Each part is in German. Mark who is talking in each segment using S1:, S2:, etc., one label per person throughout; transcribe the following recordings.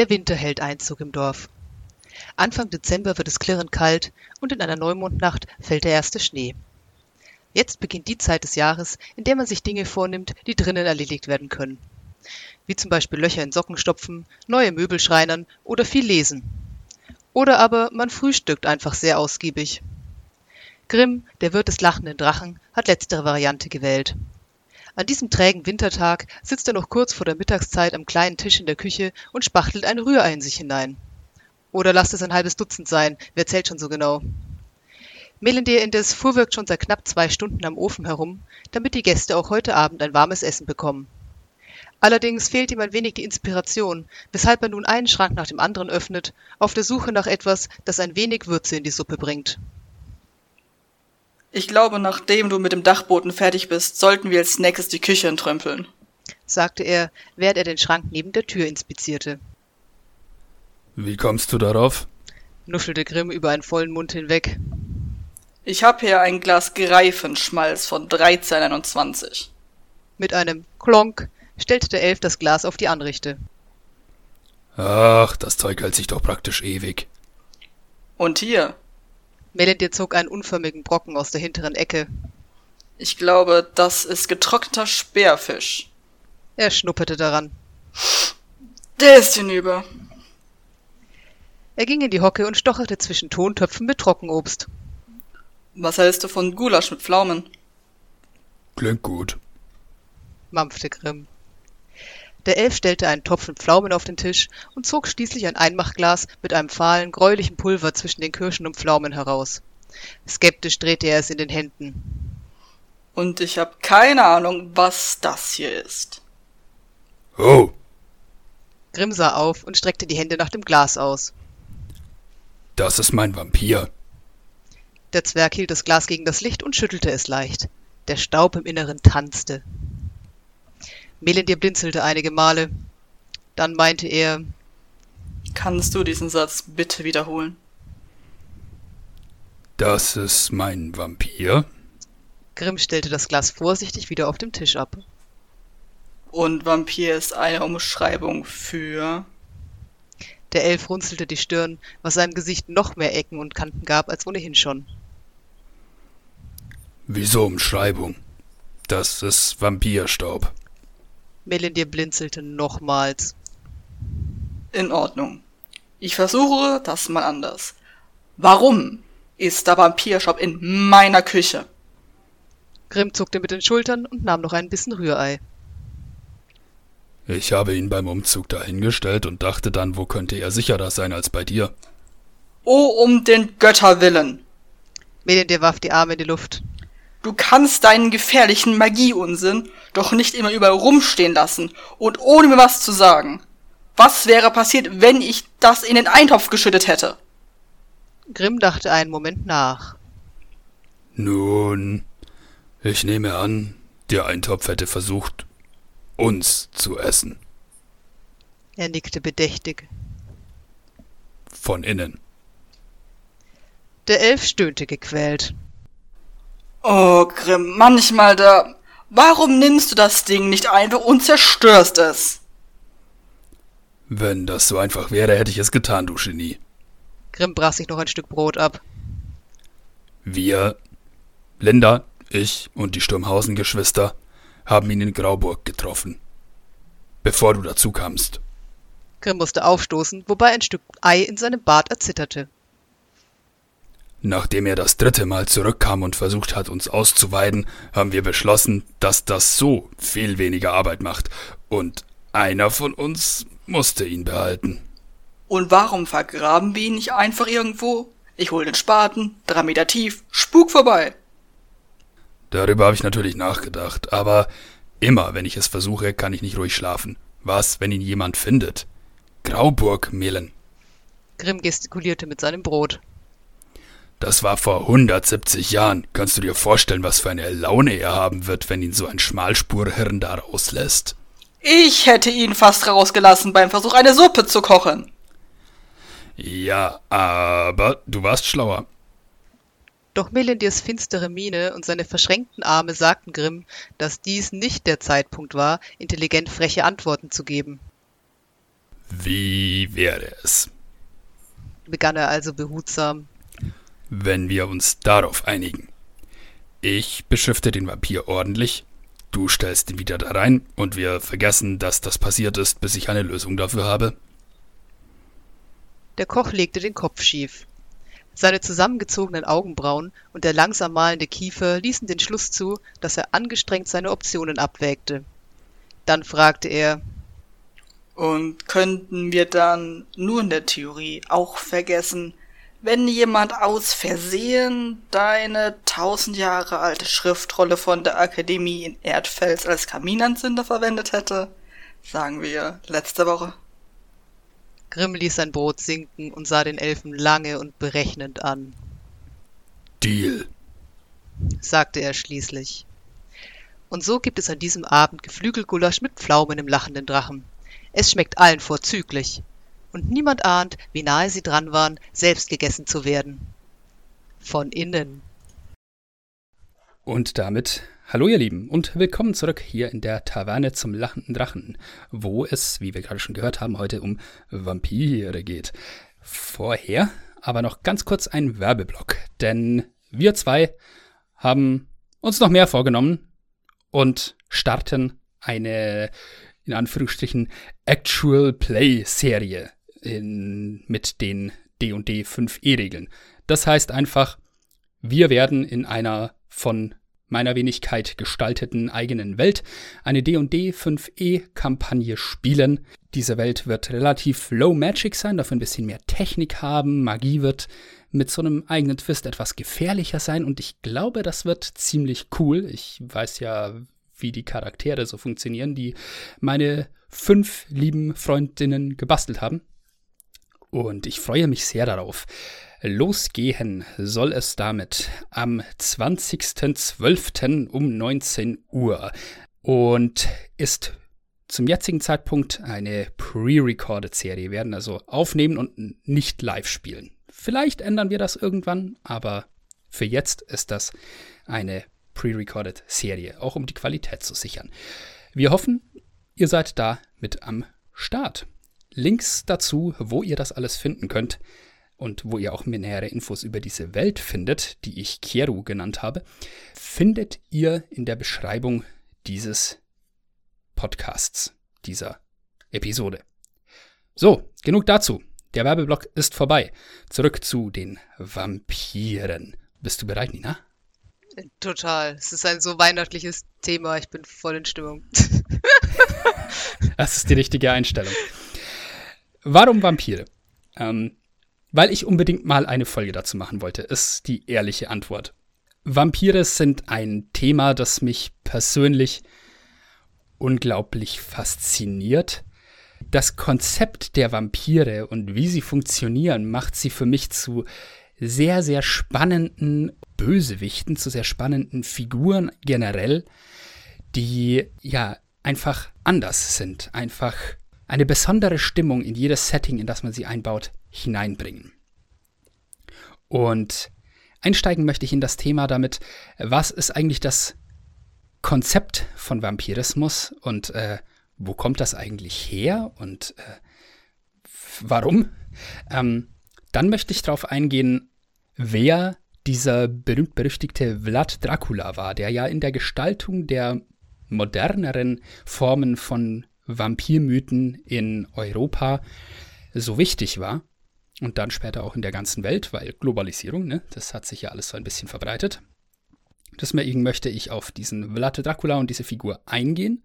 S1: Der Winter hält Einzug im Dorf. Anfang Dezember wird es klirrend kalt und in einer Neumondnacht fällt der erste Schnee. Jetzt beginnt die Zeit des Jahres, in der man sich Dinge vornimmt, die drinnen erledigt werden können. Wie zum Beispiel Löcher in Socken stopfen, neue Möbel schreinern oder viel lesen. Oder aber man frühstückt einfach sehr ausgiebig. Grimm, der Wirt des lachenden Drachen, hat letztere Variante gewählt. An diesem trägen Wintertag sitzt er noch kurz vor der Mittagszeit am kleinen Tisch in der Küche und spachtelt ein Rührei in sich hinein. Oder lasst es ein halbes Dutzend sein, wer zählt schon so genau? Melendir indes fuhrwirkt schon seit knapp zwei Stunden am Ofen herum, damit die Gäste auch heute Abend ein warmes Essen bekommen. Allerdings fehlt ihm ein wenig die Inspiration, weshalb er nun einen Schrank nach dem anderen öffnet, auf der Suche nach etwas, das ein wenig Würze in die Suppe bringt.
S2: Ich glaube, nachdem du mit dem Dachboden fertig bist, sollten wir als nächstes die Küche entrümpeln,
S1: sagte er, während er den Schrank neben der Tür inspizierte.
S3: Wie kommst du darauf?
S1: nuschelte Grimm über einen vollen Mund hinweg.
S2: Ich hab hier ein Glas Greifenschmalz von 1321.
S1: Mit einem Klonk stellte der Elf das Glas auf die Anrichte.
S3: Ach, das Zeug hält sich doch praktisch ewig.
S2: Und hier?
S1: Melendir zog einen unförmigen Brocken aus der hinteren Ecke.
S2: Ich glaube, das ist getrockneter Speerfisch.
S1: Er schnupperte daran.
S2: Der ist hinüber.
S1: Er ging in die Hocke und stocherte zwischen Tontöpfen mit Trockenobst.
S2: Was hältst du von Gulasch mit Pflaumen?
S3: Klingt gut,
S1: mampfte Grimm. Der Elf stellte einen Topf mit Pflaumen auf den Tisch und zog schließlich ein Einmachglas mit einem fahlen, gräulichen Pulver zwischen den Kirschen und Pflaumen heraus. Skeptisch drehte er es in den Händen.
S2: Und ich habe keine Ahnung, was das hier ist.
S3: Oh!
S1: Grimm sah auf und streckte die Hände nach dem Glas aus.
S3: Das ist mein Vampir.
S1: Der Zwerg hielt das Glas gegen das Licht und schüttelte es leicht. Der Staub im Inneren tanzte. Melendir blinzelte einige Male. Dann meinte er
S2: Kannst du diesen Satz bitte wiederholen?
S3: Das ist mein Vampir.
S1: Grimm stellte das Glas vorsichtig wieder auf dem Tisch ab.
S2: Und Vampir ist eine Umschreibung für.
S1: Der Elf runzelte die Stirn, was seinem Gesicht noch mehr Ecken und Kanten gab als ohnehin schon.
S3: Wieso Umschreibung? Das ist Vampirstaub.
S1: Melindir blinzelte nochmals.
S2: In Ordnung. Ich versuche das mal anders. Warum ist da Vampirstaub in meiner Küche?
S1: Grimm zuckte mit den Schultern und nahm noch ein bisschen Rührei.
S3: Ich habe ihn beim Umzug dahingestellt und dachte dann, wo könnte er sicherer sein als bei dir?
S2: Oh, um den Götter willen!
S1: Melindir warf die Arme in die Luft.
S2: Du kannst deinen gefährlichen Magieunsinn doch nicht immer überall rumstehen lassen und ohne mir was zu sagen. Was wäre passiert, wenn ich das in den Eintopf geschüttet hätte?
S1: Grimm dachte einen Moment nach.
S3: Nun, ich nehme an, der Eintopf hätte versucht, uns zu essen.
S1: Er nickte bedächtig.
S3: Von innen.
S1: Der Elf stöhnte gequält.
S2: Oh, Grimm, manchmal da. Warum nimmst du das Ding nicht einfach und zerstörst es?
S3: Wenn das so einfach wäre, hätte ich es getan, du Genie.
S1: Grimm brach sich noch ein Stück Brot ab.
S3: Wir, Linda, ich und die Sturmhausen-Geschwister, haben ihn in Grauburg getroffen. Bevor du dazu kamst.
S1: Grimm musste aufstoßen, wobei ein Stück Ei in seinem Bart erzitterte.
S3: Nachdem er das dritte Mal zurückkam und versucht hat, uns auszuweiden, haben wir beschlossen, dass das so viel weniger Arbeit macht. Und einer von uns musste ihn behalten.
S2: Und warum vergraben wir ihn nicht einfach irgendwo? Ich hol den Spaten, drei Meter tief, Spuk vorbei.
S3: Darüber habe ich natürlich nachgedacht, aber immer, wenn ich es versuche, kann ich nicht ruhig schlafen. Was, wenn ihn jemand findet? Grauburg, Melen.
S1: Grimm gestikulierte mit seinem Brot.
S3: Das war vor 170 Jahren. Kannst du dir vorstellen, was für eine Laune er haben wird, wenn ihn so ein Schmalspurhirn da rauslässt?
S2: Ich hätte ihn fast rausgelassen beim Versuch, eine Suppe zu kochen.
S3: Ja, aber du warst schlauer.
S1: Doch Melindirs finstere Miene und seine verschränkten Arme sagten Grimm, dass dies nicht der Zeitpunkt war, intelligent freche Antworten zu geben.
S3: Wie Wie wäre es?
S1: begann er also behutsam.
S3: Wenn wir uns darauf einigen. Ich beschrifte den Vampir ordentlich, du stellst ihn wieder da rein und wir vergessen, dass das passiert ist, bis ich eine Lösung dafür habe.
S1: Der Koch legte den Kopf schief. Seine zusammengezogenen Augenbrauen und der langsam malende Kiefer ließen den Schluss zu, dass er angestrengt seine Optionen abwägte. Dann fragte er
S2: Und könnten wir dann nur in der Theorie auch vergessen, wenn jemand aus Versehen deine tausend Jahre alte Schriftrolle von der Akademie in Erdfels als Kaminanzünder verwendet hätte? Sagen wir letzte Woche.
S1: Grimm ließ sein Brot sinken und sah den Elfen lange und berechnend an.
S3: Deal,
S1: sagte er schließlich. Und so gibt es an diesem Abend Geflügelgulasch mit Pflaumen im lachenden Drachen. Es schmeckt allen vorzüglich. Und niemand ahnt, wie nahe sie dran waren, selbst gegessen zu werden. Von innen.
S4: Und damit hallo ihr Lieben und willkommen zurück hier in der Taverne zum lachenden Drachen, wo es, wie wir gerade schon gehört haben, heute um Vampire geht. Vorher aber noch ganz kurz ein Werbeblock, denn wir zwei haben uns noch mehr vorgenommen und starten eine in Anführungsstrichen Actual Play Serie in, mit den D&D 5e Regeln. Das heißt einfach, wir werden in einer von meiner Wenigkeit gestalteten eigenen Welt eine D&D 5e Kampagne spielen. Diese Welt wird relativ low magic sein, dafür ein bisschen mehr Technik haben, Magie wird mit so einem eigenen Twist etwas gefährlicher sein und ich glaube, das wird ziemlich cool. Ich weiß ja, wie die Charaktere so funktionieren, die meine fünf lieben Freundinnen gebastelt haben. Und ich freue mich sehr darauf. Losgehen soll es damit am 20.12. um 19 Uhr und ist zum jetzigen Zeitpunkt eine pre-recorded Serie. Wir werden also aufnehmen und nicht live spielen. Vielleicht ändern wir das irgendwann, aber für jetzt ist das eine pre-recorded Serie, auch um die Qualität zu sichern. Wir hoffen, ihr seid da mit am Start. Links dazu, wo ihr das alles finden könnt, und wo ihr auch mehr nähere Infos über diese Welt findet, die ich Kieru genannt habe, findet ihr in der Beschreibung dieses Podcasts, dieser Episode. So, genug dazu. Der Werbeblock ist vorbei. Zurück zu den Vampiren. Bist du bereit, Nina?
S1: Total. Es ist ein so weihnachtliches Thema. Ich bin voll in Stimmung.
S4: das ist die richtige Einstellung. Warum Vampire? Ähm, weil ich unbedingt mal eine Folge dazu machen wollte, ist die ehrliche Antwort. Vampire sind ein Thema, das mich persönlich unglaublich fasziniert. Das Konzept der Vampire und wie sie funktionieren, macht sie für mich zu sehr, sehr spannenden Bösewichten, zu sehr spannenden Figuren generell, die ja einfach anders sind, einfach eine besondere Stimmung in jedes Setting, in das man sie einbaut, hineinbringen. Und einsteigen möchte ich in das Thema damit, was ist eigentlich das Konzept von Vampirismus und äh, wo kommt das eigentlich her und äh, warum? Ähm, dann möchte ich darauf eingehen, wer dieser berühmt-berüchtigte Vlad Dracula war, der ja in der Gestaltung der moderneren Formen von Vampirmythen in Europa so wichtig war und dann später auch in der ganzen Welt, weil Globalisierung, ne, das hat sich ja alles so ein bisschen verbreitet. Deswegen möchte ich auf diesen Vlad Dracula und diese Figur eingehen,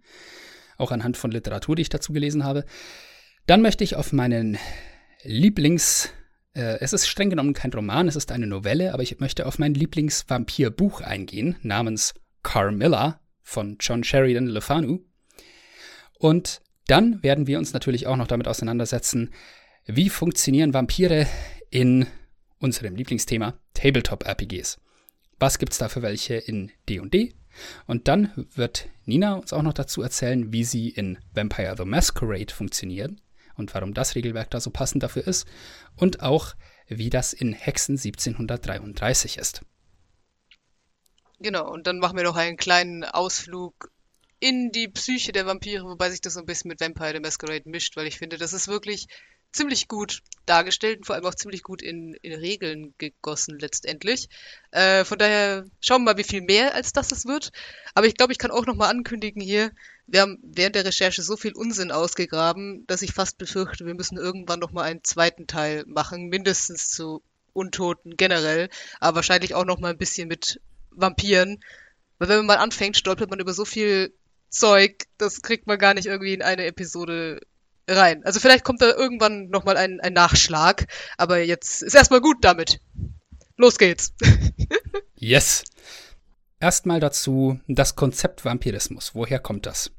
S4: auch anhand von Literatur, die ich dazu gelesen habe. Dann möchte ich auf meinen Lieblings, äh, es ist streng genommen kein Roman, es ist eine Novelle, aber ich möchte auf mein Lieblingsvampirbuch eingehen, namens Carmilla von John Sheridan Le Fanu. Und dann werden wir uns natürlich auch noch damit auseinandersetzen, wie funktionieren Vampire in unserem Lieblingsthema Tabletop-RPGs. Was gibt's da für welche in D&D? Und dann wird Nina uns auch noch dazu erzählen, wie sie in Vampire the Masquerade funktionieren und warum das Regelwerk da so passend dafür ist und auch, wie das in Hexen 1733 ist.
S1: Genau, und dann machen wir noch einen kleinen Ausflug in die Psyche der Vampire, wobei sich das so ein bisschen mit Vampire the Masquerade mischt, weil ich finde, das ist wirklich ziemlich gut dargestellt und vor allem auch ziemlich gut in, in Regeln gegossen letztendlich. Äh, von daher schauen wir mal, wie viel mehr als das es wird. Aber ich glaube, ich kann auch noch mal ankündigen hier, wir haben während der Recherche so viel Unsinn ausgegraben, dass ich fast befürchte, wir müssen irgendwann noch mal einen zweiten Teil machen, mindestens zu Untoten generell, aber wahrscheinlich auch noch mal ein bisschen mit Vampiren. Weil wenn man mal anfängt, stolpert man über so viel Zeug, das kriegt man gar nicht irgendwie in eine Episode rein. Also vielleicht kommt da irgendwann nochmal ein, ein Nachschlag, aber jetzt ist erstmal gut damit. Los geht's.
S4: yes. Erstmal dazu das Konzept Vampirismus. Woher kommt das?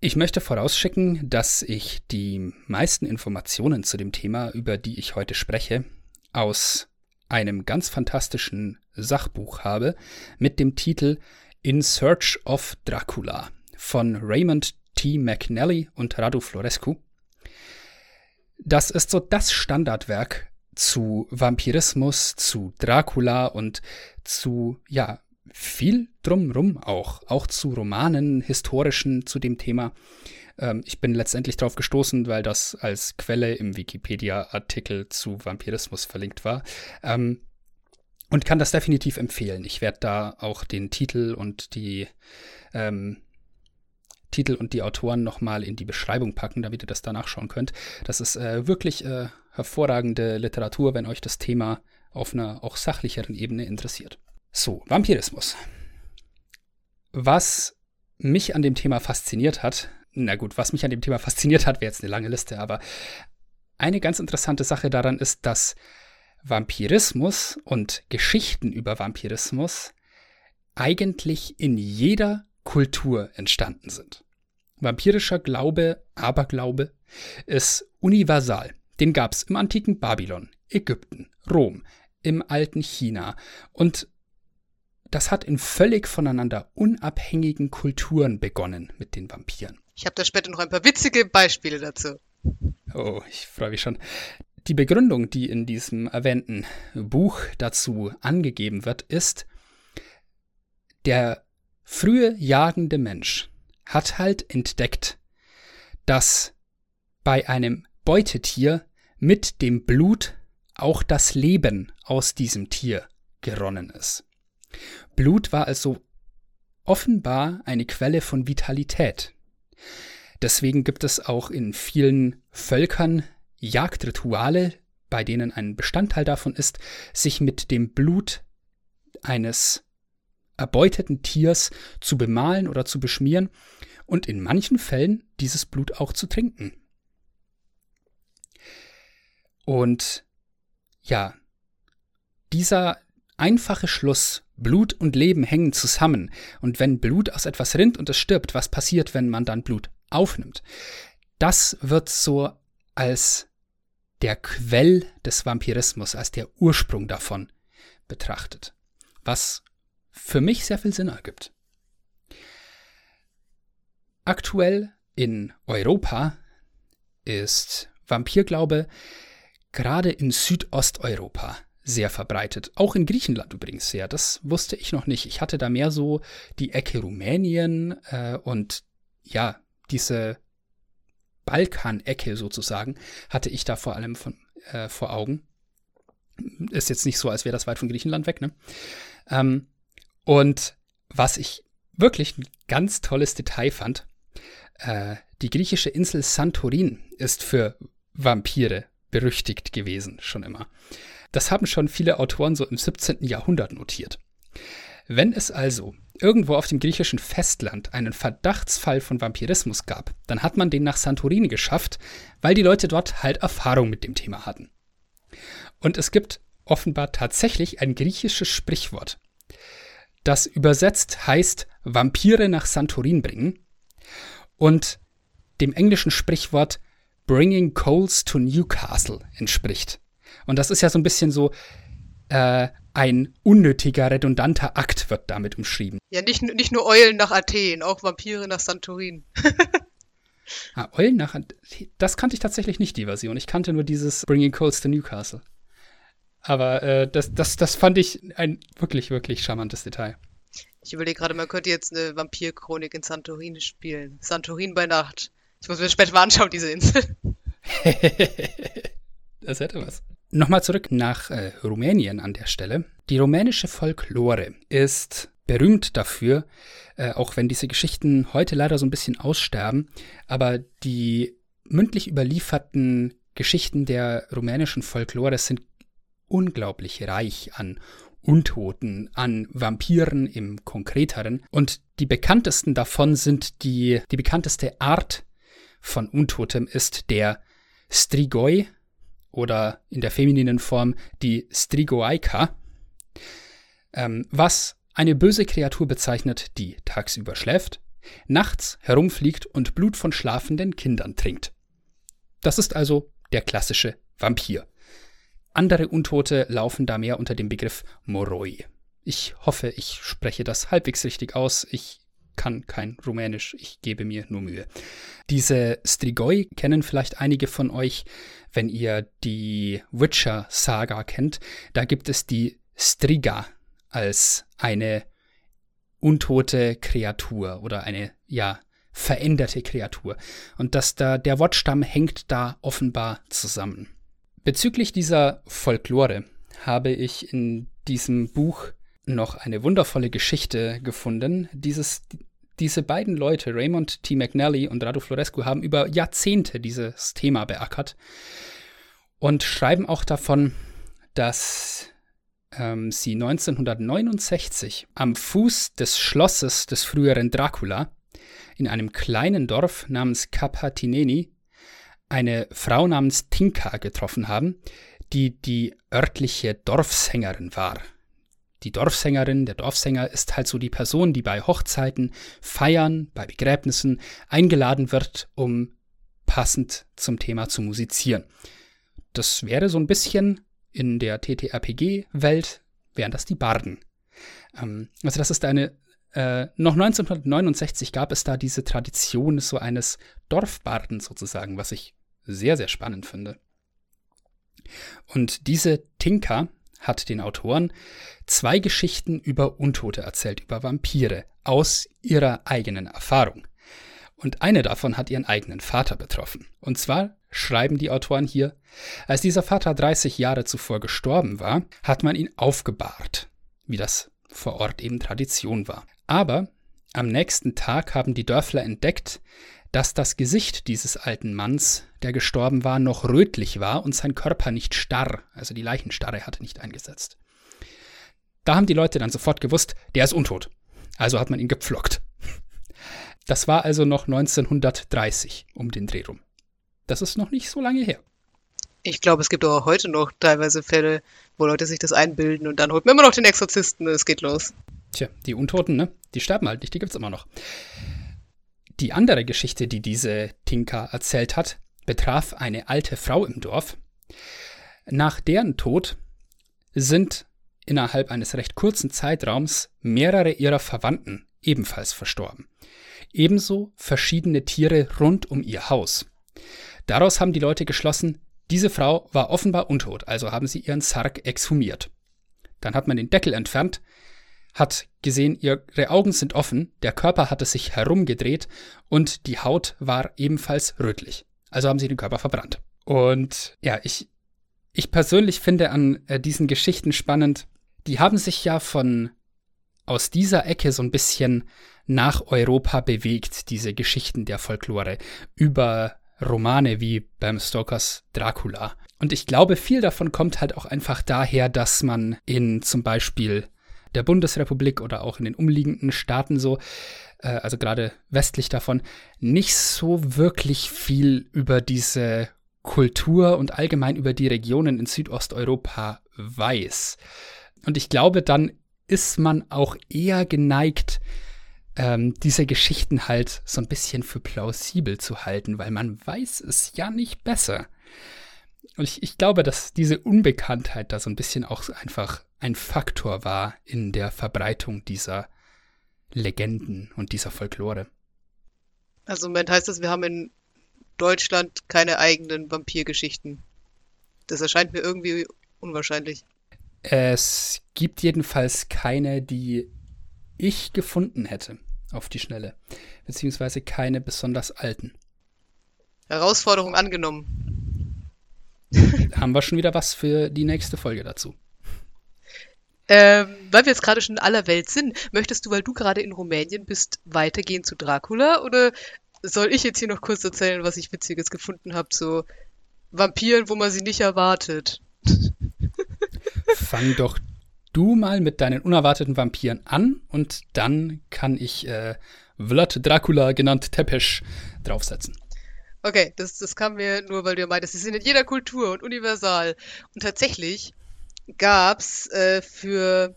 S4: Ich möchte vorausschicken, dass ich die meisten Informationen zu dem Thema, über die ich heute spreche, aus einem ganz fantastischen Sachbuch habe mit dem Titel In Search of Dracula von Raymond T. McNally und Radu Florescu. Das ist so das Standardwerk zu Vampirismus, zu Dracula und zu, ja, viel drumrum auch, auch zu Romanen, historischen zu dem Thema. Ähm, ich bin letztendlich darauf gestoßen, weil das als Quelle im Wikipedia-Artikel zu Vampirismus verlinkt war. Ähm, und kann das definitiv empfehlen. Ich werde da auch den Titel und die ähm, Titel und die Autoren nochmal in die Beschreibung packen, damit ihr das da nachschauen könnt. Das ist äh, wirklich äh, hervorragende Literatur, wenn euch das Thema auf einer auch sachlicheren Ebene interessiert. So, Vampirismus. Was mich an dem Thema fasziniert hat, na gut, was mich an dem Thema fasziniert hat, wäre jetzt eine lange Liste, aber eine ganz interessante Sache daran ist, dass Vampirismus und Geschichten über Vampirismus eigentlich in jeder Kultur entstanden sind. Vampirischer Glaube, Aberglaube ist universal. Den gab es im antiken Babylon, Ägypten, Rom, im alten China und das hat in völlig voneinander unabhängigen Kulturen begonnen mit den Vampiren.
S1: Ich habe da später noch ein paar witzige Beispiele dazu.
S4: Oh, ich freue mich schon. Die Begründung, die in diesem erwähnten Buch dazu angegeben wird, ist, der frühe jagende Mensch hat halt entdeckt, dass bei einem Beutetier mit dem Blut auch das Leben aus diesem Tier geronnen ist. Blut war also offenbar eine Quelle von Vitalität. Deswegen gibt es auch in vielen Völkern Jagdrituale, bei denen ein Bestandteil davon ist, sich mit dem Blut eines erbeuteten Tiers zu bemalen oder zu beschmieren und in manchen Fällen dieses Blut auch zu trinken. Und ja, dieser einfache Schluss, Blut und Leben hängen zusammen, und wenn Blut aus etwas rinnt und es stirbt, was passiert, wenn man dann Blut aufnimmt? Das wird so als der Quell des Vampirismus, als der Ursprung davon betrachtet. Was für mich sehr viel Sinn ergibt. Aktuell in Europa ist Vampirglaube gerade in Südosteuropa sehr verbreitet. Auch in Griechenland übrigens sehr. Das wusste ich noch nicht. Ich hatte da mehr so die Ecke Rumänien äh, und ja, diese Balkan-Ecke sozusagen, hatte ich da vor allem von, äh, vor Augen. Ist jetzt nicht so, als wäre das weit von Griechenland weg, ne? Ähm, und was ich wirklich ein ganz tolles Detail fand, äh, die griechische Insel Santorin ist für Vampire berüchtigt gewesen, schon immer. Das haben schon viele Autoren so im 17. Jahrhundert notiert. Wenn es also irgendwo auf dem griechischen Festland einen Verdachtsfall von Vampirismus gab, dann hat man den nach Santorini geschafft, weil die Leute dort halt Erfahrung mit dem Thema hatten. Und es gibt offenbar tatsächlich ein griechisches Sprichwort, das übersetzt heißt Vampire nach Santorin bringen und dem englischen Sprichwort Bringing Coals to Newcastle entspricht. Und das ist ja so ein bisschen so, äh, ein unnötiger, redundanter Akt wird damit umschrieben.
S1: Ja, nicht, nicht nur Eulen nach Athen, auch Vampire nach Santorin.
S4: ah, Eulen nach Athen, das kannte ich tatsächlich nicht, die Version. Ich kannte nur dieses Bringing Coals to Newcastle. Aber äh, das, das, das fand ich ein wirklich, wirklich charmantes Detail.
S1: Ich überlege gerade, man könnte jetzt eine Vampirchronik in Santorin spielen. Santorin bei Nacht. Ich muss mir später mal anschauen, diese Insel.
S4: das hätte was. Nochmal zurück nach äh, Rumänien an der Stelle. Die rumänische Folklore ist berühmt dafür, äh, auch wenn diese Geschichten heute leider so ein bisschen aussterben, aber die mündlich überlieferten Geschichten der rumänischen Folklore sind unglaublich reich an Untoten, an Vampiren im Konkreteren. Und die bekanntesten davon sind die, die bekannteste Art von Untotem ist der Strigoi oder in der femininen Form die Strigoaika, ähm, was eine böse Kreatur bezeichnet, die tagsüber schläft, nachts herumfliegt und Blut von schlafenden Kindern trinkt. Das ist also der klassische Vampir. Andere Untote laufen da mehr unter dem Begriff Moroi. Ich hoffe, ich spreche das halbwegs richtig aus. Ich kann kein Rumänisch, ich gebe mir nur Mühe. Diese Strigoi kennen vielleicht einige von euch, wenn ihr die Witcher-Saga kennt. Da gibt es die Striga als eine untote Kreatur oder eine, ja, veränderte Kreatur. Und dass da der Wortstamm hängt da offenbar zusammen. Bezüglich dieser Folklore habe ich in diesem Buch noch eine wundervolle Geschichte gefunden. Dieses, diese beiden Leute, Raymond T. McNally und Radu Florescu, haben über Jahrzehnte dieses Thema beackert und schreiben auch davon, dass ähm, sie 1969 am Fuß des Schlosses des früheren Dracula in einem kleinen Dorf namens Capatineni eine Frau namens Tinka getroffen haben, die die örtliche Dorfsängerin war. Die Dorfsängerin, der Dorfsänger ist halt so die Person, die bei Hochzeiten, Feiern, bei Begräbnissen eingeladen wird, um passend zum Thema zu musizieren. Das wäre so ein bisschen in der TTRPG-Welt, wären das die Barden. Ähm, also das ist eine, äh, noch 1969 gab es da diese Tradition so eines Dorfbarden sozusagen, was ich sehr, sehr spannend finde. Und diese Tinka hat den Autoren zwei Geschichten über Untote erzählt, über Vampire, aus ihrer eigenen Erfahrung. Und eine davon hat ihren eigenen Vater betroffen. Und zwar schreiben die Autoren hier, als dieser Vater 30 Jahre zuvor gestorben war, hat man ihn aufgebahrt, wie das vor Ort eben Tradition war. Aber am nächsten Tag haben die Dörfler entdeckt, dass das Gesicht dieses alten Manns, der gestorben war, noch rötlich war und sein Körper nicht starr, also die Leichenstarre hatte nicht eingesetzt. Da haben die Leute dann sofort gewusst, der ist untot. Also hat man ihn gepflockt. Das war also noch 1930 um den Dreh rum. Das ist noch nicht so lange her.
S1: Ich glaube, es gibt auch heute noch teilweise Fälle, wo Leute sich das einbilden und dann holt man immer noch den Exorzisten, es geht los.
S4: Tja, die Untoten, ne? Die sterben halt nicht, die gibt's immer noch. Die andere Geschichte, die diese Tinka erzählt hat, betraf eine alte Frau im Dorf. Nach deren Tod sind innerhalb eines recht kurzen Zeitraums mehrere ihrer Verwandten ebenfalls verstorben. Ebenso verschiedene Tiere rund um ihr Haus. Daraus haben die Leute geschlossen, diese Frau war offenbar untot, also haben sie ihren Sarg exhumiert. Dann hat man den Deckel entfernt, hat gesehen, ihre Augen sind offen, der Körper hatte sich herumgedreht und die Haut war ebenfalls rötlich. Also haben sie den Körper verbrannt. Und ja, ich, ich persönlich finde an äh, diesen Geschichten spannend, die haben sich ja von aus dieser Ecke so ein bisschen nach Europa bewegt, diese Geschichten der Folklore, über Romane wie beim Stokers Dracula. Und ich glaube, viel davon kommt halt auch einfach daher, dass man in zum Beispiel der Bundesrepublik oder auch in den umliegenden Staaten so, äh, also gerade westlich davon, nicht so wirklich viel über diese Kultur und allgemein über die Regionen in Südosteuropa weiß. Und ich glaube, dann ist man auch eher geneigt, ähm, diese Geschichten halt so ein bisschen für plausibel zu halten, weil man weiß es ja nicht besser. Und ich, ich glaube, dass diese Unbekanntheit da so ein bisschen auch einfach ein Faktor war in der Verbreitung dieser Legenden und dieser Folklore.
S1: Also im Moment heißt das, wir haben in Deutschland keine eigenen Vampirgeschichten. Das erscheint mir irgendwie unwahrscheinlich.
S4: Es gibt jedenfalls keine, die ich gefunden hätte auf die Schnelle. Beziehungsweise keine besonders alten.
S1: Herausforderung angenommen.
S4: Haben wir schon wieder was für die nächste Folge dazu?
S1: Ähm, weil wir jetzt gerade schon in aller Welt sind, möchtest du, weil du gerade in Rumänien bist, weitergehen zu Dracula? Oder soll ich jetzt hier noch kurz erzählen, was ich Witziges gefunden habe? So Vampiren, wo man sie nicht erwartet.
S4: Fang doch du mal mit deinen unerwarteten Vampiren an und dann kann ich äh, Vlad Dracula, genannt Tepesch, draufsetzen.
S1: Okay, das, das kam mir nur, weil du ja meintest, sie sind in jeder Kultur und universal. Und tatsächlich gab's äh, für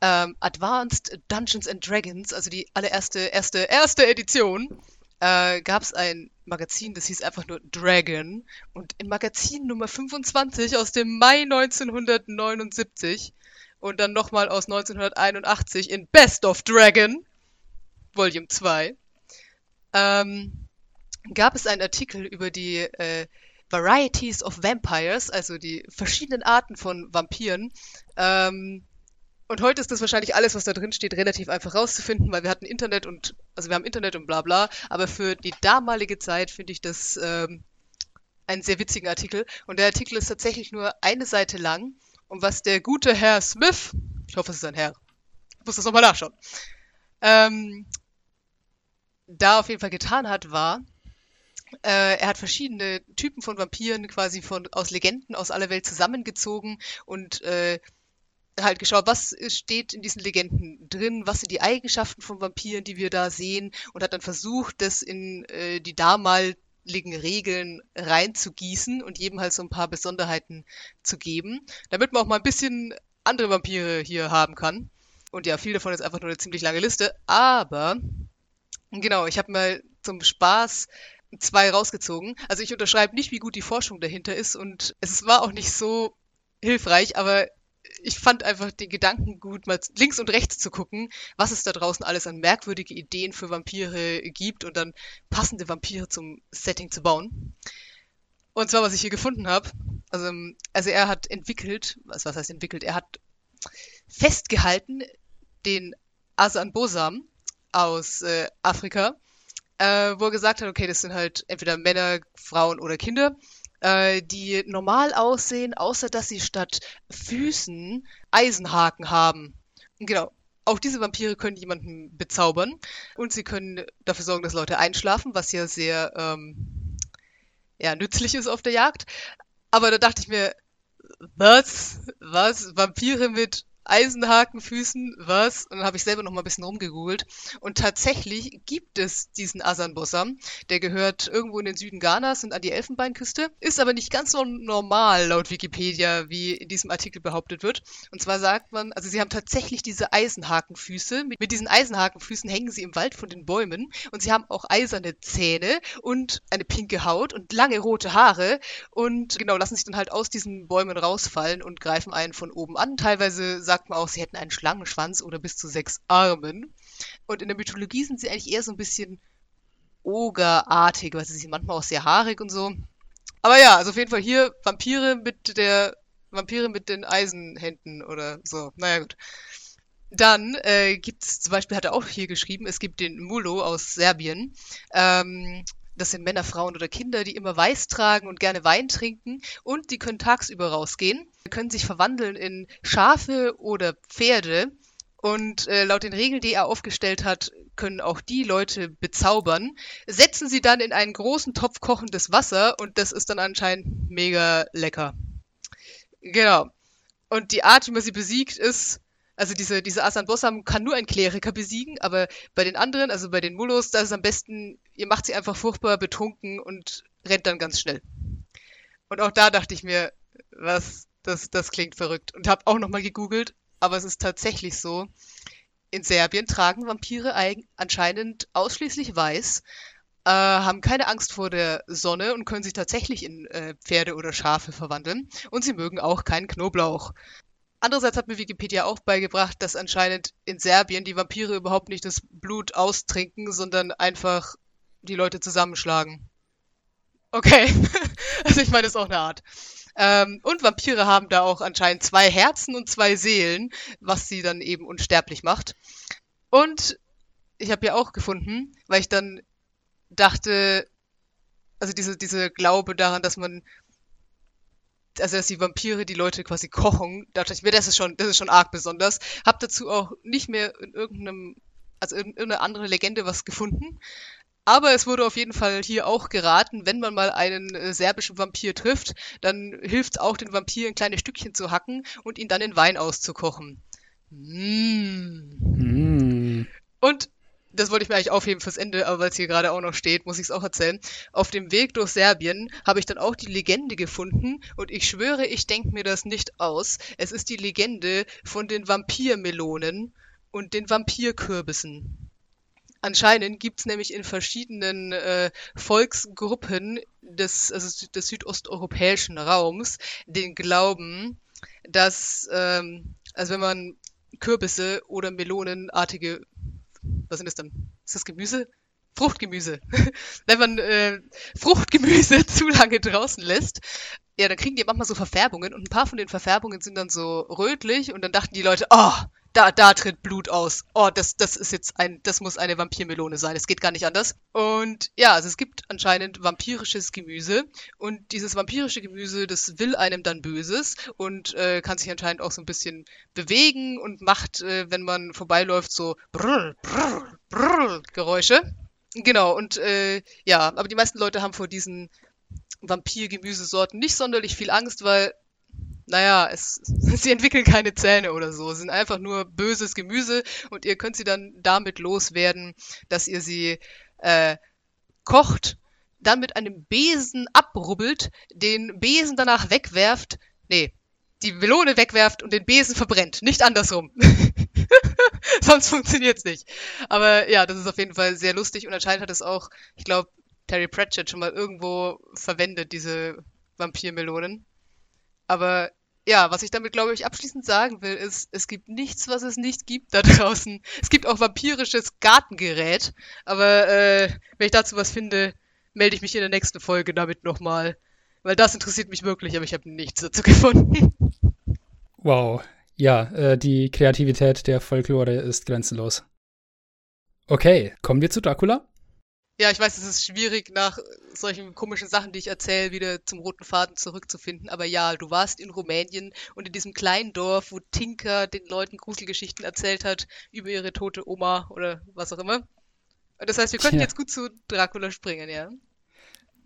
S1: ähm, Advanced Dungeons and Dragons, also die allererste, erste, erste Edition, äh, gab es ein Magazin, das hieß einfach nur Dragon. Und im Magazin Nummer 25 aus dem Mai 1979 und dann nochmal aus 1981 in Best of Dragon, Volume 2, ähm, gab es einen Artikel über die äh, Varieties of Vampires, also die verschiedenen Arten von Vampiren. Ähm, und heute ist das wahrscheinlich alles, was da drin steht, relativ einfach rauszufinden, weil wir hatten Internet und, also wir haben Internet und bla bla, aber für die damalige Zeit finde ich das ähm, einen sehr witzigen Artikel. Und der Artikel ist tatsächlich nur eine Seite lang. Und was der gute Herr Smith, ich hoffe, es ist ein Herr, ich muss das nochmal nachschauen, ähm, da auf jeden Fall getan hat, war, äh, er hat verschiedene Typen von Vampiren quasi von, aus Legenden aus aller Welt zusammengezogen und äh, halt geschaut, was steht in diesen Legenden drin, was sind die Eigenschaften von Vampiren, die wir da sehen und hat dann versucht, das in äh, die damaligen Regeln reinzugießen und jedem halt so ein paar Besonderheiten zu geben, damit man auch mal ein bisschen andere Vampire hier haben kann. Und ja, viel davon ist einfach nur eine ziemlich lange Liste, aber genau, ich habe mal zum Spaß zwei rausgezogen. Also ich unterschreibe nicht, wie gut die Forschung dahinter ist und es war auch nicht so hilfreich, aber ich fand einfach den Gedanken gut, mal links und rechts zu gucken, was es da draußen alles an merkwürdige Ideen für Vampire gibt und dann passende Vampire zum Setting zu bauen. Und zwar, was ich hier gefunden habe, also, also er hat entwickelt, was, was heißt entwickelt, er hat festgehalten den Asan Bosam aus äh, Afrika, äh, wo er gesagt hat, okay, das sind halt entweder Männer, Frauen oder Kinder äh, die normal aussehen, außer dass sie statt Füßen Eisenhaken haben. Genau. Auch diese Vampire können jemanden bezaubern und sie können dafür sorgen, dass Leute einschlafen, was ja sehr ähm, ja, nützlich ist auf der Jagd. Aber da dachte ich mir, was? Was? Vampire mit Eisenhakenfüßen, was? Und dann habe ich selber noch mal ein bisschen rumgegoogelt. Und tatsächlich gibt es diesen Asanbossam. Der gehört irgendwo in den Süden Ghanas und an die Elfenbeinküste. Ist aber nicht ganz so normal laut Wikipedia, wie in diesem Artikel behauptet wird. Und zwar sagt man, also sie haben tatsächlich diese Eisenhakenfüße. Mit, mit diesen Eisenhakenfüßen hängen sie im Wald von den Bäumen. Und sie haben auch eiserne Zähne und eine pinke Haut und lange rote Haare. Und genau, lassen sich dann halt aus diesen Bäumen rausfallen und greifen einen von oben an. Teilweise sagt man auch, sie hätten einen Schlangenschwanz oder bis zu sechs Armen. Und in der Mythologie sind sie eigentlich eher so ein bisschen ogerartig, weil sie sind manchmal auch sehr haarig und so. Aber ja, also auf jeden Fall hier Vampire mit der Vampire mit den Eisenhänden oder so. Naja, gut. Dann äh, gibt es, zum Beispiel hat er auch hier geschrieben, es gibt den Mulo aus Serbien. Ähm, das sind Männer, Frauen oder Kinder, die immer weiß tragen und gerne Wein trinken und die können tagsüber rausgehen, können sich verwandeln in Schafe oder Pferde und äh, laut den Regeln, die er aufgestellt hat, können auch die Leute bezaubern, setzen sie dann in einen großen Topf kochendes Wasser und das ist dann anscheinend mega lecker. Genau. Und die Art, wie man sie besiegt, ist also diese, diese Asan Bossam kann nur ein Kleriker besiegen, aber bei den anderen, also bei den Mullos, da ist es am besten, ihr macht sie einfach furchtbar betrunken und rennt dann ganz schnell. Und auch da dachte ich mir, was, das, das klingt verrückt. Und habe auch nochmal gegoogelt, aber es ist tatsächlich so. In Serbien tragen Vampire anscheinend ausschließlich weiß, äh, haben keine Angst vor der Sonne und können sich tatsächlich in äh, Pferde oder Schafe verwandeln. Und sie mögen auch keinen Knoblauch. Andererseits hat mir Wikipedia auch beigebracht, dass anscheinend in Serbien die Vampire überhaupt nicht das Blut austrinken, sondern einfach die Leute zusammenschlagen. Okay. also ich meine, das ist auch eine Art. Ähm, und Vampire haben da auch anscheinend zwei Herzen und zwei Seelen, was sie dann eben unsterblich macht. Und ich habe ja auch gefunden, weil ich dann dachte, also diese, diese Glaube daran, dass man, also dass die Vampire die Leute quasi kochen, da dachte ich mir, das ist schon, das ist schon arg besonders. Hab dazu auch nicht mehr in irgendeinem, also in irgendeine andere Legende was gefunden. Aber es wurde auf jeden Fall hier auch geraten, wenn man mal einen äh, serbischen Vampir trifft, dann hilft es auch, den Vampir in kleine Stückchen zu hacken und ihn dann in Wein auszukochen. Mmh. Mm. Und das wollte ich mir eigentlich aufheben fürs Ende, aber weil es hier gerade auch noch steht, muss ich es auch erzählen. Auf dem Weg durch Serbien habe ich dann auch die Legende gefunden und ich schwöre, ich denke mir das nicht aus. Es ist die Legende von den Vampirmelonen und den Vampirkürbissen. Anscheinend gibt's nämlich in verschiedenen äh, Volksgruppen des, also des südosteuropäischen Raums den Glauben, dass, ähm, also wenn man Kürbisse oder melonenartige, was sind das dann? Ist das Gemüse? Fruchtgemüse. wenn man äh, Fruchtgemüse zu lange draußen lässt, ja, dann kriegen die manchmal so Verfärbungen und ein paar von den Verfärbungen sind dann so rötlich und dann dachten die Leute, oh, da, da tritt Blut aus. Oh, das, das ist jetzt ein, das muss eine Vampirmelone sein. Es geht gar nicht anders. Und ja, also es gibt anscheinend vampirisches Gemüse und dieses vampirische Gemüse, das will einem dann Böses und äh, kann sich anscheinend auch so ein bisschen bewegen und macht, äh, wenn man vorbeiläuft, so brrr, brrr, brrr Geräusche. Genau, und äh, ja, aber die meisten Leute haben vor diesen Vampir-Gemüsesorten nicht sonderlich viel Angst, weil naja, es, sie entwickeln keine Zähne oder so. Sind einfach nur böses Gemüse und ihr könnt sie dann damit loswerden, dass ihr sie äh, kocht, dann mit einem Besen abrubbelt, den Besen danach wegwerft, nee, die Melone wegwerft und den Besen verbrennt, nicht andersrum. Sonst funktioniert's nicht. Aber ja, das ist auf jeden Fall sehr lustig und anscheinend hat es auch, ich glaube, Terry Pratchett schon mal irgendwo verwendet, diese Vampirmelonen. Aber ja, was ich damit, glaube ich, abschließend sagen will, ist, es gibt nichts, was es nicht gibt da draußen. Es gibt auch vampirisches Gartengerät, aber äh, wenn ich dazu was finde, melde ich mich in der nächsten Folge damit nochmal. Weil das interessiert mich wirklich, aber ich habe nichts dazu gefunden.
S4: Wow. Ja, äh, die Kreativität der Folklore ist grenzenlos. Okay, kommen wir zu Dracula?
S1: Ja, ich weiß, es ist schwierig, nach solchen komischen Sachen, die ich erzähle, wieder zum roten Faden zurückzufinden. Aber ja, du warst in Rumänien und in diesem kleinen Dorf, wo Tinker den Leuten Gruselgeschichten erzählt hat über ihre tote Oma oder was auch immer. Das heißt, wir könnten ja. jetzt gut zu Dracula springen, ja.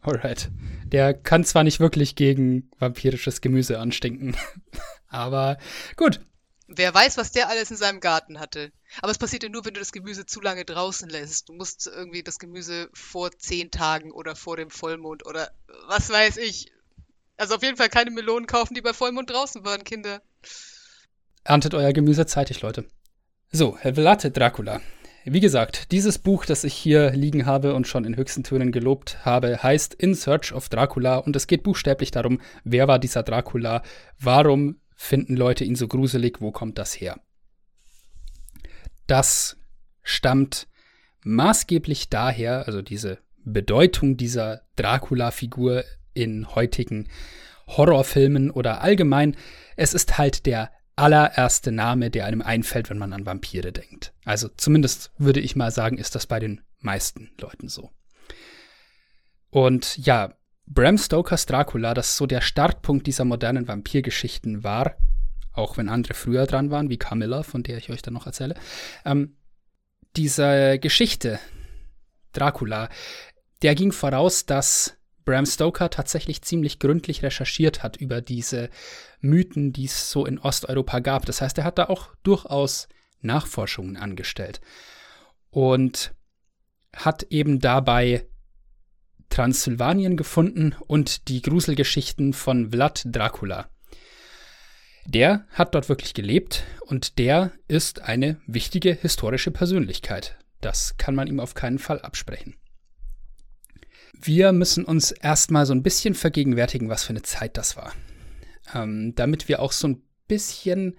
S4: Alright. Der kann zwar nicht wirklich gegen vampirisches Gemüse anstinken, aber gut,
S1: Wer weiß, was der alles in seinem Garten hatte. Aber es passiert ja nur, wenn du das Gemüse zu lange draußen lässt. Du musst irgendwie das Gemüse vor zehn Tagen oder vor dem Vollmond oder was weiß ich. Also auf jeden Fall keine Melonen kaufen, die bei Vollmond draußen waren, Kinder.
S4: Erntet euer Gemüse zeitig, Leute. So, Herr Dracula. Wie gesagt, dieses Buch, das ich hier liegen habe und schon in höchsten Tönen gelobt habe, heißt In Search of Dracula und es geht buchstäblich darum, wer war dieser Dracula, warum finden Leute ihn so gruselig, wo kommt das her? Das stammt maßgeblich daher, also diese Bedeutung dieser Dracula-Figur in heutigen Horrorfilmen oder allgemein, es ist halt der allererste Name, der einem einfällt, wenn man an Vampire denkt. Also zumindest würde ich mal sagen, ist das bei den meisten Leuten so. Und ja, Bram Stokers Dracula, das so der Startpunkt dieser modernen Vampirgeschichten war, auch wenn andere früher dran waren, wie Camilla, von der ich euch dann noch erzähle. Ähm, diese Geschichte, Dracula, der ging voraus, dass Bram Stoker tatsächlich ziemlich gründlich recherchiert hat über diese Mythen, die es so in Osteuropa gab. Das heißt, er hat da auch durchaus Nachforschungen angestellt und hat eben dabei Transsilvanien gefunden und die Gruselgeschichten von Vlad Dracula. Der hat dort wirklich gelebt und der ist eine wichtige historische Persönlichkeit. Das kann man ihm auf keinen Fall absprechen. Wir müssen uns erstmal so ein bisschen vergegenwärtigen, was für eine Zeit das war. Ähm, damit wir auch so ein bisschen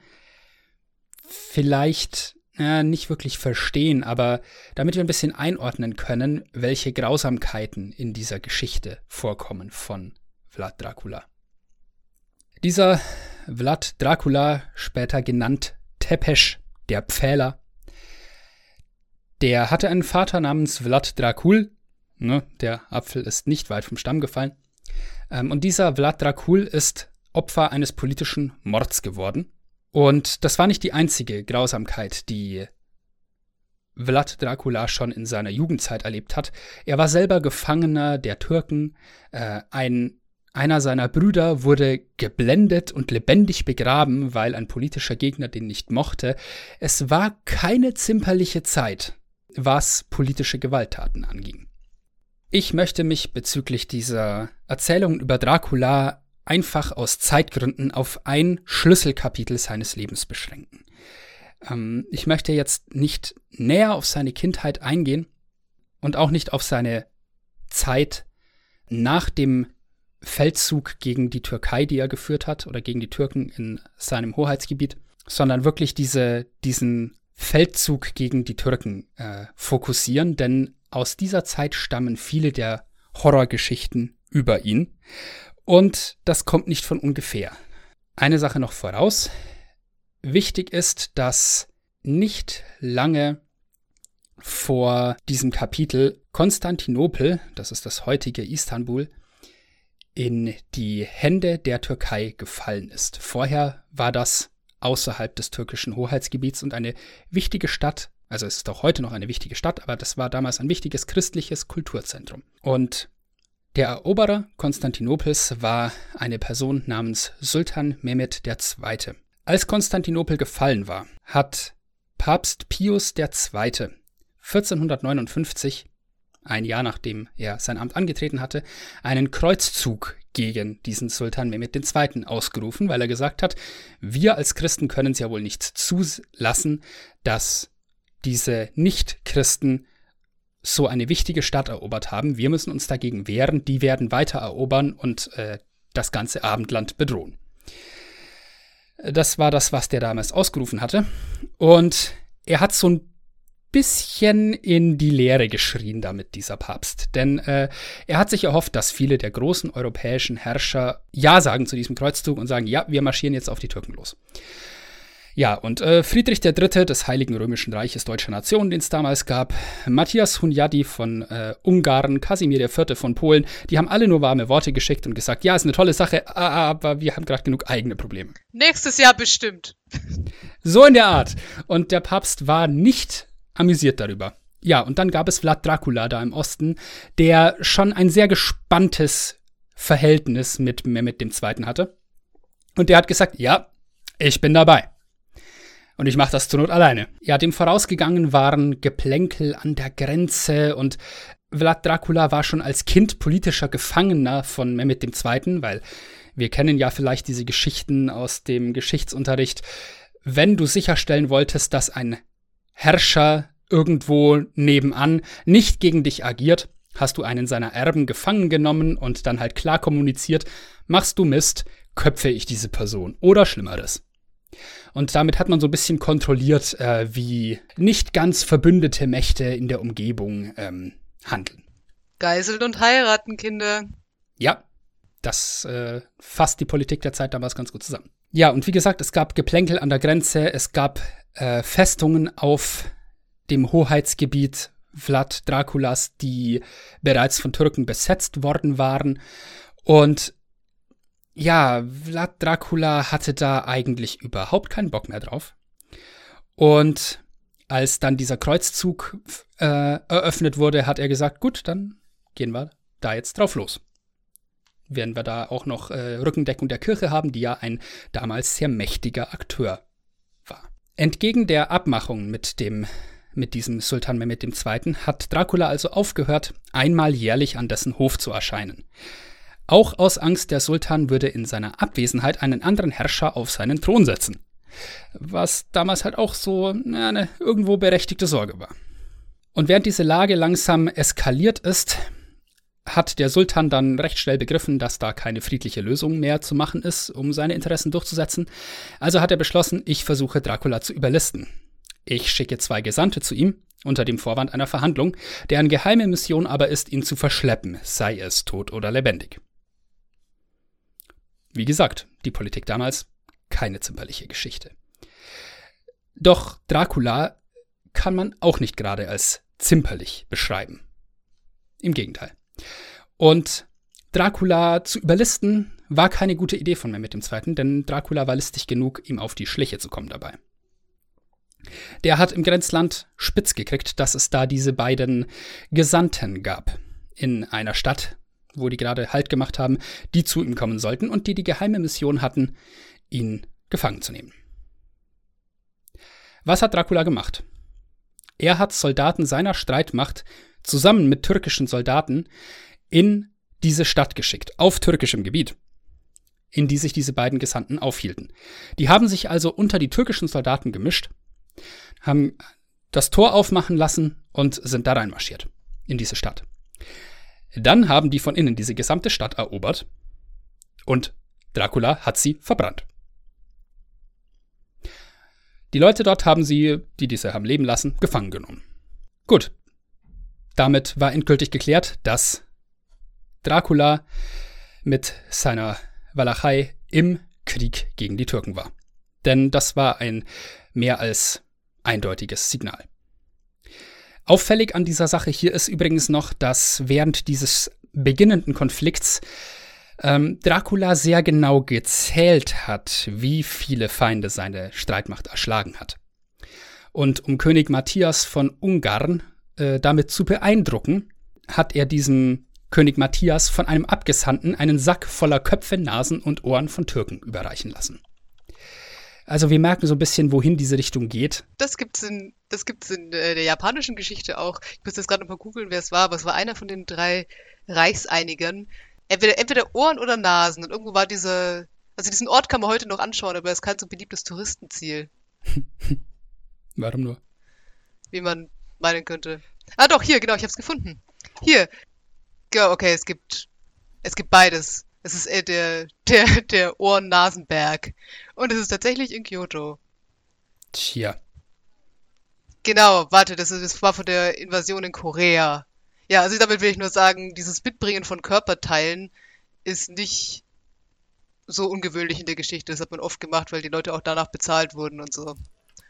S4: vielleicht ja, nicht wirklich verstehen, aber damit wir ein bisschen einordnen können, welche Grausamkeiten in dieser Geschichte vorkommen von Vlad Dracula. Dieser Vlad Dracula, später genannt Tepesch, der Pfähler, der hatte einen Vater namens Vlad Dracul, Ne? Der Apfel ist nicht weit vom Stamm gefallen. Ähm, und dieser Vlad Dracul ist Opfer eines politischen Mords geworden. Und das war nicht die einzige Grausamkeit, die Vlad Dracula schon in seiner Jugendzeit erlebt hat. Er war selber Gefangener der Türken. Äh, ein, einer seiner Brüder wurde geblendet und lebendig begraben, weil ein politischer Gegner den nicht mochte. Es war keine zimperliche Zeit, was politische Gewalttaten anging. Ich möchte mich bezüglich dieser Erzählungen über Dracula einfach aus Zeitgründen auf ein Schlüsselkapitel seines Lebens beschränken. Ähm, ich möchte jetzt nicht näher auf seine Kindheit eingehen und auch nicht auf seine Zeit nach dem Feldzug gegen die Türkei, die er geführt hat, oder gegen die Türken in seinem Hoheitsgebiet, sondern wirklich diese, diesen Feldzug gegen die Türken äh, fokussieren, denn aus dieser Zeit stammen viele der Horrorgeschichten über ihn. Und das kommt nicht von ungefähr. Eine Sache noch voraus. Wichtig ist, dass nicht lange vor diesem Kapitel Konstantinopel, das ist das heutige Istanbul, in die Hände der Türkei gefallen ist. Vorher war das außerhalb des türkischen Hoheitsgebiets und eine wichtige Stadt, also es ist auch heute noch eine wichtige Stadt, aber das war damals ein wichtiges christliches Kulturzentrum. Und der Eroberer Konstantinopels war eine Person namens Sultan Mehmed II. Als Konstantinopel gefallen war, hat Papst Pius II. 1459, ein Jahr nachdem er sein Amt angetreten hatte, einen Kreuzzug gegen diesen Sultan Mehmed II. ausgerufen, weil er gesagt hat, wir als Christen können es ja wohl nicht zulassen, dass diese Nicht-Christen so eine wichtige Stadt erobert haben. Wir müssen uns dagegen wehren, die werden weiter erobern und äh, das ganze Abendland bedrohen. Das war das, was der damals ausgerufen hatte. Und er hat so ein bisschen in die Leere geschrien damit, dieser Papst. Denn äh, er hat sich erhofft, dass viele der großen europäischen Herrscher Ja sagen zu diesem Kreuzzug und sagen, ja, wir marschieren jetzt auf die Türken los. Ja, und äh, Friedrich III. des Heiligen Römischen Reiches Deutscher Nation, den es damals gab, Matthias Hunyadi von äh, Ungarn, Kasimir IV. von Polen, die haben alle nur warme Worte geschickt und gesagt, ja, ist eine tolle Sache, aber wir haben gerade genug eigene Probleme.
S1: Nächstes Jahr bestimmt.
S4: So in der Art. Und der Papst war nicht amüsiert darüber. Ja, und dann gab es Vlad Dracula da im Osten, der schon ein sehr gespanntes Verhältnis mit Mehmet II. hatte. Und der hat gesagt, ja, ich bin dabei. Und ich mache das zur Not alleine. Ja, dem vorausgegangen waren Geplänkel an der Grenze und Vlad Dracula war schon als Kind politischer Gefangener von Mehmet II., weil wir kennen ja vielleicht diese Geschichten aus dem Geschichtsunterricht. Wenn du sicherstellen wolltest, dass ein Herrscher irgendwo nebenan nicht gegen dich agiert, hast du einen seiner Erben gefangen genommen und dann halt klar kommuniziert, machst du Mist, köpfe ich diese Person oder Schlimmeres. Und damit hat man so ein bisschen kontrolliert, äh, wie nicht ganz verbündete Mächte in der Umgebung ähm, handeln.
S1: Geiseln und heiraten, Kinder.
S4: Ja, das äh, fasst die Politik der Zeit damals ganz gut zusammen. Ja, und wie gesagt, es gab Geplänkel an der Grenze, es gab äh, Festungen auf dem Hoheitsgebiet Vlad Draculas, die bereits von Türken besetzt worden waren. Und ja, Vlad Dracula hatte da eigentlich überhaupt keinen Bock mehr drauf. Und als dann dieser Kreuzzug äh, eröffnet wurde, hat er gesagt, gut, dann gehen wir da jetzt drauf los. Werden wir da auch noch äh, Rückendeckung der Kirche haben, die ja ein damals sehr mächtiger Akteur war. Entgegen der Abmachung mit dem mit diesem Sultan Mehmed II. hat Dracula also aufgehört, einmal jährlich an dessen Hof zu erscheinen. Auch aus Angst, der Sultan würde in seiner Abwesenheit einen anderen Herrscher auf seinen Thron setzen. Was damals halt auch so eine irgendwo berechtigte Sorge war. Und während diese Lage langsam eskaliert ist, hat der Sultan dann recht schnell begriffen, dass da keine friedliche Lösung mehr zu machen ist, um seine Interessen durchzusetzen. Also hat er beschlossen, ich versuche Dracula zu überlisten. Ich schicke zwei Gesandte zu ihm, unter dem Vorwand einer Verhandlung, deren geheime Mission aber ist, ihn zu verschleppen, sei es tot oder lebendig. Wie gesagt, die Politik damals keine zimperliche Geschichte. Doch Dracula kann man auch nicht gerade als zimperlich beschreiben. Im Gegenteil. Und Dracula zu überlisten war keine gute Idee von Mehmet II., denn Dracula war listig genug, ihm auf die Schliche zu kommen dabei. Der hat im Grenzland spitz gekriegt, dass es da diese beiden Gesandten gab. In einer Stadt, wo die gerade Halt gemacht haben, die zu ihm kommen sollten und die die geheime Mission hatten, ihn gefangen zu nehmen. Was hat Dracula gemacht? Er hat Soldaten seiner Streitmacht zusammen mit türkischen Soldaten in diese Stadt geschickt, auf türkischem Gebiet, in die sich diese beiden Gesandten aufhielten. Die haben sich also unter die türkischen Soldaten gemischt, haben das Tor aufmachen lassen und sind da reinmarschiert in diese Stadt. Dann haben die von innen diese gesamte Stadt erobert und Dracula hat sie verbrannt. Die Leute dort haben sie, die diese haben leben lassen, gefangen genommen. Gut. Damit war endgültig geklärt, dass Dracula mit seiner Walachei im Krieg gegen die Türken war. Denn das war ein mehr als eindeutiges Signal. Auffällig an dieser Sache hier ist übrigens noch, dass während dieses beginnenden Konflikts ähm, Dracula sehr genau gezählt hat, wie viele Feinde seine Streitmacht erschlagen hat. Und um König Matthias von Ungarn äh, damit zu beeindrucken, hat er diesem König Matthias von einem Abgesandten einen Sack voller Köpfe, Nasen und Ohren von Türken überreichen lassen. Also wir merken so ein bisschen, wohin diese Richtung geht.
S1: Das gibt's in, das gibt's in äh, der japanischen Geschichte auch. Ich muss jetzt gerade noch mal googeln, wer es war, aber es war einer von den drei Reichseinigern. Entweder, entweder Ohren oder Nasen. Und irgendwo war diese, also diesen Ort kann man heute noch anschauen, aber er ist kein so beliebtes Touristenziel.
S4: Warum nur?
S1: Wie man meinen könnte. Ah doch, hier, genau, ich hab's gefunden. Hier. Ja, okay, es gibt, es gibt beides. Es ist äh, der, der, der Ohren-Nasenberg. Und es ist tatsächlich in Kyoto.
S4: Tja.
S1: Genau, warte, das, ist, das war von der Invasion in Korea. Ja, also damit will ich nur sagen, dieses Mitbringen von Körperteilen ist nicht so ungewöhnlich in der Geschichte. Das hat man oft gemacht, weil die Leute auch danach bezahlt wurden und so.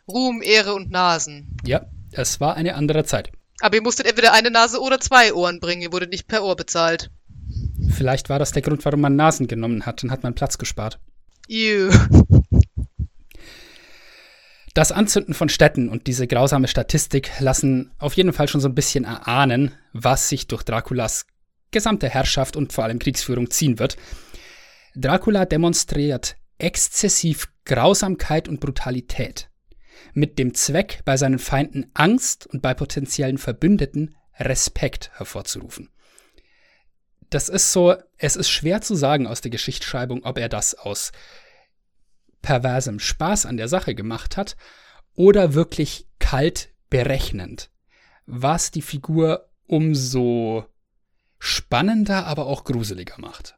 S1: Ruhm, Ehre und Nasen.
S4: Ja, es war eine andere Zeit.
S1: Aber ihr musstet entweder eine Nase oder zwei Ohren bringen. Ihr wurdet nicht per Ohr bezahlt.
S4: Vielleicht war das der Grund, warum man Nasen genommen hat. Dann hat man Platz gespart.
S1: Ew.
S4: Das Anzünden von Städten und diese grausame Statistik lassen auf jeden Fall schon so ein bisschen erahnen, was sich durch Draculas gesamte Herrschaft und vor allem Kriegsführung ziehen wird. Dracula demonstriert exzessiv Grausamkeit und Brutalität mit dem Zweck, bei seinen Feinden Angst und bei potenziellen Verbündeten Respekt hervorzurufen das ist so, es ist schwer zu sagen aus der Geschichtsschreibung, ob er das aus perversem Spaß an der Sache gemacht hat oder wirklich kalt berechnend, was die Figur umso spannender, aber auch gruseliger macht.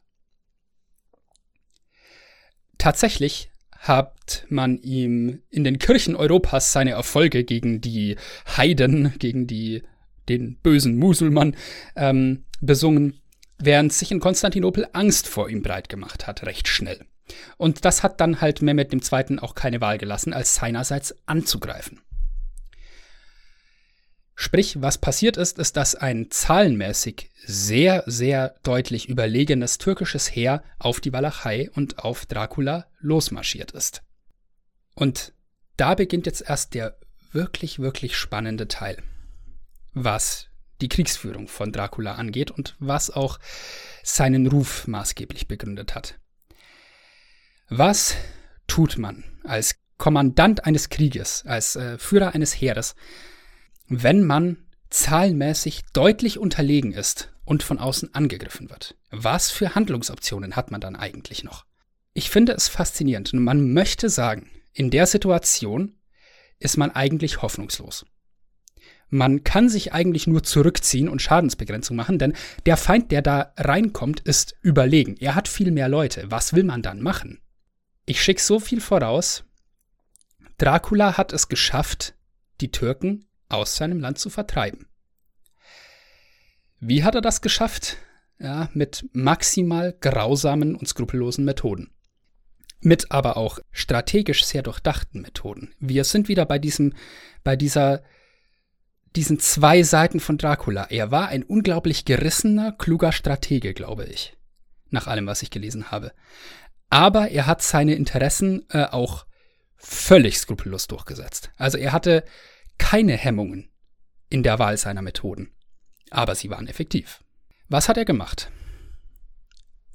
S4: Tatsächlich hat man ihm in den Kirchen Europas seine Erfolge gegen die Heiden, gegen die, den bösen Musulmann ähm, besungen während sich in Konstantinopel Angst vor ihm breit gemacht hat, recht schnell. Und das hat dann halt Mehmet II. auch keine Wahl gelassen, als seinerseits anzugreifen. Sprich, was passiert ist, ist, dass ein zahlenmäßig sehr, sehr deutlich überlegenes türkisches Heer auf die Walachei und auf Dracula losmarschiert ist. Und da beginnt jetzt erst der wirklich, wirklich spannende Teil. Was die Kriegsführung von Dracula angeht und was auch seinen Ruf maßgeblich begründet hat. Was tut man als Kommandant eines Krieges, als äh, Führer eines Heeres, wenn man zahlenmäßig deutlich unterlegen ist und von außen angegriffen wird? Was für Handlungsoptionen hat man dann eigentlich noch? Ich finde es faszinierend und man möchte sagen, in der Situation ist man eigentlich hoffnungslos. Man kann sich eigentlich nur zurückziehen und Schadensbegrenzung machen, denn der Feind, der da reinkommt, ist überlegen. Er hat viel mehr Leute. Was will man dann machen? Ich schicke so viel voraus. Dracula hat es geschafft, die Türken aus seinem Land zu vertreiben. Wie hat er das geschafft? Ja, mit maximal grausamen und skrupellosen Methoden. Mit aber auch strategisch sehr durchdachten Methoden. Wir sind wieder bei diesem, bei dieser diesen zwei Seiten von Dracula. Er war ein unglaublich gerissener, kluger Stratege, glaube ich. Nach allem, was ich gelesen habe. Aber er hat seine Interessen äh, auch völlig skrupellos durchgesetzt. Also er hatte keine Hemmungen in der Wahl seiner Methoden. Aber sie waren effektiv. Was hat er gemacht?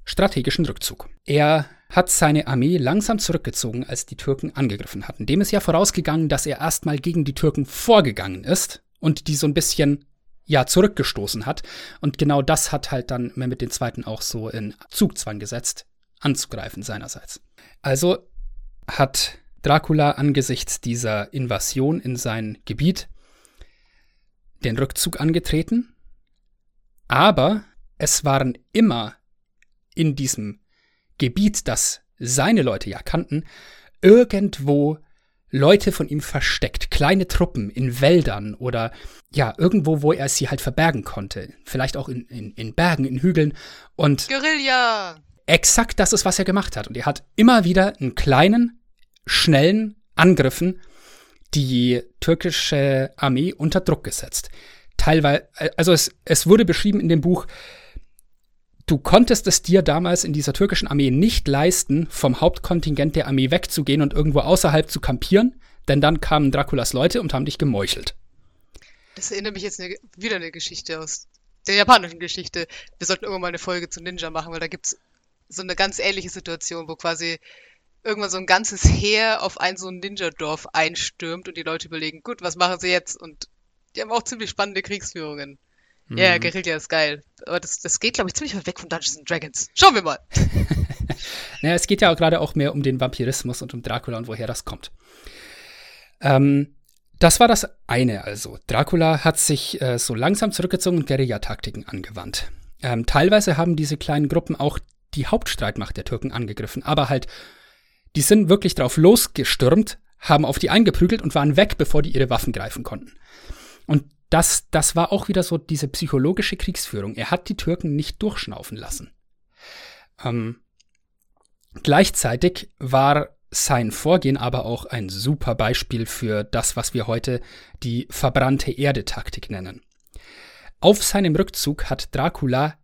S4: Strategischen Rückzug. Er hat seine Armee langsam zurückgezogen, als die Türken angegriffen hatten. Dem ist ja vorausgegangen, dass er erstmal gegen die Türken vorgegangen ist und die so ein bisschen ja zurückgestoßen hat. Und genau das hat halt dann Mehmet II. auch so in Zugzwang gesetzt, anzugreifen seinerseits. Also hat Dracula angesichts dieser Invasion in sein Gebiet den Rückzug angetreten, aber es waren immer in diesem Gebiet, das seine Leute ja kannten, irgendwo Leute von ihm versteckt, kleine Truppen in Wäldern oder ja, irgendwo, wo er sie halt verbergen konnte. Vielleicht auch in, in, in Bergen, in Hügeln. Und
S1: Guerilla!
S4: Exakt das ist, was er gemacht hat. Und er hat immer wieder einen kleinen, schnellen Angriffen die türkische Armee unter Druck gesetzt. Teilweise, also es, es wurde beschrieben in dem Buch, du konntest es dir damals in dieser türkischen Armee nicht leisten, vom Hauptkontingent der Armee wegzugehen und irgendwo außerhalb zu kampieren, denn dann kamen Draculas Leute und haben dich gemeuchelt.
S1: Das erinnert mich jetzt wieder eine Geschichte aus der japanischen Geschichte. Wir sollten irgendwann mal eine Folge zu Ninja machen, weil da gibt's so eine ganz ähnliche Situation, wo quasi irgendwann so ein ganzes Heer auf ein so ein Ninja-Dorf einstürmt und die Leute überlegen, gut, was machen sie jetzt? Und die haben auch ziemlich spannende Kriegsführungen. Ja, yeah, mhm. Guerilla ist geil. Aber das, das geht, glaube ich, ziemlich weit weg von Dungeons and Dragons. Schauen wir mal.
S4: naja, es geht ja gerade auch mehr um den Vampirismus und um Dracula und woher das kommt. Ähm, das war das eine also. Dracula hat sich äh, so langsam zurückgezogen und Guerilla-Taktiken angewandt. Ähm, teilweise haben diese kleinen Gruppen auch die Hauptstreitmacht der Türken angegriffen, aber halt, die sind wirklich drauf losgestürmt, haben auf die eingeprügelt und waren weg, bevor die ihre Waffen greifen konnten. Und das, das war auch wieder so diese psychologische Kriegsführung. Er hat die Türken nicht durchschnaufen lassen. Ähm, gleichzeitig war sein Vorgehen aber auch ein super Beispiel für das, was wir heute die verbrannte Erde-Taktik nennen. Auf seinem Rückzug hat Dracula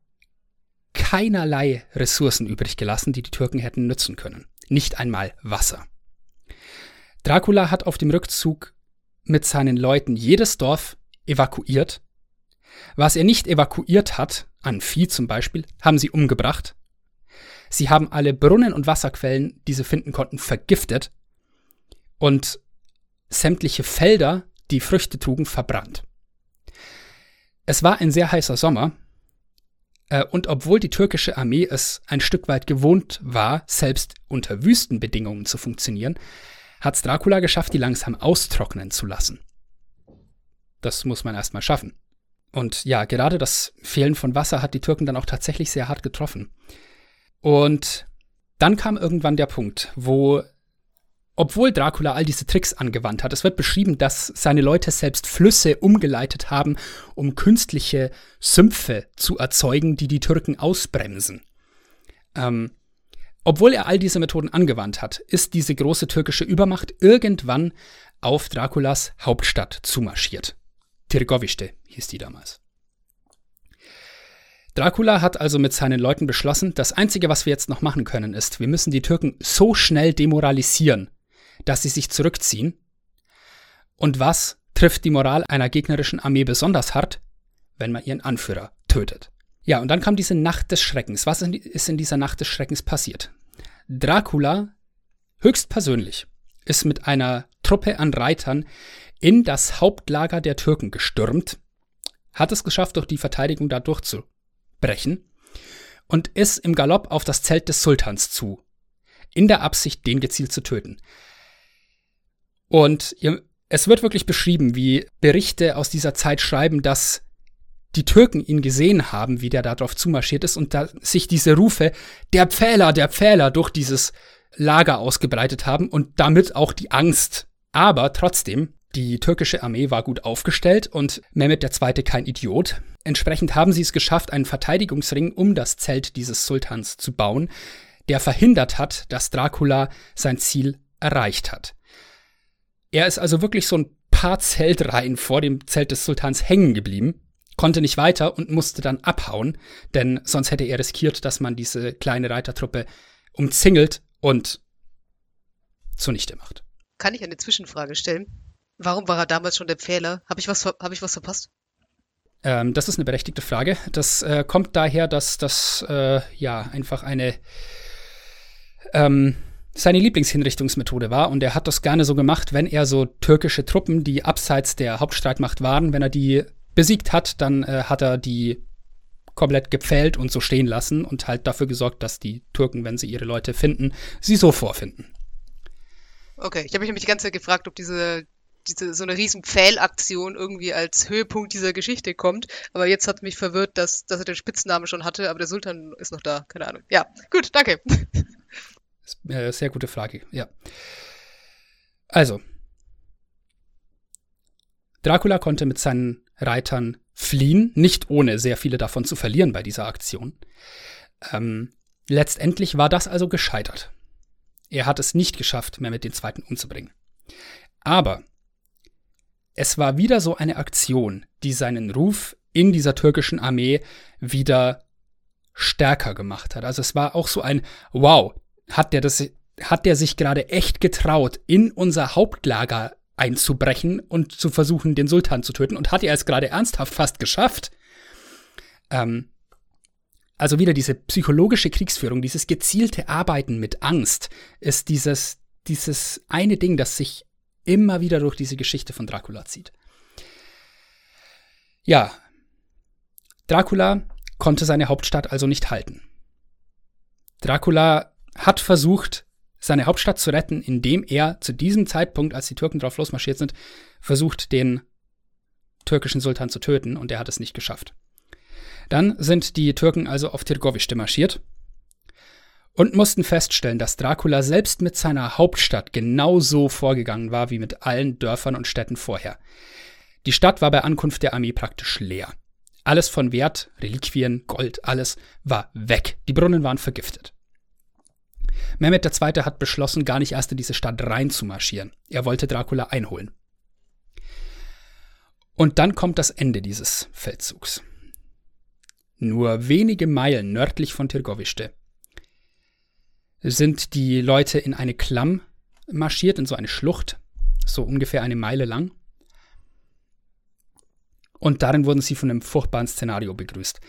S4: keinerlei Ressourcen übrig gelassen, die die Türken hätten nützen können. Nicht einmal Wasser. Dracula hat auf dem Rückzug mit seinen Leuten jedes Dorf evakuiert. Was er nicht evakuiert hat, an Vieh zum Beispiel, haben sie umgebracht. Sie haben alle Brunnen und Wasserquellen, die sie finden konnten, vergiftet und sämtliche Felder, die Früchte trugen, verbrannt. Es war ein sehr heißer Sommer, äh, und obwohl die türkische Armee es ein Stück weit gewohnt war, selbst unter Wüstenbedingungen zu funktionieren, hat Dracula geschafft, die langsam austrocknen zu lassen. Das muss man erstmal schaffen. Und ja, gerade das Fehlen von Wasser hat die Türken dann auch tatsächlich sehr hart getroffen. Und dann kam irgendwann der Punkt, wo, obwohl Dracula all diese Tricks angewandt hat, es wird beschrieben, dass seine Leute selbst Flüsse umgeleitet haben, um künstliche Sümpfe zu erzeugen, die die Türken ausbremsen. Ähm, obwohl er all diese Methoden angewandt hat, ist diese große türkische Übermacht irgendwann auf Draculas Hauptstadt zumarschiert. Tirgoviste hieß die damals. Dracula hat also mit seinen Leuten beschlossen, das Einzige, was wir jetzt noch machen können, ist, wir müssen die Türken so schnell demoralisieren, dass sie sich zurückziehen. Und was trifft die Moral einer gegnerischen Armee besonders hart? Wenn man ihren Anführer tötet. Ja, und dann kam diese Nacht des Schreckens. Was ist in dieser Nacht des Schreckens passiert? Dracula, höchstpersönlich, ist mit einer Truppe an Reitern in das Hauptlager der Türken gestürmt, hat es geschafft, durch die Verteidigung da durchzubrechen und ist im Galopp auf das Zelt des Sultans zu, in der Absicht, den gezielt zu töten. Und es wird wirklich beschrieben, wie Berichte aus dieser Zeit schreiben, dass die Türken ihn gesehen haben, wie der darauf zumarschiert ist und da sich diese Rufe, der Pfähler, der Pfähler, durch dieses Lager ausgebreitet haben und damit auch die Angst. Aber trotzdem die türkische Armee war gut aufgestellt und Mehmet II. kein Idiot. Entsprechend haben sie es geschafft, einen Verteidigungsring um das Zelt dieses Sultans zu bauen, der verhindert hat, dass Dracula sein Ziel erreicht hat. Er ist also wirklich so ein paar Zeltreihen vor dem Zelt des Sultans hängen geblieben, konnte nicht weiter und musste dann abhauen, denn sonst hätte er riskiert, dass man diese kleine Reitertruppe umzingelt und zunichte macht.
S1: Kann ich eine Zwischenfrage stellen? Warum war er damals schon der Pfähler? Habe ich, was, hab ich was verpasst?
S4: Ähm, das ist eine berechtigte Frage. Das äh, kommt daher, dass das äh, ja einfach eine ähm, seine Lieblingshinrichtungsmethode war und er hat das gerne so gemacht, wenn er so türkische Truppen, die abseits der Hauptstreitmacht waren, wenn er die besiegt hat, dann äh, hat er die komplett gepfählt und so stehen lassen und halt dafür gesorgt, dass die Türken, wenn sie ihre Leute finden, sie so vorfinden.
S1: Okay, ich habe mich nämlich die ganze Zeit gefragt, ob diese, diese so eine riesen Pfählaktion irgendwie als Höhepunkt dieser Geschichte kommt. Aber jetzt hat mich verwirrt, dass, dass er den Spitznamen schon hatte, aber der Sultan ist noch da. Keine Ahnung. Ja, gut, danke.
S4: Äh, sehr gute Frage, ja. Also, Dracula konnte mit seinen Reitern fliehen, nicht ohne sehr viele davon zu verlieren bei dieser Aktion. Ähm, letztendlich war das also gescheitert. Er hat es nicht geschafft, mehr mit den Zweiten umzubringen. Aber es war wieder so eine Aktion, die seinen Ruf in dieser türkischen Armee wieder stärker gemacht hat. Also es war auch so ein Wow, hat der das hat der sich gerade echt getraut, in unser Hauptlager einzubrechen und zu versuchen, den Sultan zu töten und hat er es gerade ernsthaft fast geschafft. Ähm, also wieder diese psychologische Kriegsführung, dieses gezielte Arbeiten mit Angst ist dieses, dieses eine Ding, das sich immer wieder durch diese Geschichte von Dracula zieht. Ja, Dracula konnte seine Hauptstadt also nicht halten. Dracula hat versucht, seine Hauptstadt zu retten, indem er zu diesem Zeitpunkt, als die Türken drauf losmarschiert sind, versucht, den türkischen Sultan zu töten und er hat es nicht geschafft. Dann sind die Türken also auf Tirgoviste marschiert und mussten feststellen, dass Dracula selbst mit seiner Hauptstadt genauso vorgegangen war wie mit allen Dörfern und Städten vorher. Die Stadt war bei Ankunft der Armee praktisch leer. Alles von Wert, Reliquien, Gold, alles war weg. Die Brunnen waren vergiftet. Mehmet II. hat beschlossen, gar nicht erst in diese Stadt reinzumarschieren. Er wollte Dracula einholen. Und dann kommt das Ende dieses Feldzugs. Nur wenige Meilen nördlich von Tirgoviste sind die Leute in eine Klamm marschiert, in so eine Schlucht, so ungefähr eine Meile lang. Und darin wurden sie von einem furchtbaren Szenario begrüßt.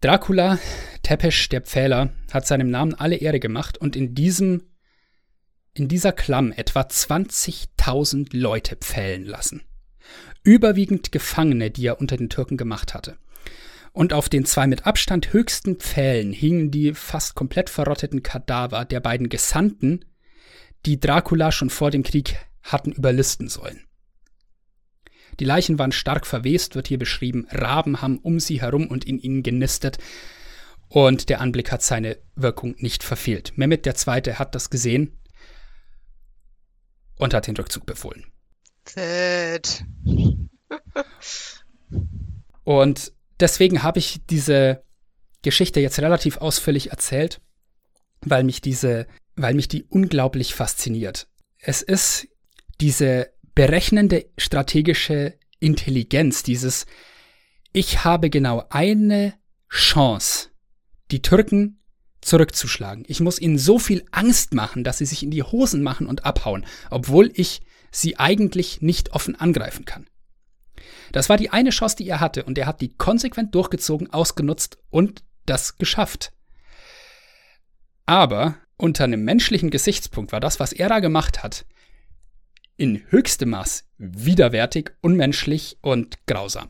S4: Dracula, Tepesch, der Pfähler, hat seinem Namen alle Ehre gemacht und in diesem, in dieser Klamm etwa 20.000 Leute pfählen lassen. Überwiegend Gefangene, die er unter den Türken gemacht hatte. Und auf den zwei mit Abstand höchsten Pfählen hingen die fast komplett verrotteten Kadaver der beiden Gesandten, die Dracula schon vor dem Krieg hatten überlisten sollen. Die Leichen waren stark verwest, wird hier beschrieben. Raben haben um sie herum und in ihnen genistet. Und der Anblick hat seine Wirkung nicht verfehlt. Mehmet II. hat das gesehen und hat den Rückzug befohlen.
S1: Fett.
S4: und deswegen habe ich diese Geschichte jetzt relativ ausführlich erzählt, weil mich diese, weil mich die unglaublich fasziniert. Es ist diese berechnende strategische Intelligenz, dieses ich habe genau eine Chance, die Türken zurückzuschlagen. Ich muss ihnen so viel Angst machen, dass sie sich in die Hosen machen und abhauen, obwohl ich sie eigentlich nicht offen angreifen kann. Das war die eine Chance, die er hatte, und er hat die konsequent durchgezogen, ausgenutzt und das geschafft. Aber unter einem menschlichen Gesichtspunkt war das, was er da gemacht hat, in höchstem Maß widerwärtig, unmenschlich und grausam.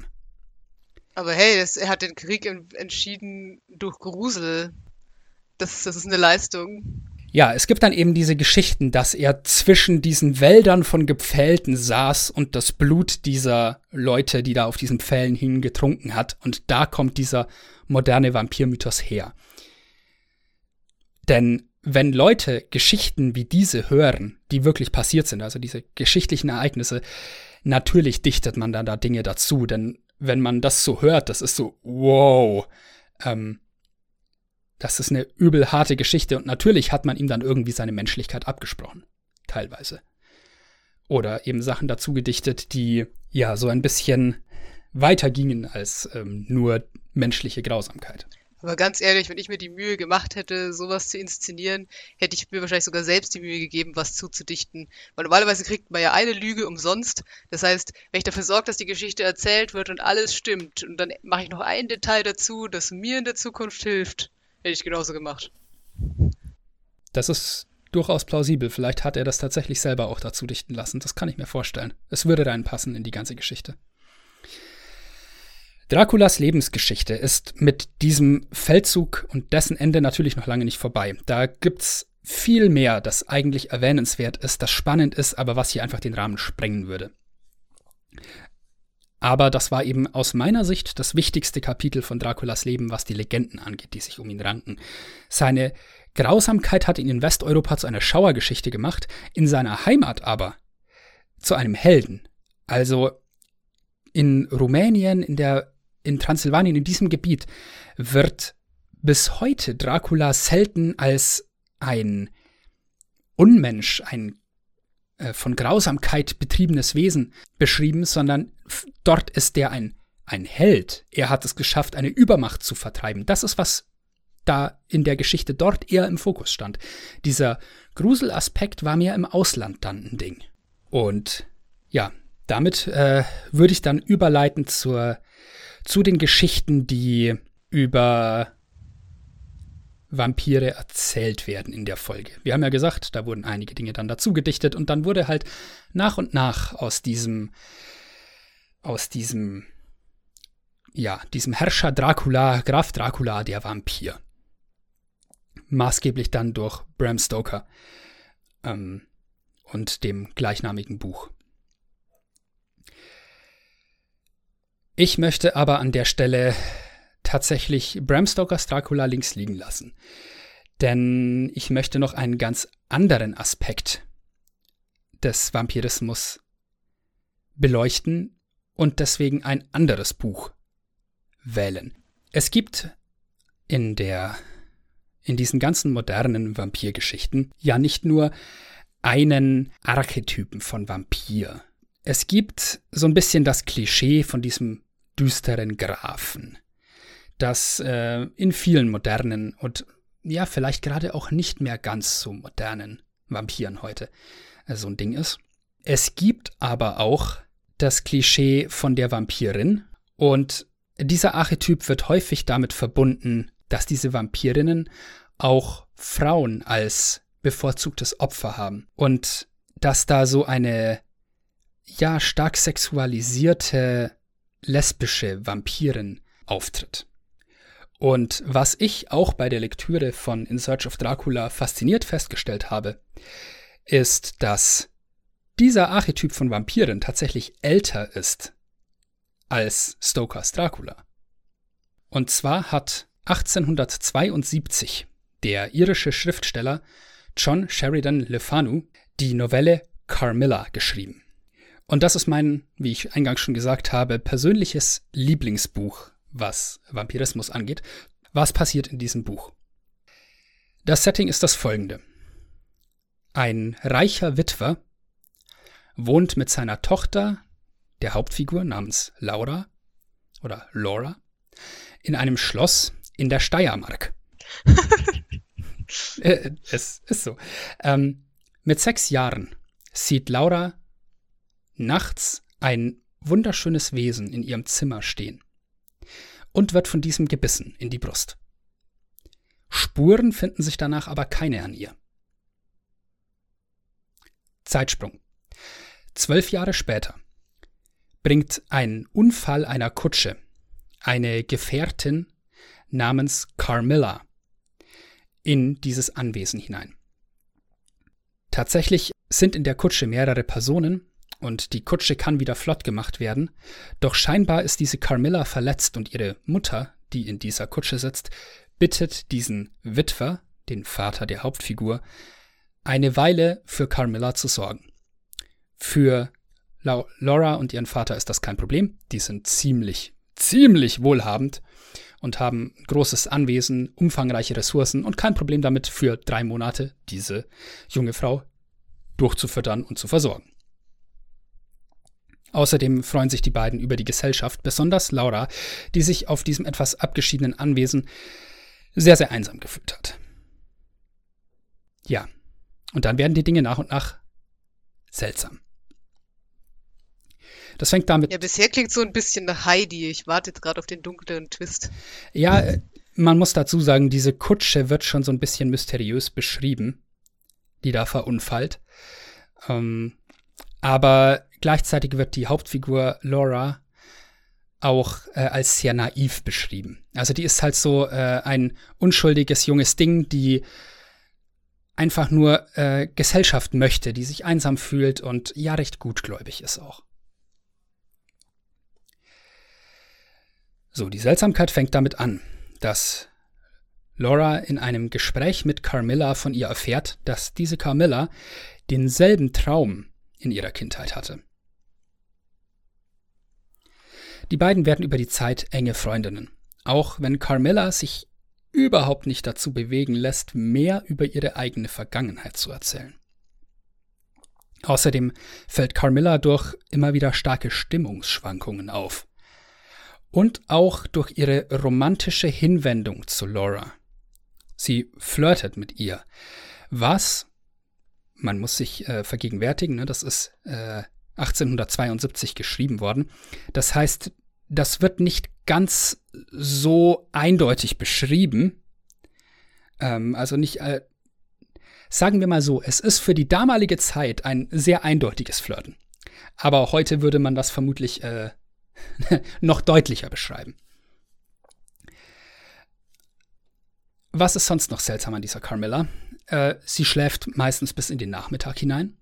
S1: Aber hey, das, er hat den Krieg entschieden durch Grusel. Das, das ist eine Leistung.
S4: Ja, es gibt dann eben diese Geschichten, dass er zwischen diesen Wäldern von Gepfählten saß und das Blut dieser Leute, die da auf diesen Pfählen hingen, getrunken hat. Und da kommt dieser moderne Vampirmythos her. Denn wenn Leute Geschichten wie diese hören, die wirklich passiert sind, also diese geschichtlichen Ereignisse, natürlich dichtet man dann da Dinge dazu, denn wenn man das so hört, das ist so, wow, ähm, das ist eine übel harte Geschichte und natürlich hat man ihm dann irgendwie seine Menschlichkeit abgesprochen, teilweise. Oder eben Sachen dazu gedichtet, die ja so ein bisschen weiter gingen als ähm, nur menschliche Grausamkeit.
S1: Aber ganz ehrlich, wenn ich mir die Mühe gemacht hätte, sowas zu inszenieren, hätte ich mir wahrscheinlich sogar selbst die Mühe gegeben, was zuzudichten. Weil normalerweise kriegt man ja eine Lüge umsonst. Das heißt, wenn ich dafür sorge, dass die Geschichte erzählt wird und alles stimmt, und dann mache ich noch ein Detail dazu, das mir in der Zukunft hilft, hätte ich genauso gemacht.
S4: Das ist durchaus plausibel. Vielleicht hat er das tatsächlich selber auch dazu dichten lassen. Das kann ich mir vorstellen. Es würde reinpassen in die ganze Geschichte. Draculas Lebensgeschichte ist mit diesem Feldzug und dessen Ende natürlich noch lange nicht vorbei. Da gibt's viel mehr, das eigentlich erwähnenswert ist, das spannend ist, aber was hier einfach den Rahmen sprengen würde. Aber das war eben aus meiner Sicht das wichtigste Kapitel von Draculas Leben, was die Legenden angeht, die sich um ihn ranken. Seine Grausamkeit hat ihn in Westeuropa zu einer Schauergeschichte gemacht, in seiner Heimat aber zu einem Helden. Also in Rumänien, in der in Transsilvanien, in diesem Gebiet, wird bis heute Dracula selten als ein Unmensch, ein äh, von Grausamkeit betriebenes Wesen beschrieben, sondern dort ist der ein, ein Held. Er hat es geschafft, eine Übermacht zu vertreiben. Das ist, was da in der Geschichte dort eher im Fokus stand. Dieser Gruselaspekt war mehr im Ausland dann ein Ding. Und ja, damit äh, würde ich dann überleiten zur zu den Geschichten, die über Vampire erzählt werden in der Folge. Wir haben ja gesagt, da wurden einige Dinge dann dazu gedichtet und dann wurde halt nach und nach aus diesem, aus diesem, ja, diesem Herrscher Dracula, Graf Dracula, der Vampir. Maßgeblich dann durch Bram Stoker ähm, und dem gleichnamigen Buch. Ich möchte aber an der Stelle tatsächlich Bram Stokers Dracula links liegen lassen. Denn ich möchte noch einen ganz anderen Aspekt des Vampirismus beleuchten und deswegen ein anderes Buch wählen. Es gibt in der in diesen ganzen modernen Vampirgeschichten ja nicht nur einen Archetypen von Vampir. Es gibt so ein bisschen das Klischee von diesem düsteren Grafen, das äh, in vielen modernen und ja, vielleicht gerade auch nicht mehr ganz so modernen Vampiren heute so ein Ding ist. Es gibt aber auch das Klischee von der Vampirin und dieser Archetyp wird häufig damit verbunden, dass diese Vampirinnen auch Frauen als bevorzugtes Opfer haben und dass da so eine ja stark sexualisierte lesbische Vampirin auftritt. Und was ich auch bei der Lektüre von In Search of Dracula fasziniert festgestellt habe, ist, dass dieser Archetyp von Vampiren tatsächlich älter ist als Stokers Dracula. Und zwar hat 1872 der irische Schriftsteller John Sheridan Le Fanu die Novelle Carmilla geschrieben. Und das ist mein, wie ich eingangs schon gesagt habe, persönliches Lieblingsbuch, was Vampirismus angeht. Was passiert in diesem Buch? Das Setting ist das folgende. Ein reicher Witwer wohnt mit seiner Tochter, der Hauptfigur namens Laura oder Laura, in einem Schloss in der Steiermark. äh, es ist so. Ähm, mit sechs Jahren sieht Laura nachts ein wunderschönes Wesen in ihrem Zimmer stehen und wird von diesem gebissen in die Brust. Spuren finden sich danach aber keine an ihr. Zeitsprung. Zwölf Jahre später bringt ein Unfall einer Kutsche eine Gefährtin namens Carmilla in dieses Anwesen hinein. Tatsächlich sind in der Kutsche mehrere Personen und die Kutsche kann wieder flott gemacht werden. Doch scheinbar ist diese Carmilla verletzt und ihre Mutter, die in dieser Kutsche sitzt, bittet diesen Witwer, den Vater der Hauptfigur, eine Weile für Carmilla zu sorgen. Für Laura und ihren Vater ist das kein Problem. Die sind ziemlich, ziemlich wohlhabend und haben großes Anwesen, umfangreiche Ressourcen und kein Problem damit, für drei Monate diese junge Frau durchzufüttern und zu versorgen. Außerdem freuen sich die beiden über die Gesellschaft, besonders Laura, die sich auf diesem etwas abgeschiedenen Anwesen sehr, sehr einsam gefühlt hat. Ja, und dann werden die Dinge nach und nach seltsam. Das fängt damit.
S1: Ja, bisher klingt so ein bisschen nach Heidi. Ich warte jetzt gerade auf den dunklen Twist.
S4: Ja, äh, man muss dazu sagen, diese Kutsche wird schon so ein bisschen mysteriös beschrieben, die da verunfallt. Ähm, aber gleichzeitig wird die Hauptfigur Laura auch äh, als sehr naiv beschrieben. Also die ist halt so äh, ein unschuldiges junges Ding, die einfach nur äh, Gesellschaft möchte, die sich einsam fühlt und ja recht gutgläubig ist auch. So, die Seltsamkeit fängt damit an, dass Laura in einem Gespräch mit Carmilla von ihr erfährt, dass diese Carmilla denselben Traum in ihrer Kindheit hatte. Die beiden werden über die Zeit enge Freundinnen, auch wenn Carmilla sich überhaupt nicht dazu bewegen lässt, mehr über ihre eigene Vergangenheit zu erzählen. Außerdem fällt Carmilla durch immer wieder starke Stimmungsschwankungen auf. Und auch durch ihre romantische Hinwendung zu Laura. Sie flirtet mit ihr, was man muss sich äh, vergegenwärtigen, ne, das ist äh, 1872 geschrieben worden. Das heißt, das wird nicht ganz so eindeutig beschrieben. Ähm, also nicht, äh, sagen wir mal so, es ist für die damalige Zeit ein sehr eindeutiges Flirten. Aber heute würde man das vermutlich äh, noch deutlicher beschreiben. Was ist sonst noch seltsam an dieser Carmilla? Äh, sie schläft meistens bis in den Nachmittag hinein.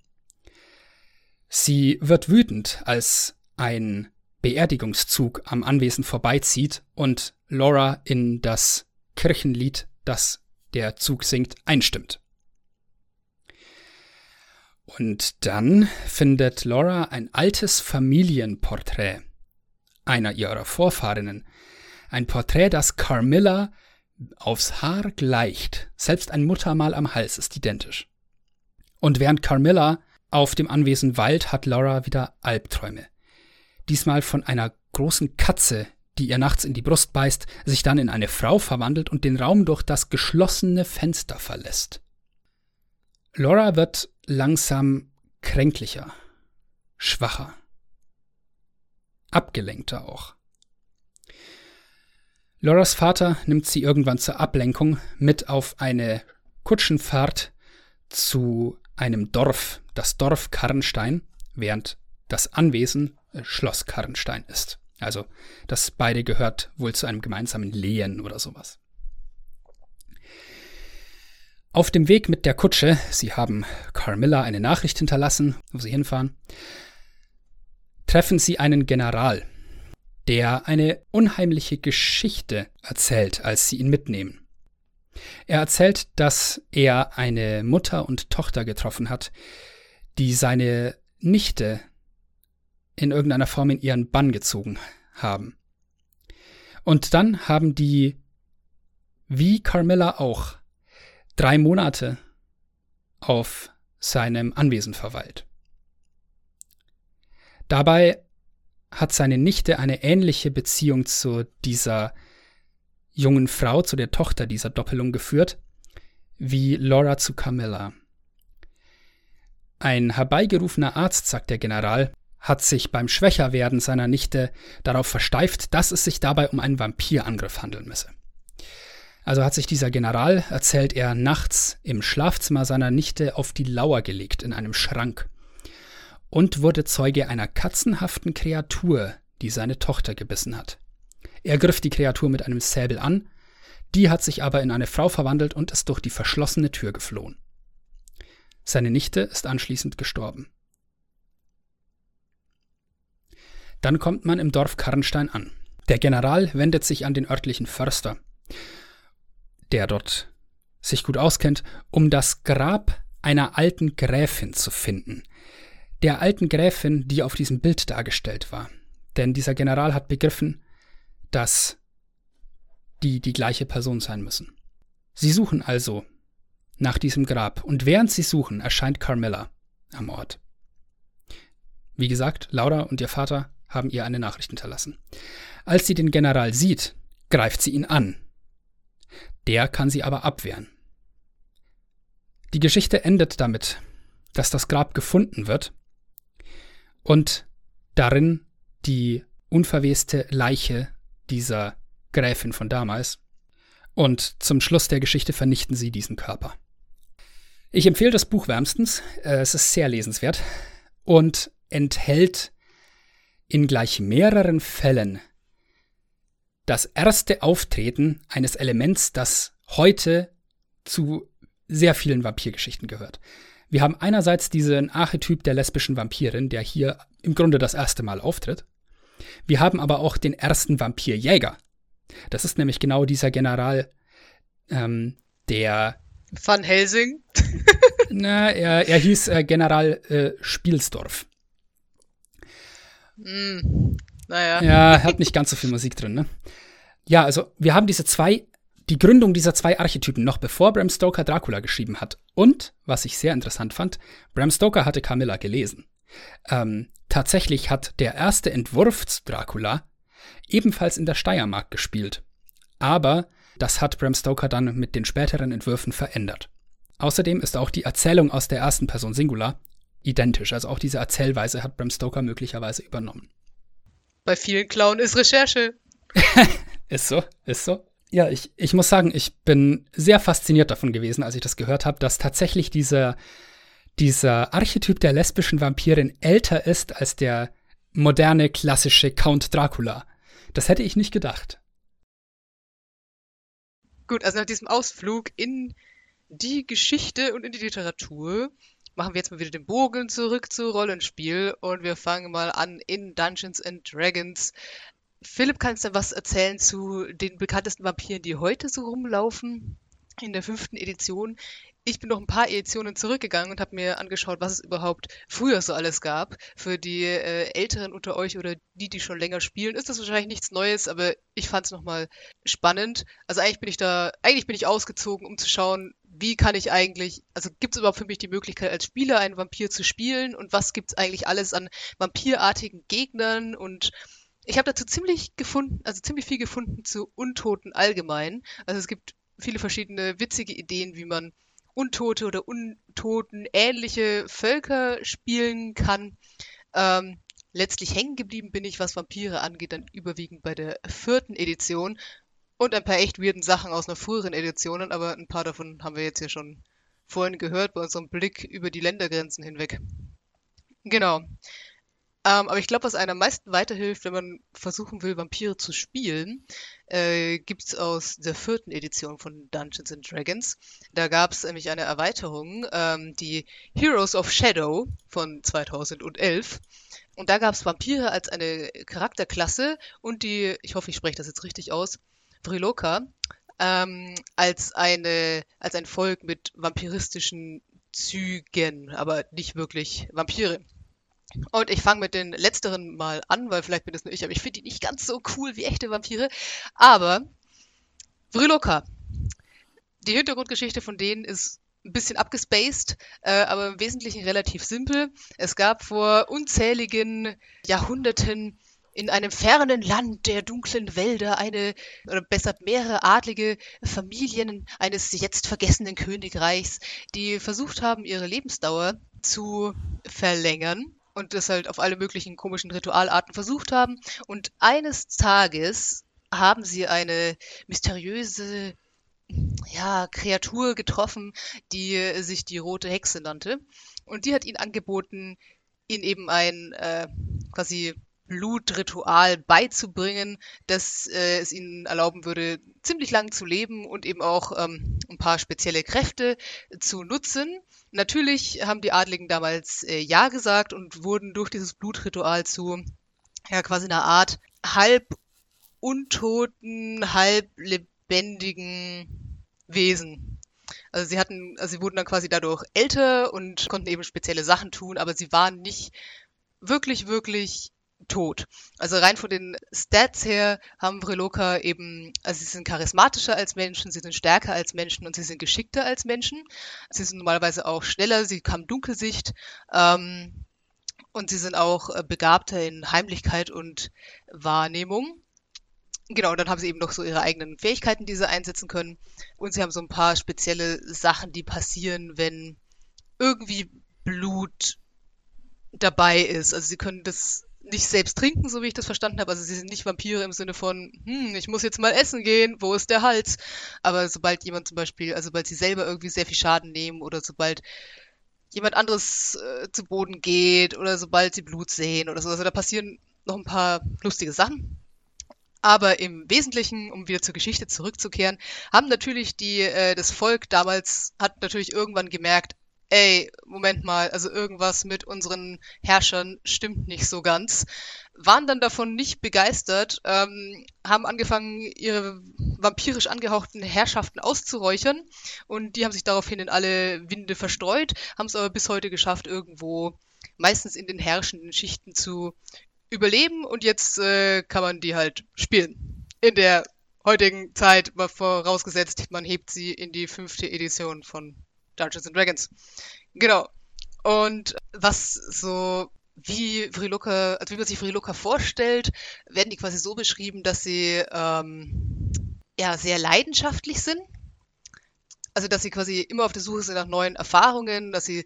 S4: Sie wird wütend, als ein Beerdigungszug am Anwesen vorbeizieht und Laura in das Kirchenlied, das der Zug singt, einstimmt. Und dann findet Laura ein altes Familienporträt einer ihrer Vorfahrinnen. Ein Porträt, das Carmilla aufs Haar gleicht. Selbst ein Muttermal am Hals ist identisch. Und während Carmilla auf dem Anwesen weilt, hat Laura wieder Albträume. Diesmal von einer großen Katze, die ihr nachts in die Brust beißt, sich dann in eine Frau verwandelt und den Raum durch das geschlossene Fenster verlässt. Laura wird langsam kränklicher, schwacher, abgelenkter auch. Loras Vater nimmt sie irgendwann zur Ablenkung mit auf eine Kutschenfahrt zu einem Dorf, das Dorf Karrenstein, während das Anwesen äh, Schloss Karrenstein ist. Also das beide gehört wohl zu einem gemeinsamen Lehen oder sowas. Auf dem Weg mit der Kutsche, sie haben Carmilla eine Nachricht hinterlassen, wo sie hinfahren, treffen sie einen General, der eine unheimliche Geschichte erzählt, als sie ihn mitnehmen. Er erzählt, dass er eine Mutter und Tochter getroffen hat, die seine Nichte in irgendeiner Form in ihren Bann gezogen haben. Und dann haben die, wie Carmilla auch, drei Monate auf seinem Anwesen verweilt. Dabei hat seine Nichte eine ähnliche Beziehung zu dieser jungen Frau, zu der Tochter dieser Doppelung geführt, wie Laura zu Camilla. Ein herbeigerufener Arzt, sagt der General, hat sich beim Schwächerwerden seiner Nichte darauf versteift, dass es sich dabei um einen Vampirangriff handeln müsse. Also hat sich dieser General, erzählt er, nachts im Schlafzimmer seiner Nichte auf die Lauer gelegt in einem Schrank und wurde Zeuge einer katzenhaften Kreatur, die seine Tochter gebissen hat. Er griff die Kreatur mit einem Säbel an, die hat sich aber in eine Frau verwandelt und ist durch die verschlossene Tür geflohen. Seine Nichte ist anschließend gestorben. Dann kommt man im Dorf Karnstein an. Der General wendet sich an den örtlichen Förster, der dort sich gut auskennt, um das Grab einer alten Gräfin zu finden, der alten Gräfin, die auf diesem Bild dargestellt war. Denn dieser General hat begriffen, dass die die gleiche Person sein müssen. Sie suchen also nach diesem Grab und während sie suchen, erscheint Carmilla am Ort. Wie gesagt, Laura und ihr Vater haben ihr eine Nachricht hinterlassen. Als sie den General sieht, greift sie ihn an. Der kann sie aber abwehren. Die Geschichte endet damit, dass das Grab gefunden wird und darin die unverweste Leiche dieser Gräfin von damals. Und zum Schluss der Geschichte vernichten sie diesen Körper. Ich empfehle das Buch wärmstens. Äh, es ist sehr lesenswert und enthält in gleich mehreren Fällen das erste Auftreten eines Elements, das heute zu sehr vielen Vampirgeschichten gehört. Wir haben einerseits diesen Archetyp der lesbischen Vampirin, der hier im Grunde das erste Mal auftritt. Wir haben aber auch den ersten Vampirjäger. Das ist nämlich genau dieser General, ähm, der.
S1: Van Helsing?
S4: na, er, er hieß äh, General äh, Spielsdorf.
S1: Mm, naja.
S4: Ja, hat nicht ganz so viel Musik drin, ne? Ja, also wir haben diese zwei, die Gründung dieser zwei Archetypen noch bevor Bram Stoker Dracula geschrieben hat. Und, was ich sehr interessant fand, Bram Stoker hatte Camilla gelesen. Ähm, tatsächlich hat der erste Entwurf Dracula ebenfalls in der Steiermark gespielt. Aber das hat Bram Stoker dann mit den späteren Entwürfen verändert. Außerdem ist auch die Erzählung aus der ersten Person Singular identisch. Also auch diese Erzählweise hat Bram Stoker möglicherweise übernommen.
S1: Bei vielen Clown ist Recherche.
S4: ist so, ist so. Ja, ich, ich muss sagen, ich bin sehr fasziniert davon gewesen, als ich das gehört habe, dass tatsächlich dieser, dieser Archetyp der lesbischen Vampirin älter ist als der moderne klassische Count Dracula. Das hätte ich nicht gedacht.
S1: Gut, also nach diesem Ausflug in die Geschichte und in die Literatur machen wir jetzt mal wieder den Bogen zurück zu Rollenspiel und wir fangen mal an in Dungeons and Dragons. Philipp, kannst du was erzählen zu den bekanntesten Vampiren, die heute so rumlaufen? In der fünften Edition ich bin noch ein paar Editionen zurückgegangen und habe mir angeschaut, was es überhaupt früher so alles gab. Für die äh, Älteren unter euch oder die, die schon länger spielen, ist das wahrscheinlich nichts Neues, aber ich fand es nochmal spannend. Also eigentlich bin ich da, eigentlich bin ich ausgezogen, um zu schauen, wie kann ich eigentlich, also gibt es überhaupt für mich die Möglichkeit, als Spieler einen Vampir zu spielen und was gibt es eigentlich alles an vampirartigen Gegnern und ich habe dazu ziemlich gefunden, also ziemlich viel gefunden zu Untoten allgemein. Also es gibt viele verschiedene witzige Ideen, wie man Untote oder Untoten ähnliche Völker spielen kann. Ähm, letztlich hängen geblieben bin ich, was Vampire angeht, dann überwiegend bei der vierten Edition und ein paar echt weirden Sachen aus einer früheren Edition, aber ein paar davon haben wir jetzt hier schon vorhin gehört bei unserem Blick über die Ländergrenzen hinweg. Genau. Ähm, aber ich glaube, was einem am meisten weiterhilft, wenn man versuchen will, Vampire zu spielen, äh, gibt es aus der vierten Edition von Dungeons and Dragons. Da gab es nämlich eine Erweiterung, ähm, die Heroes of Shadow von 2011. Und da gab es Vampire als eine Charakterklasse und die, ich hoffe, ich spreche das jetzt richtig aus, Vriloka, ähm, als eine, als ein Volk mit vampiristischen Zügen, aber nicht wirklich Vampire. Und ich fange mit den letzteren mal an, weil vielleicht bin das nur ich, aber ich finde die nicht ganz so cool wie echte Vampire. Aber Vriloka. Die Hintergrundgeschichte von denen ist ein bisschen abgespaced, äh, aber im Wesentlichen relativ simpel. Es gab vor unzähligen Jahrhunderten in einem fernen Land der dunklen Wälder eine, oder besser mehrere adlige Familien eines jetzt vergessenen Königreichs, die versucht haben, ihre Lebensdauer zu verlängern und das halt auf alle möglichen komischen Ritualarten versucht haben. Und eines Tages haben sie eine mysteriöse ja, Kreatur getroffen, die sich die Rote Hexe nannte. Und die hat ihnen angeboten, ihnen eben ein äh, quasi Blutritual beizubringen, das äh, es ihnen erlauben würde, ziemlich lang zu leben und eben auch ähm, ein paar spezielle Kräfte zu nutzen. Natürlich haben die Adligen damals äh, Ja gesagt und wurden durch dieses Blutritual zu ja quasi einer Art halb untoten, halb lebendigen Wesen. Also sie hatten, also sie wurden dann quasi dadurch älter und konnten eben spezielle Sachen tun, aber sie waren nicht wirklich, wirklich tot. Also rein von den Stats her haben Vreloka eben, also sie sind charismatischer als Menschen, sie sind stärker als Menschen und sie sind geschickter als Menschen. Sie sind normalerweise auch schneller, sie haben Dunkelsicht. Ähm, Und sie sind auch äh, begabter in Heimlichkeit und Wahrnehmung. Genau, dann haben sie eben noch so ihre eigenen Fähigkeiten, die sie einsetzen können. Und sie haben so ein paar spezielle Sachen, die passieren, wenn irgendwie Blut dabei ist. Also sie können das nicht selbst trinken, so wie ich das verstanden habe. Also sie sind nicht Vampire im Sinne von, hm, ich muss jetzt mal essen gehen, wo ist der Hals? Aber sobald jemand zum Beispiel, also sobald sie selber irgendwie sehr viel Schaden nehmen oder sobald jemand anderes äh, zu Boden geht oder sobald sie Blut sehen oder so, also da passieren noch ein paar lustige Sachen. Aber im Wesentlichen, um wieder zur Geschichte zurückzukehren, haben natürlich die, äh, das Volk damals hat natürlich irgendwann gemerkt, ey, Moment mal, also irgendwas mit unseren Herrschern stimmt nicht so ganz, waren dann davon nicht begeistert, ähm, haben angefangen, ihre vampirisch angehauchten Herrschaften auszuräuchern und die haben sich daraufhin in alle Winde verstreut, haben es aber bis heute geschafft, irgendwo meistens in den herrschenden Schichten zu überleben und jetzt äh, kann man die halt spielen. In der heutigen Zeit, vorausgesetzt, man hebt sie in die fünfte Edition von Dungeons and Dragons. Genau. Und was so wie Vriloka, also wie man sich Vriloka vorstellt, werden die quasi so beschrieben, dass sie ähm, ja sehr leidenschaftlich sind. Also dass sie quasi immer auf der Suche sind nach neuen Erfahrungen, dass sie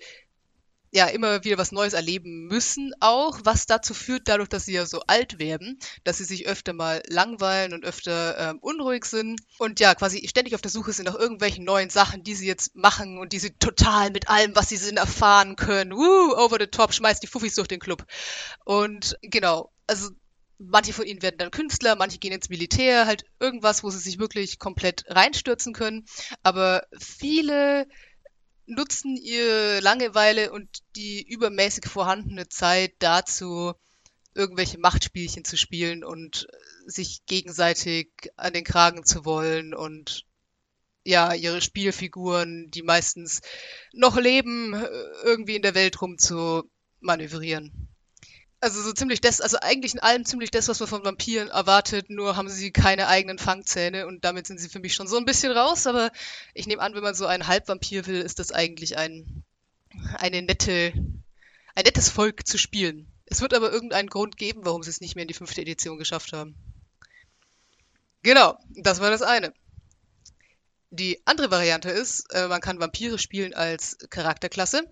S1: ja immer wieder was Neues erleben müssen auch, was dazu führt, dadurch, dass sie ja so alt werden, dass sie sich öfter mal langweilen und öfter ähm, unruhig sind und ja quasi ständig auf der Suche sind nach irgendwelchen neuen Sachen, die sie jetzt machen und die sie total mit allem, was sie sind, erfahren können. Woo, over the top, schmeißt die Fuffis durch den Club. Und genau, also manche von ihnen werden dann Künstler, manche gehen ins Militär, halt irgendwas, wo sie sich wirklich komplett reinstürzen können. Aber viele nutzen ihre Langeweile und die übermäßig vorhandene Zeit dazu, irgendwelche Machtspielchen zu spielen und sich gegenseitig an den Kragen zu wollen und ja, ihre Spielfiguren, die meistens noch leben, irgendwie in der Welt rum zu manövrieren. Also so ziemlich das, also eigentlich in allem ziemlich das, was man von Vampiren erwartet, nur haben sie keine eigenen Fangzähne und damit sind sie für mich schon so ein bisschen raus, aber ich nehme an, wenn man so einen Halbvampir will, ist das eigentlich ein, eine nette, ein nettes Volk zu spielen. Es wird aber irgendeinen Grund geben, warum sie es nicht mehr in die fünfte Edition geschafft haben. Genau, das war das eine. Die andere Variante ist, äh, man kann Vampire spielen als Charakterklasse.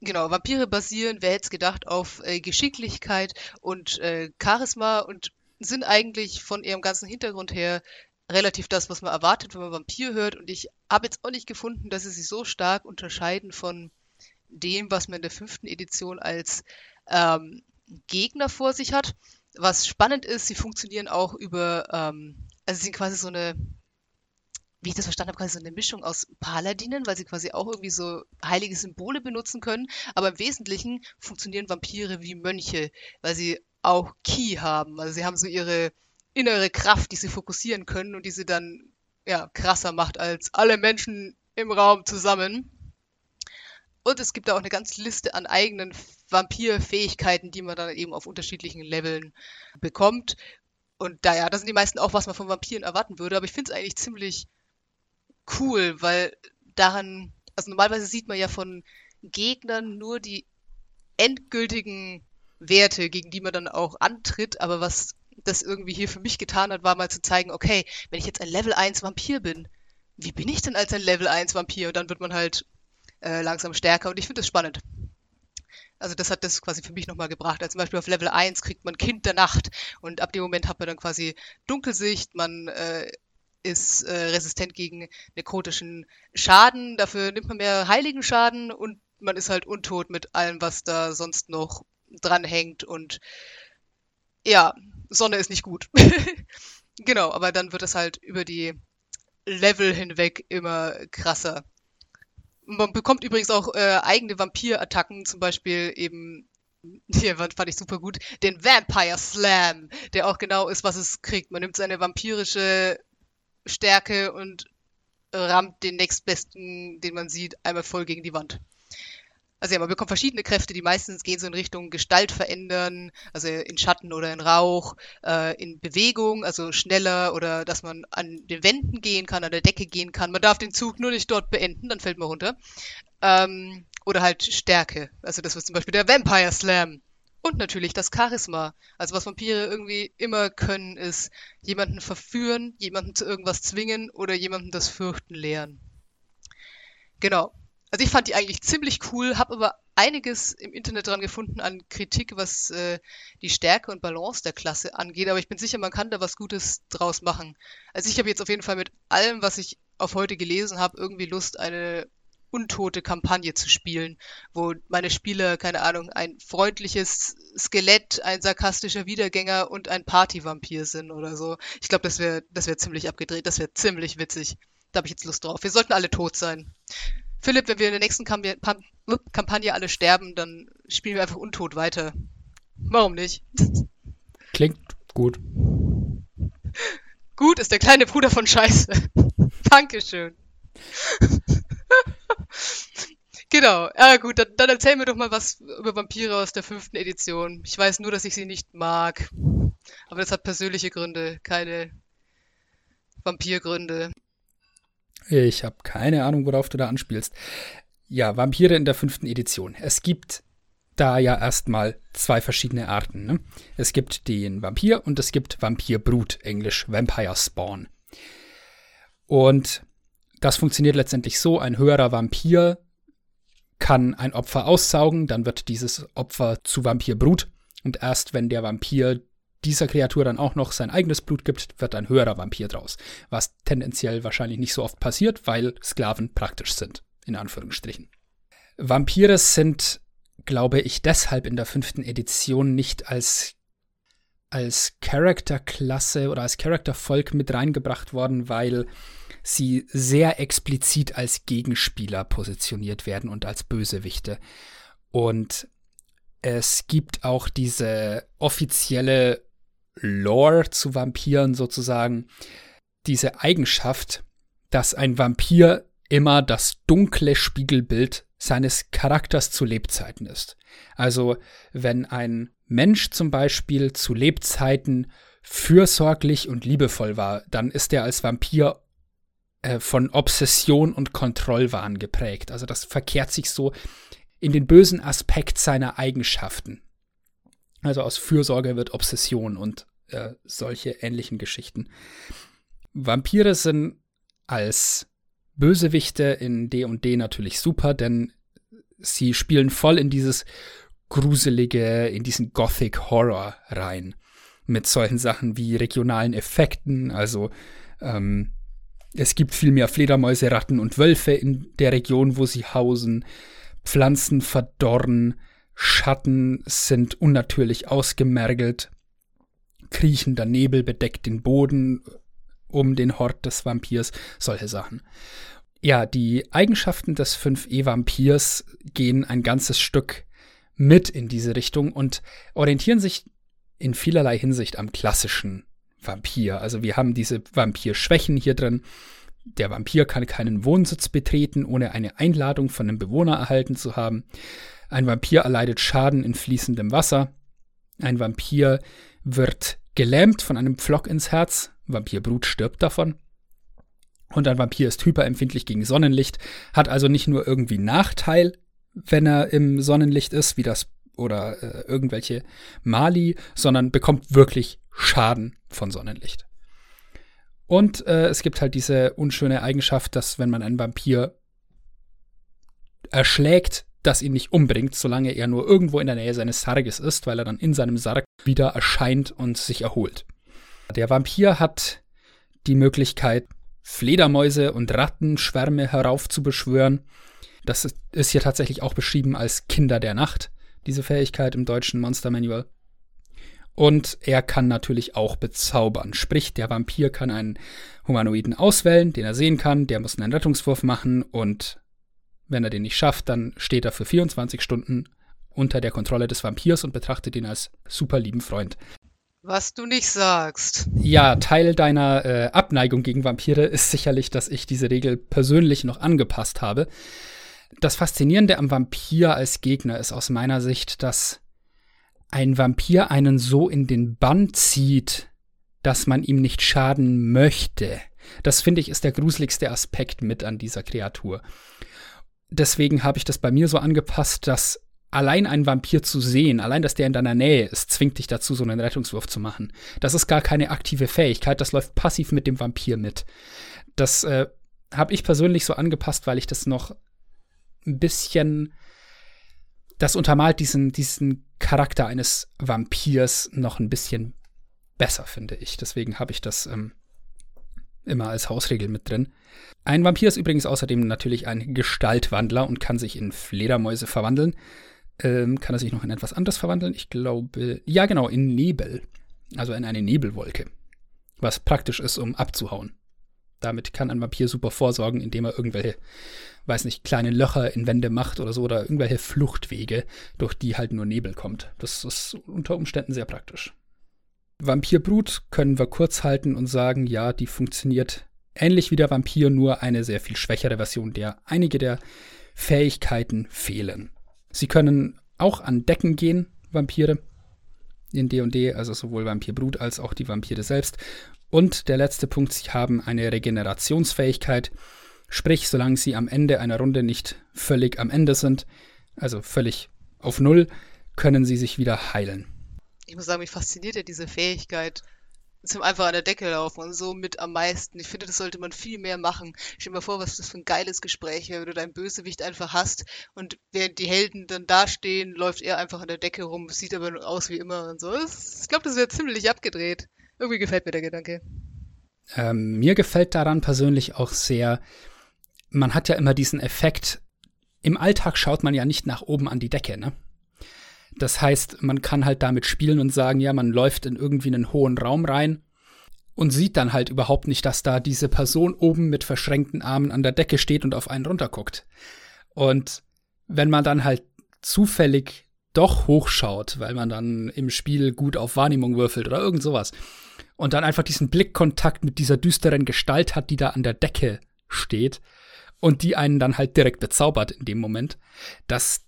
S1: Genau, Vampire basieren, wer hätte es gedacht, auf äh, Geschicklichkeit und äh, Charisma und sind eigentlich von ihrem ganzen Hintergrund her relativ das, was man erwartet, wenn man Vampir hört. Und ich habe jetzt auch nicht gefunden, dass sie sich so stark unterscheiden von dem, was man in der fünften Edition als ähm, Gegner vor sich hat. Was spannend ist, sie funktionieren auch über, ähm, also sie sind quasi so eine wie ich das verstanden habe, quasi so eine Mischung aus Paladinen, weil sie quasi auch irgendwie so heilige Symbole benutzen können. Aber im Wesentlichen funktionieren Vampire wie Mönche, weil sie auch Ki haben. Also sie haben so ihre innere Kraft, die sie fokussieren können und die sie dann ja, krasser macht als alle Menschen im Raum zusammen. Und es gibt da auch eine ganze Liste an eigenen Vampirfähigkeiten, die man dann eben auf unterschiedlichen Leveln bekommt. Und da ja, das sind die meisten auch, was man von Vampiren erwarten würde. Aber ich finde es eigentlich ziemlich cool, weil daran, also normalerweise sieht man ja von Gegnern nur die endgültigen Werte, gegen die man dann auch antritt, aber was das irgendwie hier für mich getan hat, war mal zu zeigen, okay, wenn ich jetzt ein Level 1 Vampir bin, wie bin ich denn als ein Level 1 Vampir? Und dann wird man halt äh, langsam stärker und ich finde das spannend. Also das hat das quasi für mich nochmal gebracht. Also zum Beispiel auf Level 1 kriegt man Kind der Nacht und ab dem Moment hat man dann quasi Dunkelsicht, man äh, ist äh, resistent gegen nekrotischen Schaden. Dafür nimmt man mehr heiligen Schaden und man ist halt untot mit allem, was da sonst noch dranhängt. Und ja, Sonne ist nicht gut. genau, aber dann wird es halt über die Level hinweg immer krasser. Man bekommt übrigens auch äh, eigene Vampir-Attacken, zum Beispiel eben hier fand ich super gut, den Vampire Slam, der auch genau ist, was es kriegt. Man nimmt seine vampirische Stärke und rammt den nächstbesten, den man sieht, einmal voll gegen die Wand. Also ja, man bekommt verschiedene Kräfte, die meistens gehen so in Richtung Gestalt verändern, also in Schatten oder in Rauch, äh, in Bewegung, also schneller oder dass man an den Wänden gehen kann, an der Decke gehen kann. Man darf den Zug nur nicht dort beenden, dann fällt man runter. Ähm, oder halt Stärke, also das ist zum Beispiel der Vampire Slam. Und natürlich das Charisma. Also was Vampire irgendwie immer können, ist jemanden verführen, jemanden zu irgendwas zwingen oder jemanden das Fürchten lehren. Genau. Also ich fand die eigentlich ziemlich cool, habe aber einiges im Internet dran gefunden an Kritik, was äh, die Stärke und Balance der Klasse angeht, aber ich bin sicher, man kann da was Gutes draus machen. Also ich habe jetzt auf jeden Fall mit allem, was ich auf heute gelesen habe, irgendwie Lust, eine untote Kampagne zu spielen, wo meine Spieler, keine Ahnung, ein freundliches Skelett, ein sarkastischer Wiedergänger und ein Partyvampir sind oder so. Ich glaube, das wäre das wär ziemlich abgedreht, das wäre ziemlich witzig. Da habe ich jetzt Lust drauf. Wir sollten alle tot sein. Philipp, wenn wir in der nächsten Kampagne, Kampagne alle sterben, dann spielen wir einfach untot weiter. Warum nicht?
S4: Klingt gut.
S1: Gut ist der kleine Bruder von Scheiße. Dankeschön. Genau. Ja gut, dann, dann erzähl mir doch mal was über Vampire aus der fünften Edition. Ich weiß nur, dass ich sie nicht mag. Aber das hat persönliche Gründe, keine Vampirgründe.
S4: Ich habe keine Ahnung, worauf du da anspielst. Ja, Vampire in der fünften Edition. Es gibt da ja erstmal zwei verschiedene Arten. Ne? Es gibt den Vampir und es gibt Vampirbrut, englisch Vampire Spawn. Und das funktioniert letztendlich so, ein höherer Vampir kann ein Opfer aussaugen, dann wird dieses Opfer zu Vampirbrut und erst wenn der Vampir dieser Kreatur dann auch noch sein eigenes Blut gibt, wird ein höherer Vampir draus. Was tendenziell wahrscheinlich nicht so oft passiert, weil Sklaven praktisch sind, in Anführungsstrichen. Vampire sind, glaube ich, deshalb in der fünften Edition nicht als als Charakterklasse oder als Charaktervolk mit reingebracht worden, weil sie sehr explizit als Gegenspieler positioniert werden und als Bösewichte. Und es gibt auch diese offizielle Lore zu Vampiren sozusagen, diese Eigenschaft, dass ein Vampir immer das dunkle Spiegelbild seines Charakters zu Lebzeiten ist. Also wenn ein Mensch zum Beispiel zu Lebzeiten fürsorglich und liebevoll war, dann ist er als Vampir äh, von Obsession und Kontrollwahn geprägt. Also das verkehrt sich so in den bösen Aspekt seiner Eigenschaften. Also aus Fürsorge wird Obsession und äh, solche ähnlichen Geschichten. Vampire sind als Bösewichte in D&D natürlich super, denn sie spielen voll in dieses gruselige, in diesen Gothic Horror rein. Mit solchen Sachen wie regionalen Effekten, also ähm, es gibt viel mehr Fledermäuse, Ratten und Wölfe in der Region, wo sie hausen. Pflanzen verdorren, Schatten sind unnatürlich ausgemergelt, kriechender Nebel bedeckt den Boden um den Hort des Vampirs, solche Sachen. Ja, die Eigenschaften des 5e-Vampirs gehen ein ganzes Stück mit in diese Richtung und orientieren sich in vielerlei Hinsicht am klassischen Vampir. Also wir haben diese Vampir-Schwächen hier drin. Der Vampir kann keinen Wohnsitz betreten, ohne eine Einladung von einem Bewohner erhalten zu haben. Ein Vampir erleidet Schaden in fließendem Wasser. Ein Vampir wird gelähmt von einem Pflock ins Herz. Vampirbrut stirbt davon. Und ein Vampir ist hyperempfindlich gegen Sonnenlicht, hat also nicht nur irgendwie Nachteil, wenn er im Sonnenlicht ist, wie das oder äh, irgendwelche Mali, sondern bekommt wirklich Schaden von Sonnenlicht. Und äh, es gibt halt diese unschöne Eigenschaft, dass wenn man einen Vampir erschlägt, das ihn nicht umbringt, solange er nur irgendwo in der Nähe seines Sarges ist, weil er dann in seinem Sarg wieder erscheint und sich erholt. Der Vampir hat die Möglichkeit, Fledermäuse und Rattenschwärme heraufzubeschwören. Das ist hier tatsächlich auch beschrieben als Kinder der Nacht, diese Fähigkeit im deutschen Monster Manual. Und er kann natürlich auch bezaubern. Sprich, der Vampir kann einen Humanoiden auswählen, den er sehen kann. Der muss einen Rettungswurf machen und wenn er den nicht schafft, dann steht er für 24 Stunden unter der Kontrolle des Vampirs und betrachtet ihn als super lieben Freund.
S1: Was du nicht sagst.
S4: Ja, Teil deiner äh, Abneigung gegen Vampire ist sicherlich, dass ich diese Regel persönlich noch angepasst habe. Das Faszinierende am Vampir als Gegner ist aus meiner Sicht, dass ein Vampir einen so in den Bann zieht, dass man ihm nicht schaden möchte. Das finde ich ist der gruseligste Aspekt mit an dieser Kreatur. Deswegen habe ich das bei mir so angepasst, dass allein einen Vampir zu sehen, allein, dass der in deiner Nähe ist, zwingt dich dazu, so einen Rettungswurf zu machen. Das ist gar keine aktive Fähigkeit, das läuft passiv mit dem Vampir mit. Das äh, habe ich persönlich so angepasst, weil ich das noch ein bisschen, das untermalt diesen, diesen Charakter eines Vampirs noch ein bisschen besser, finde ich. Deswegen habe ich das ähm, immer als Hausregel mit drin. Ein Vampir ist übrigens außerdem natürlich ein Gestaltwandler und kann sich in Fledermäuse verwandeln. Ähm, kann er sich noch in etwas anderes verwandeln? Ich glaube, ja genau, in Nebel. Also in eine Nebelwolke. Was praktisch ist, um abzuhauen. Damit kann ein Vampir super vorsorgen, indem er irgendwelche, weiß nicht, kleine Löcher in Wände macht oder so oder irgendwelche Fluchtwege, durch die halt nur Nebel kommt. Das ist unter Umständen sehr praktisch. Vampirbrut können wir kurz halten und sagen, ja, die funktioniert ähnlich wie der Vampir, nur eine sehr viel schwächere Version, der einige der Fähigkeiten fehlen. Sie können auch an Decken gehen, Vampire, in D&D, also sowohl Vampirbrut als auch die Vampire selbst. Und der letzte Punkt, sie haben eine Regenerationsfähigkeit, sprich, solange sie am Ende einer Runde nicht völlig am Ende sind, also völlig auf Null, können sie sich wieder heilen
S1: ich muss sagen, mich fasziniert ja diese Fähigkeit zum einfach an der Decke laufen und so mit am meisten. Ich finde, das sollte man viel mehr machen. Stell dir mal vor, was das für ein geiles Gespräch wäre, wenn du deinen Bösewicht einfach hast und während die Helden dann dastehen, läuft er einfach an der Decke rum, sieht aber nur aus wie immer und so. Ich glaube, das wäre ziemlich abgedreht. Irgendwie gefällt mir der Gedanke.
S4: Ähm, mir gefällt daran persönlich auch sehr, man hat ja immer diesen Effekt, im Alltag schaut man ja nicht nach oben an die Decke, ne? Das heißt, man kann halt damit spielen und sagen, ja, man läuft in irgendwie einen hohen Raum rein und sieht dann halt überhaupt nicht, dass da diese Person oben mit verschränkten Armen an der Decke steht und auf einen runterguckt. Und wenn man dann halt zufällig doch hochschaut, weil man dann im Spiel gut auf Wahrnehmung würfelt oder irgend sowas, und dann einfach diesen Blickkontakt mit dieser düsteren Gestalt hat, die da an der Decke steht und die einen dann halt direkt bezaubert in dem Moment, das,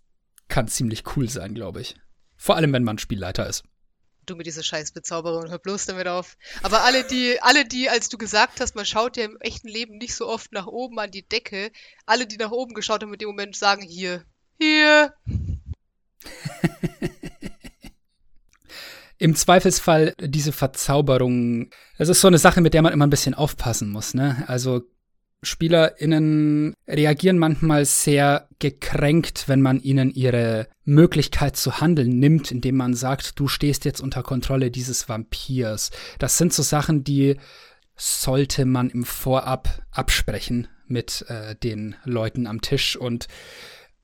S4: kann ziemlich cool sein, glaube ich. Vor allem, wenn man Spielleiter ist.
S1: Du mit dieser scheiß Bezauberung, hör bloß damit auf. Aber alle die, alle die, als du gesagt hast, man schaut ja im echten Leben nicht so oft nach oben an die Decke, alle, die nach oben geschaut haben, mit dem Moment sagen hier, hier.
S4: Im Zweifelsfall diese Verzauberung, das ist so eine Sache, mit der man immer ein bisschen aufpassen muss, ne? Also SpielerInnen reagieren manchmal sehr gekränkt, wenn man ihnen ihre Möglichkeit zu handeln nimmt, indem man sagt, du stehst jetzt unter Kontrolle dieses Vampirs. Das sind so Sachen, die sollte man im Vorab absprechen mit äh, den Leuten am Tisch und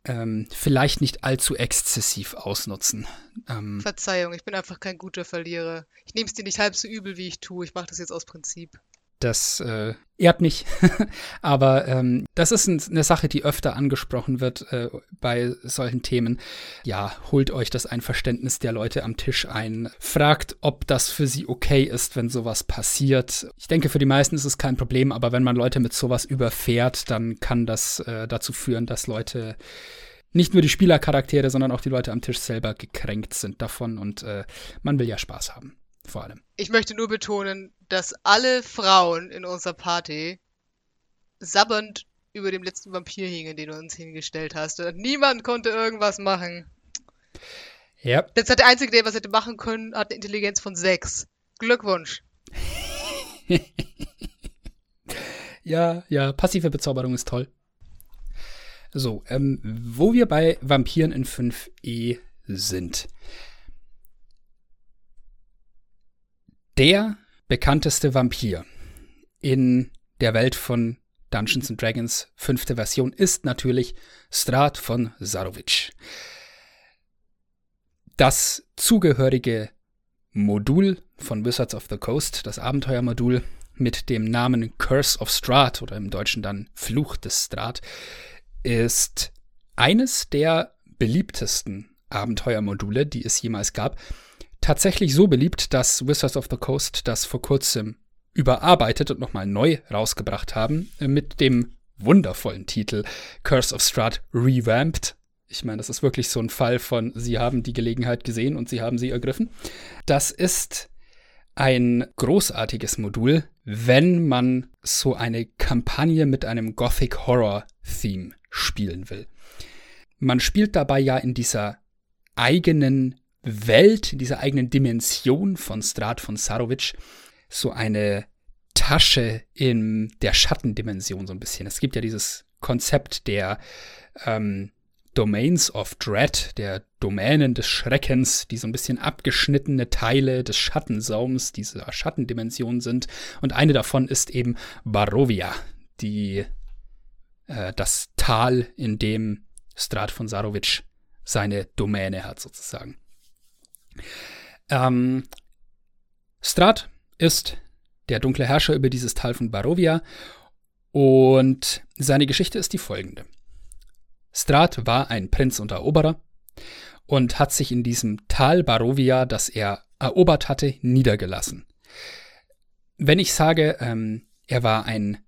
S4: ähm, vielleicht nicht allzu exzessiv ausnutzen.
S1: Ähm, Verzeihung, ich bin einfach kein guter Verlierer. Ich nehme es dir nicht halb so übel, wie ich tue. Ich mache das jetzt aus Prinzip.
S4: Das äh, ehrt mich. Aber ähm, das ist ein, eine Sache, die öfter angesprochen wird äh, bei solchen Themen. Ja, holt euch das Einverständnis der Leute am Tisch ein. Fragt, ob das für sie okay ist, wenn sowas passiert. Ich denke, für die meisten ist es kein Problem, aber wenn man Leute mit sowas überfährt, dann kann das äh, dazu führen, dass Leute nicht nur die Spielercharaktere, sondern auch die Leute am Tisch selber gekränkt sind davon und äh, man will ja Spaß haben vor allem.
S1: Ich möchte nur betonen, dass alle Frauen in unserer Party sabbernd über dem letzten Vampir hingen, den du uns hingestellt hast. Und niemand konnte irgendwas machen.
S4: Ja.
S1: Das hat der Einzige, der was hätte machen können, hat eine Intelligenz von 6. Glückwunsch.
S4: ja, ja, passive Bezauberung ist toll. So, ähm, wo wir bei Vampiren in 5e sind. Der bekannteste Vampir in der Welt von Dungeons and Dragons fünfte Version ist natürlich Strat von Sarovic. Das zugehörige Modul von Wizards of the Coast, das Abenteuermodul mit dem Namen Curse of Strat oder im Deutschen dann Fluch des Strat, ist eines der beliebtesten Abenteuermodule, die es jemals gab tatsächlich so beliebt, dass Wizards of the Coast das vor kurzem überarbeitet und nochmal neu rausgebracht haben äh, mit dem wundervollen Titel Curse of Strahd Revamped. Ich meine, das ist wirklich so ein Fall von, sie haben die Gelegenheit gesehen und sie haben sie ergriffen. Das ist ein großartiges Modul, wenn man so eine Kampagne mit einem Gothic Horror Theme spielen will. Man spielt dabei ja in dieser eigenen Welt, in dieser eigenen Dimension von Strat von Sarovic so eine Tasche in der Schattendimension so ein bisschen. Es gibt ja dieses Konzept der ähm, Domains of Dread, der Domänen des Schreckens, die so ein bisschen abgeschnittene Teile des Schattensaums dieser Schattendimension sind. Und eine davon ist eben Barovia, die äh, das Tal, in dem Strat von Sarovic seine Domäne hat, sozusagen. Ähm, Strat ist der dunkle Herrscher über dieses Tal von Barovia und seine Geschichte ist die folgende. Strat war ein Prinz und Eroberer und hat sich in diesem Tal Barovia, das er erobert hatte, niedergelassen. Wenn ich sage, ähm, er war ein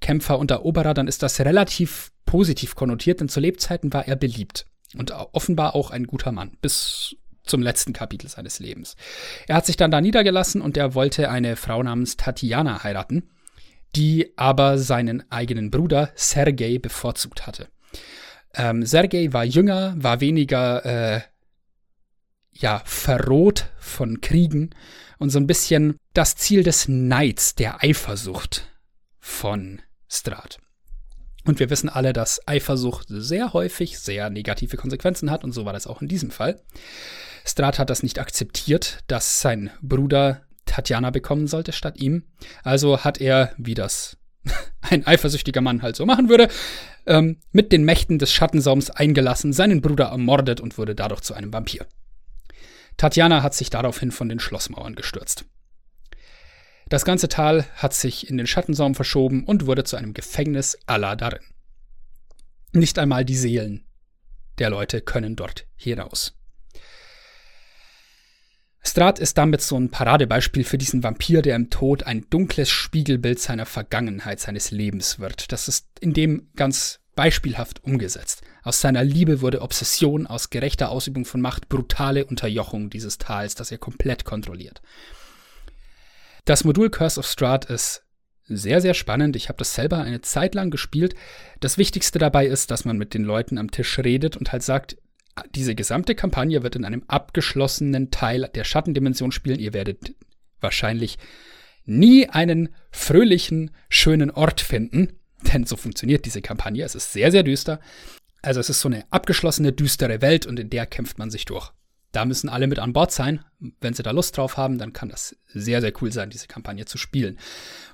S4: Kämpfer und Eroberer, dann ist das relativ positiv konnotiert, denn zu Lebzeiten war er beliebt und offenbar auch ein guter Mann, bis zum letzten Kapitel seines Lebens. Er hat sich dann da niedergelassen und er wollte eine Frau namens Tatjana heiraten, die aber seinen eigenen Bruder Sergei bevorzugt hatte. Ähm, Sergei war jünger, war weniger äh, ja verroht von Kriegen und so ein bisschen das Ziel des Neids, der Eifersucht von Strat. Und wir wissen alle, dass Eifersucht sehr häufig sehr negative Konsequenzen hat und so war das auch in diesem Fall. Strat hat das nicht akzeptiert, dass sein Bruder Tatjana bekommen sollte statt ihm. Also hat er, wie das ein eifersüchtiger Mann halt so machen würde, ähm, mit den Mächten des Schattensaums eingelassen, seinen Bruder ermordet und wurde dadurch zu einem Vampir. Tatjana hat sich daraufhin von den Schlossmauern gestürzt. Das ganze Tal hat sich in den Schattensaum verschoben und wurde zu einem Gefängnis aller darin. Nicht einmal die Seelen der Leute können dort hinaus. Strat ist damit so ein Paradebeispiel für diesen Vampir, der im Tod ein dunkles Spiegelbild seiner Vergangenheit, seines Lebens wird. Das ist in dem ganz beispielhaft umgesetzt. Aus seiner Liebe wurde Obsession, aus gerechter Ausübung von Macht brutale Unterjochung dieses Tals, das er komplett kontrolliert. Das Modul Curse of Strahd ist sehr, sehr spannend. Ich habe das selber eine Zeit lang gespielt. Das Wichtigste dabei ist, dass man mit den Leuten am Tisch redet und halt sagt, diese gesamte Kampagne wird in einem abgeschlossenen Teil der Schattendimension spielen. Ihr werdet wahrscheinlich nie einen fröhlichen, schönen Ort finden, denn so funktioniert diese Kampagne. Es ist sehr, sehr düster. Also es ist so eine abgeschlossene, düstere Welt und in der kämpft man sich durch. Da müssen alle mit an Bord sein. Wenn sie da Lust drauf haben, dann kann das sehr, sehr cool sein, diese Kampagne zu spielen.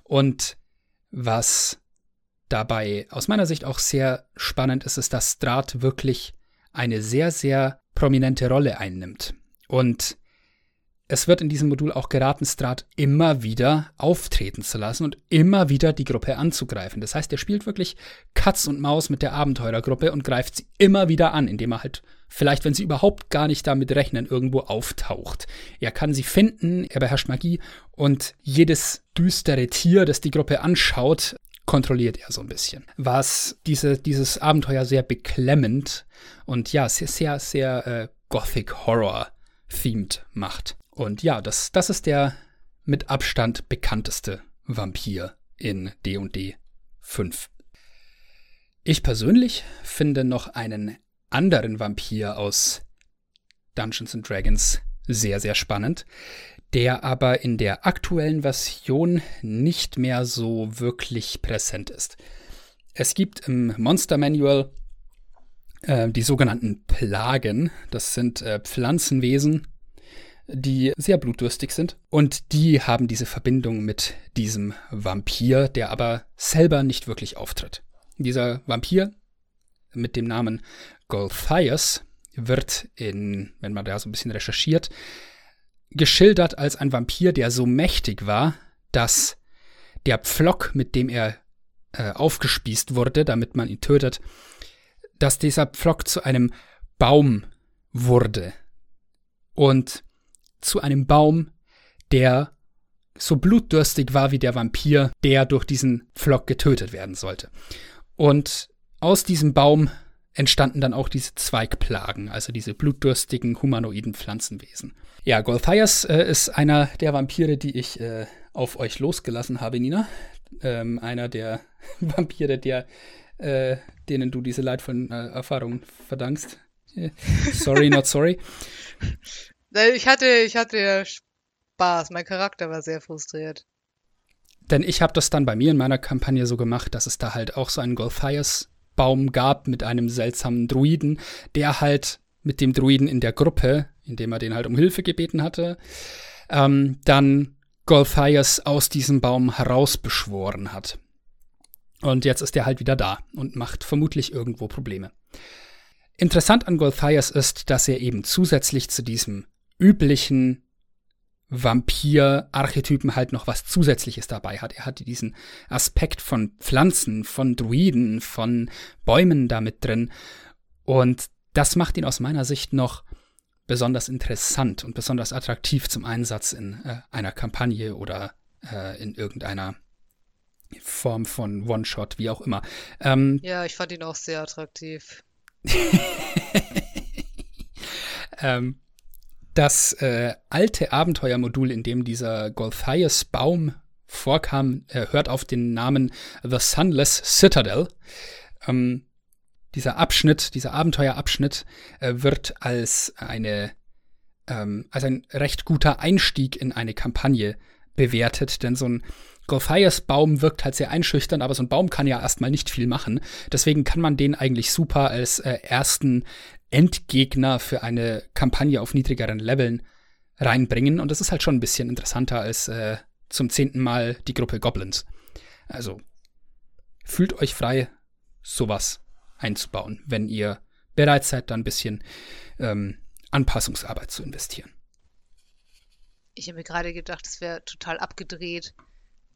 S4: Und was dabei aus meiner Sicht auch sehr spannend ist, ist, dass Strat wirklich eine sehr, sehr prominente Rolle einnimmt. Und es wird in diesem Modul auch geraten, Strat immer wieder auftreten zu lassen und immer wieder die Gruppe anzugreifen. Das heißt, er spielt wirklich Katz und Maus mit der Abenteurergruppe und greift sie immer wieder an, indem er halt vielleicht, wenn sie überhaupt gar nicht damit rechnen, irgendwo auftaucht. Er kann sie finden, er beherrscht Magie und jedes düstere Tier, das die Gruppe anschaut, kontrolliert er so ein bisschen. Was diese, dieses Abenteuer sehr beklemmend und ja, sehr, sehr, sehr äh, Gothic Horror themed macht. Und ja, das, das ist der mit Abstand bekannteste Vampir in D&D 5. Ich persönlich finde noch einen anderen Vampir aus Dungeons and Dragons sehr, sehr spannend der aber in der aktuellen Version nicht mehr so wirklich präsent ist. Es gibt im Monster Manual äh, die sogenannten Plagen. Das sind äh, Pflanzenwesen, die sehr blutdurstig sind. Und die haben diese Verbindung mit diesem Vampir, der aber selber nicht wirklich auftritt. Dieser Vampir mit dem Namen Golthias wird in, wenn man da so ein bisschen recherchiert, geschildert als ein Vampir, der so mächtig war, dass der Pflock, mit dem er äh, aufgespießt wurde, damit man ihn tötet, dass dieser Pflock zu einem Baum wurde. Und zu einem Baum, der so blutdürstig war wie der Vampir, der durch diesen Pflock getötet werden sollte. Und aus diesem Baum entstanden dann auch diese Zweigplagen, also diese blutdürstigen humanoiden Pflanzenwesen. Ja, Golthias äh, ist einer der Vampire, die ich äh, auf euch losgelassen habe, Nina. Ähm, einer der Vampire, der, äh, denen du diese leidvollen äh, Erfahrungen verdankst. sorry, not sorry.
S1: Ich hatte, ich hatte Spaß. Mein Charakter war sehr frustriert.
S4: Denn ich habe das dann bei mir in meiner Kampagne so gemacht, dass es da halt auch so einen Golthias-Baum gab mit einem seltsamen Druiden, der halt mit dem Druiden in der Gruppe, indem er den halt um Hilfe gebeten hatte, ähm, dann Golthias aus diesem Baum herausbeschworen hat. Und jetzt ist er halt wieder da und macht vermutlich irgendwo Probleme. Interessant an Golthias ist, dass er eben zusätzlich zu diesem üblichen Vampir-Archetypen halt noch was Zusätzliches dabei hat. Er hat diesen Aspekt von Pflanzen, von Druiden, von Bäumen damit drin. Und das macht ihn aus meiner Sicht noch besonders interessant und besonders attraktiv zum Einsatz in äh, einer Kampagne oder äh, in irgendeiner Form von One-Shot, wie auch immer.
S1: Ähm, ja, ich fand ihn auch sehr attraktiv.
S4: ähm, das äh, alte Abenteuermodul, in dem dieser Golthias Baum vorkam, äh, hört auf den Namen The Sunless Citadel. Ähm, dieser Abschnitt, dieser Abenteuerabschnitt äh, wird als eine ähm, als ein recht guter Einstieg in eine Kampagne bewertet, denn so ein Golthias Baum wirkt halt sehr einschüchternd, aber so ein Baum kann ja erstmal nicht viel machen. Deswegen kann man den eigentlich super als äh, ersten Endgegner für eine Kampagne auf niedrigeren Leveln reinbringen. Und das ist halt schon ein bisschen interessanter als äh, zum zehnten Mal die Gruppe Goblins. Also fühlt euch frei, sowas einzubauen, wenn ihr bereit seid, da ein bisschen ähm, Anpassungsarbeit zu investieren.
S1: Ich habe mir gerade gedacht, es wäre total abgedreht.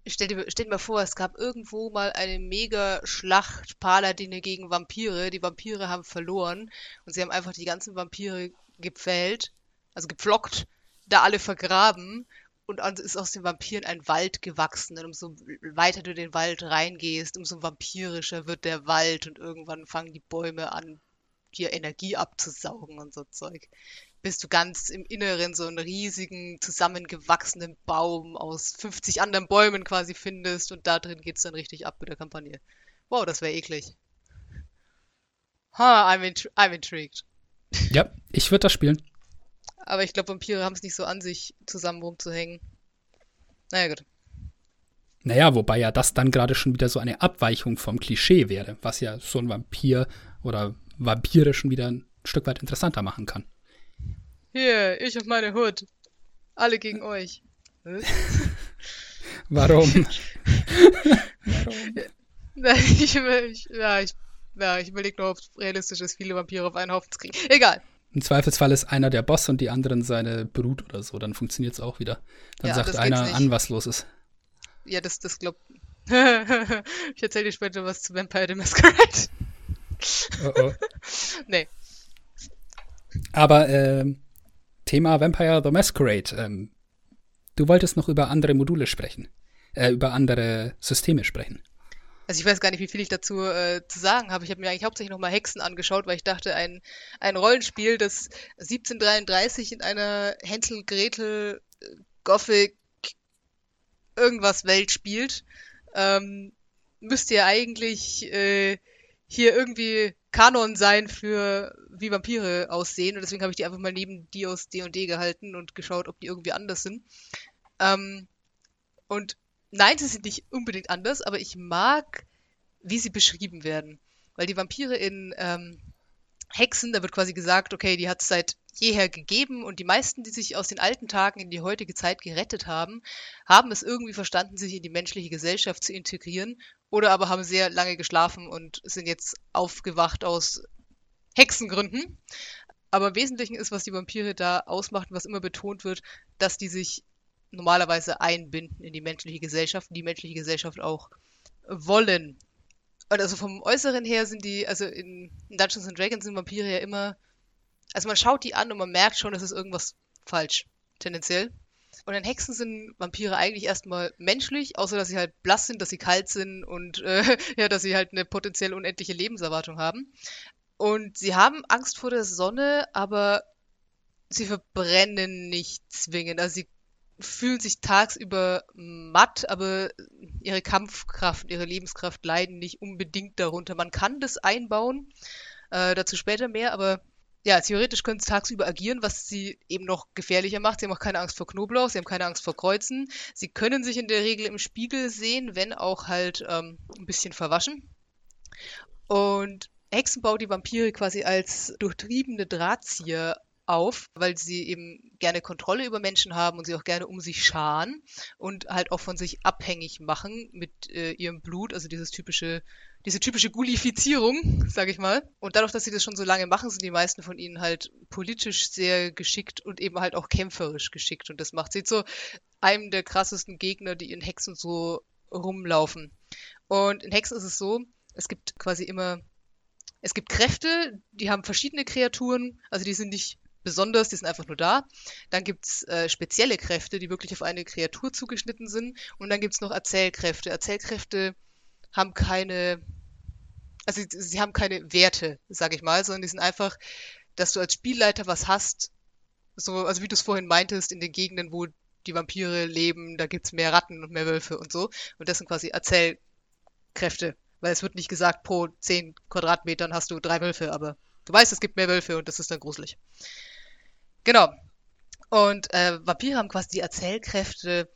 S1: Stell dir, stell dir mal vor, es gab irgendwo mal eine mega Schlacht Paladine gegen Vampire. Die Vampire haben verloren und sie haben einfach die ganzen Vampire gepfählt, also gepflockt, da alle vergraben und ist aus den Vampiren ein Wald gewachsen. Und umso weiter du den Wald reingehst, umso vampirischer wird der Wald und irgendwann fangen die Bäume an, dir Energie abzusaugen und so Zeug. Bis du ganz im Inneren so einen riesigen, zusammengewachsenen Baum aus 50 anderen Bäumen quasi findest und da drin geht's dann richtig ab mit der Kampagne. Wow, das wäre eklig. Ha, I'm, int I'm intrigued.
S4: Ja, ich würde das spielen.
S1: Aber ich glaube, Vampire haben es nicht so an sich, zusammen rumzuhängen. Naja, gut.
S4: Naja, wobei ja das dann gerade schon wieder so eine Abweichung vom Klischee wäre, was ja so ein Vampir oder Vampire schon wieder ein Stück weit interessanter machen kann.
S1: Hier, ich und meine Hut. Alle gegen euch.
S4: Warum?
S1: Warum? Ich, ich, ja, ich, ja, ich überlege nur, ob es realistisch ist, viele Vampire auf einen Haufen zu kriegen. Egal.
S4: Im Zweifelsfall ist einer der Boss und die anderen seine Brut oder so, dann funktioniert es auch wieder. Dann ja, sagt einer an, was los ist.
S1: Ja, das, das glaubt. ich erzähle dir später was zu Vampire the Masquerade. oh oh. nee.
S4: Aber äh, Thema Vampire the Masquerade. Ähm, du wolltest noch über andere Module sprechen. Äh, über andere Systeme sprechen.
S1: Also ich weiß gar nicht, wie viel ich dazu äh, zu sagen habe. Ich habe mir eigentlich hauptsächlich nochmal Hexen angeschaut, weil ich dachte, ein, ein Rollenspiel, das 1733 in einer Hänsel, Gretel, Gothic, irgendwas Welt spielt, ähm, müsste ja eigentlich äh, hier irgendwie Kanon sein für wie Vampire aussehen. Und deswegen habe ich die einfach mal neben die aus D&D gehalten und geschaut, ob die irgendwie anders sind. Ähm, und nein, sie sind nicht unbedingt anders, aber ich mag, wie sie beschrieben werden. Weil die Vampire in ähm, Hexen, da wird quasi gesagt, okay, die hat es seit jeher gegeben und die meisten, die sich aus den alten Tagen in die heutige Zeit gerettet haben, haben es irgendwie verstanden, sich in die menschliche Gesellschaft zu integrieren oder aber haben sehr lange geschlafen und sind jetzt aufgewacht aus Hexengründen. Aber im Wesentlichen ist, was die Vampire da ausmacht und was immer betont wird, dass die sich normalerweise einbinden in die menschliche Gesellschaft die menschliche Gesellschaft auch wollen. Und also vom Äußeren her sind die, also in, Dungeons and Dragons sind Vampire ja immer, also man schaut die an und man merkt schon, es ist irgendwas falsch, tendenziell. Und in Hexen sind Vampire eigentlich erstmal menschlich, außer dass sie halt blass sind, dass sie kalt sind und äh, ja, dass sie halt eine potenziell unendliche Lebenserwartung haben. Und sie haben Angst vor der Sonne, aber sie verbrennen nicht zwingend. Also sie fühlen sich tagsüber matt, aber ihre Kampfkraft, ihre Lebenskraft leiden nicht unbedingt darunter. Man kann das einbauen, äh, dazu später mehr, aber ja, theoretisch können sie tagsüber agieren, was sie eben noch gefährlicher macht. Sie haben auch keine Angst vor Knoblauch, sie haben keine Angst vor Kreuzen. Sie können sich in der Regel im Spiegel sehen, wenn auch halt ähm, ein bisschen verwaschen. Und Hexen baut die Vampire quasi als durchtriebene Drahtzieher auf, weil sie eben gerne Kontrolle über Menschen haben und sie auch gerne um sich scharen und halt auch von sich abhängig machen mit äh, ihrem Blut, also dieses typische, diese typische Gulifizierung, sag ich mal. Und dadurch, dass sie das schon so lange machen, sind die meisten von ihnen halt politisch sehr geschickt und eben halt auch kämpferisch geschickt. Und das macht sie zu einem der krassesten Gegner, die in Hexen so rumlaufen. Und in Hexen ist es so, es gibt quasi immer es gibt Kräfte, die haben verschiedene Kreaturen, also die sind nicht besonders, die sind einfach nur da. Dann gibt's äh, spezielle Kräfte, die wirklich auf eine Kreatur zugeschnitten sind. Und dann gibt's noch Erzählkräfte. Erzählkräfte haben keine, also sie, sie haben keine Werte, sag ich mal, sondern die sind einfach, dass du als Spielleiter was hast, so, also wie du es vorhin meintest, in den Gegenden, wo die Vampire leben, da gibt's mehr Ratten und mehr Wölfe und so. Und das sind quasi Erzählkräfte. Weil es wird nicht gesagt, pro 10 Quadratmetern hast du drei Wölfe, aber du weißt, es gibt mehr Wölfe und das ist dann gruselig. Genau. Und äh, Vampire haben quasi die Erzählkräfte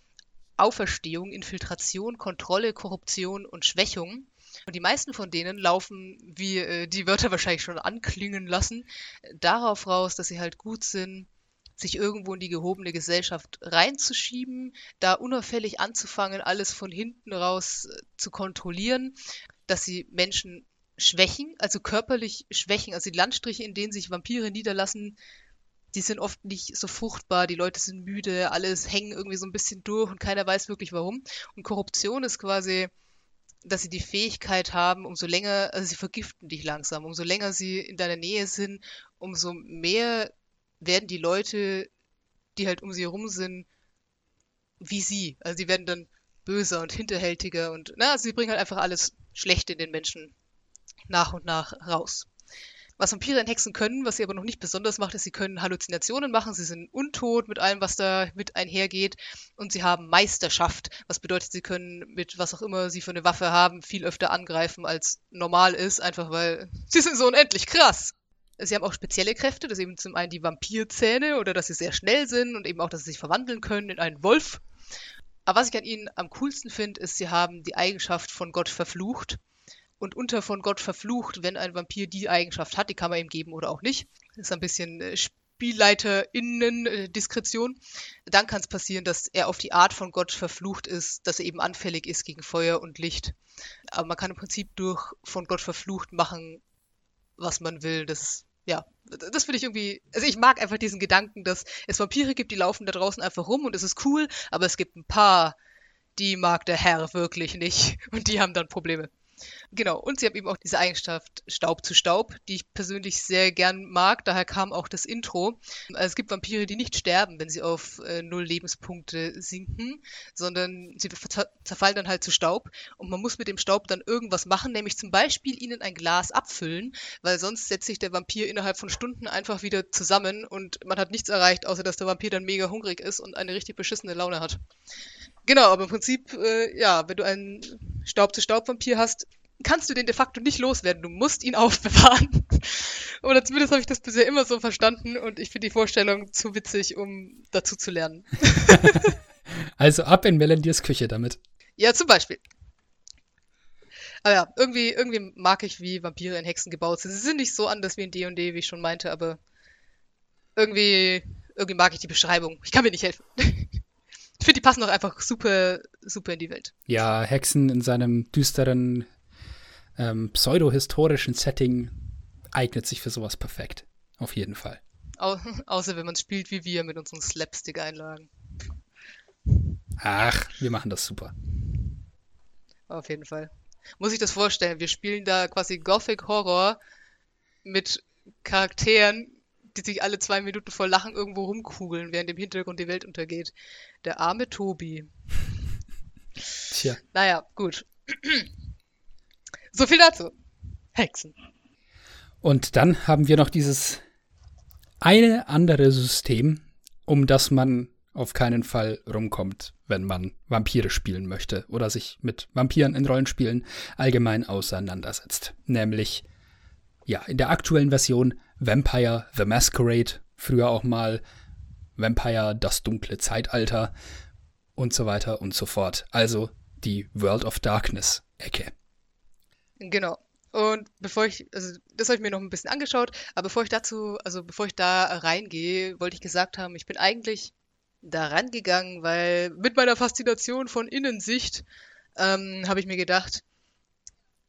S1: Auferstehung, Infiltration, Kontrolle, Korruption und Schwächung. Und die meisten von denen laufen, wie äh, die Wörter wahrscheinlich schon anklingen lassen, darauf raus, dass sie halt gut sind, sich irgendwo in die gehobene Gesellschaft reinzuschieben, da unauffällig anzufangen, alles von hinten raus äh, zu kontrollieren, dass sie Menschen schwächen, also körperlich schwächen. Also die Landstriche, in denen sich Vampire niederlassen, die sind oft nicht so fruchtbar, die Leute sind müde, alles hängen irgendwie so ein bisschen durch und keiner weiß wirklich warum. Und Korruption ist quasi, dass sie die Fähigkeit haben, umso länger, also sie vergiften dich langsam, umso länger sie in deiner Nähe sind, umso mehr werden die Leute, die halt um sie herum sind, wie sie. Also sie werden dann böser und hinterhältiger und, na, sie bringen halt einfach alles Schlechte in den Menschen nach und nach raus. Was Vampire und Hexen können, was sie aber noch nicht besonders macht, ist, sie können Halluzinationen machen, sie sind untot mit allem, was da mit einhergeht und sie haben Meisterschaft, was bedeutet, sie können mit was auch immer sie für eine Waffe haben, viel öfter angreifen, als normal ist, einfach weil sie sind so unendlich krass. Sie haben auch spezielle Kräfte, das eben zum einen die Vampirzähne oder dass sie sehr schnell sind und eben auch, dass sie sich verwandeln können in einen Wolf. Aber was ich an ihnen am coolsten finde, ist, sie haben die Eigenschaft von Gott verflucht und unter von Gott verflucht, wenn ein Vampir die Eigenschaft hat, die kann man ihm geben oder auch nicht. Das ist ein bisschen äh, SpielleiterInnen-Diskretion. Dann kann es passieren, dass er auf die Art von Gott verflucht ist, dass er eben anfällig ist gegen Feuer und Licht. Aber man kann im Prinzip durch von Gott verflucht machen, was man will. Das ja, das finde ich irgendwie, also ich mag einfach diesen Gedanken, dass es Vampire gibt, die laufen da draußen einfach rum und es ist cool, aber es gibt ein paar, die mag der Herr wirklich nicht und die haben dann Probleme. Genau, und sie haben eben auch diese Eigenschaft Staub zu Staub, die ich persönlich sehr gern mag. Daher kam auch das Intro. Also es gibt Vampire, die nicht sterben, wenn sie auf äh, null Lebenspunkte sinken, sondern sie zerfallen dann halt zu Staub. Und man muss mit dem Staub dann irgendwas machen, nämlich zum Beispiel ihnen ein Glas abfüllen, weil sonst setzt sich der Vampir innerhalb von Stunden einfach wieder zusammen und man hat nichts erreicht, außer dass der Vampir dann mega hungrig ist und eine richtig beschissene Laune hat. Genau, aber im Prinzip, äh, ja, wenn du einen Staub-zu-Staub-Vampir hast, kannst du den de facto nicht loswerden. Du musst ihn aufbewahren. Oder zumindest habe ich das bisher immer so verstanden und ich finde die Vorstellung zu witzig, um dazu zu lernen.
S4: also ab in Melandiers Küche damit.
S1: Ja, zum Beispiel. Aber ja, irgendwie, irgendwie mag ich, wie Vampire in Hexen gebaut sind. Sie sind nicht so anders wie in D&D, wie ich schon meinte, aber irgendwie, irgendwie mag ich die Beschreibung. Ich kann mir nicht helfen. Ich finde, die passen doch einfach super, super in die Welt.
S4: Ja, Hexen in seinem düsteren, ähm, pseudo-historischen Setting eignet sich für sowas perfekt. Auf jeden Fall.
S1: Au außer wenn man spielt wie wir mit unseren Slapstick-Einlagen.
S4: Ach, wir machen das super.
S1: Auf jeden Fall. Muss ich das vorstellen? Wir spielen da quasi Gothic Horror mit Charakteren, die sich alle zwei Minuten vor Lachen irgendwo rumkugeln, während im Hintergrund die Welt untergeht. Der arme Tobi.
S4: Tja.
S1: Naja, gut. so viel dazu. Hexen.
S4: Und dann haben wir noch dieses eine andere System, um das man auf keinen Fall rumkommt, wenn man Vampire spielen möchte oder sich mit Vampiren in Rollenspielen allgemein auseinandersetzt. Nämlich ja, in der aktuellen Version Vampire the Masquerade, früher auch mal Vampire das dunkle Zeitalter und so weiter und so fort. Also die World of Darkness Ecke.
S1: Genau. Und bevor ich, also das habe ich mir noch ein bisschen angeschaut, aber bevor ich dazu, also bevor ich da reingehe, wollte ich gesagt haben, ich bin eigentlich da rangegangen, weil mit meiner Faszination von Innensicht ähm, habe ich mir gedacht,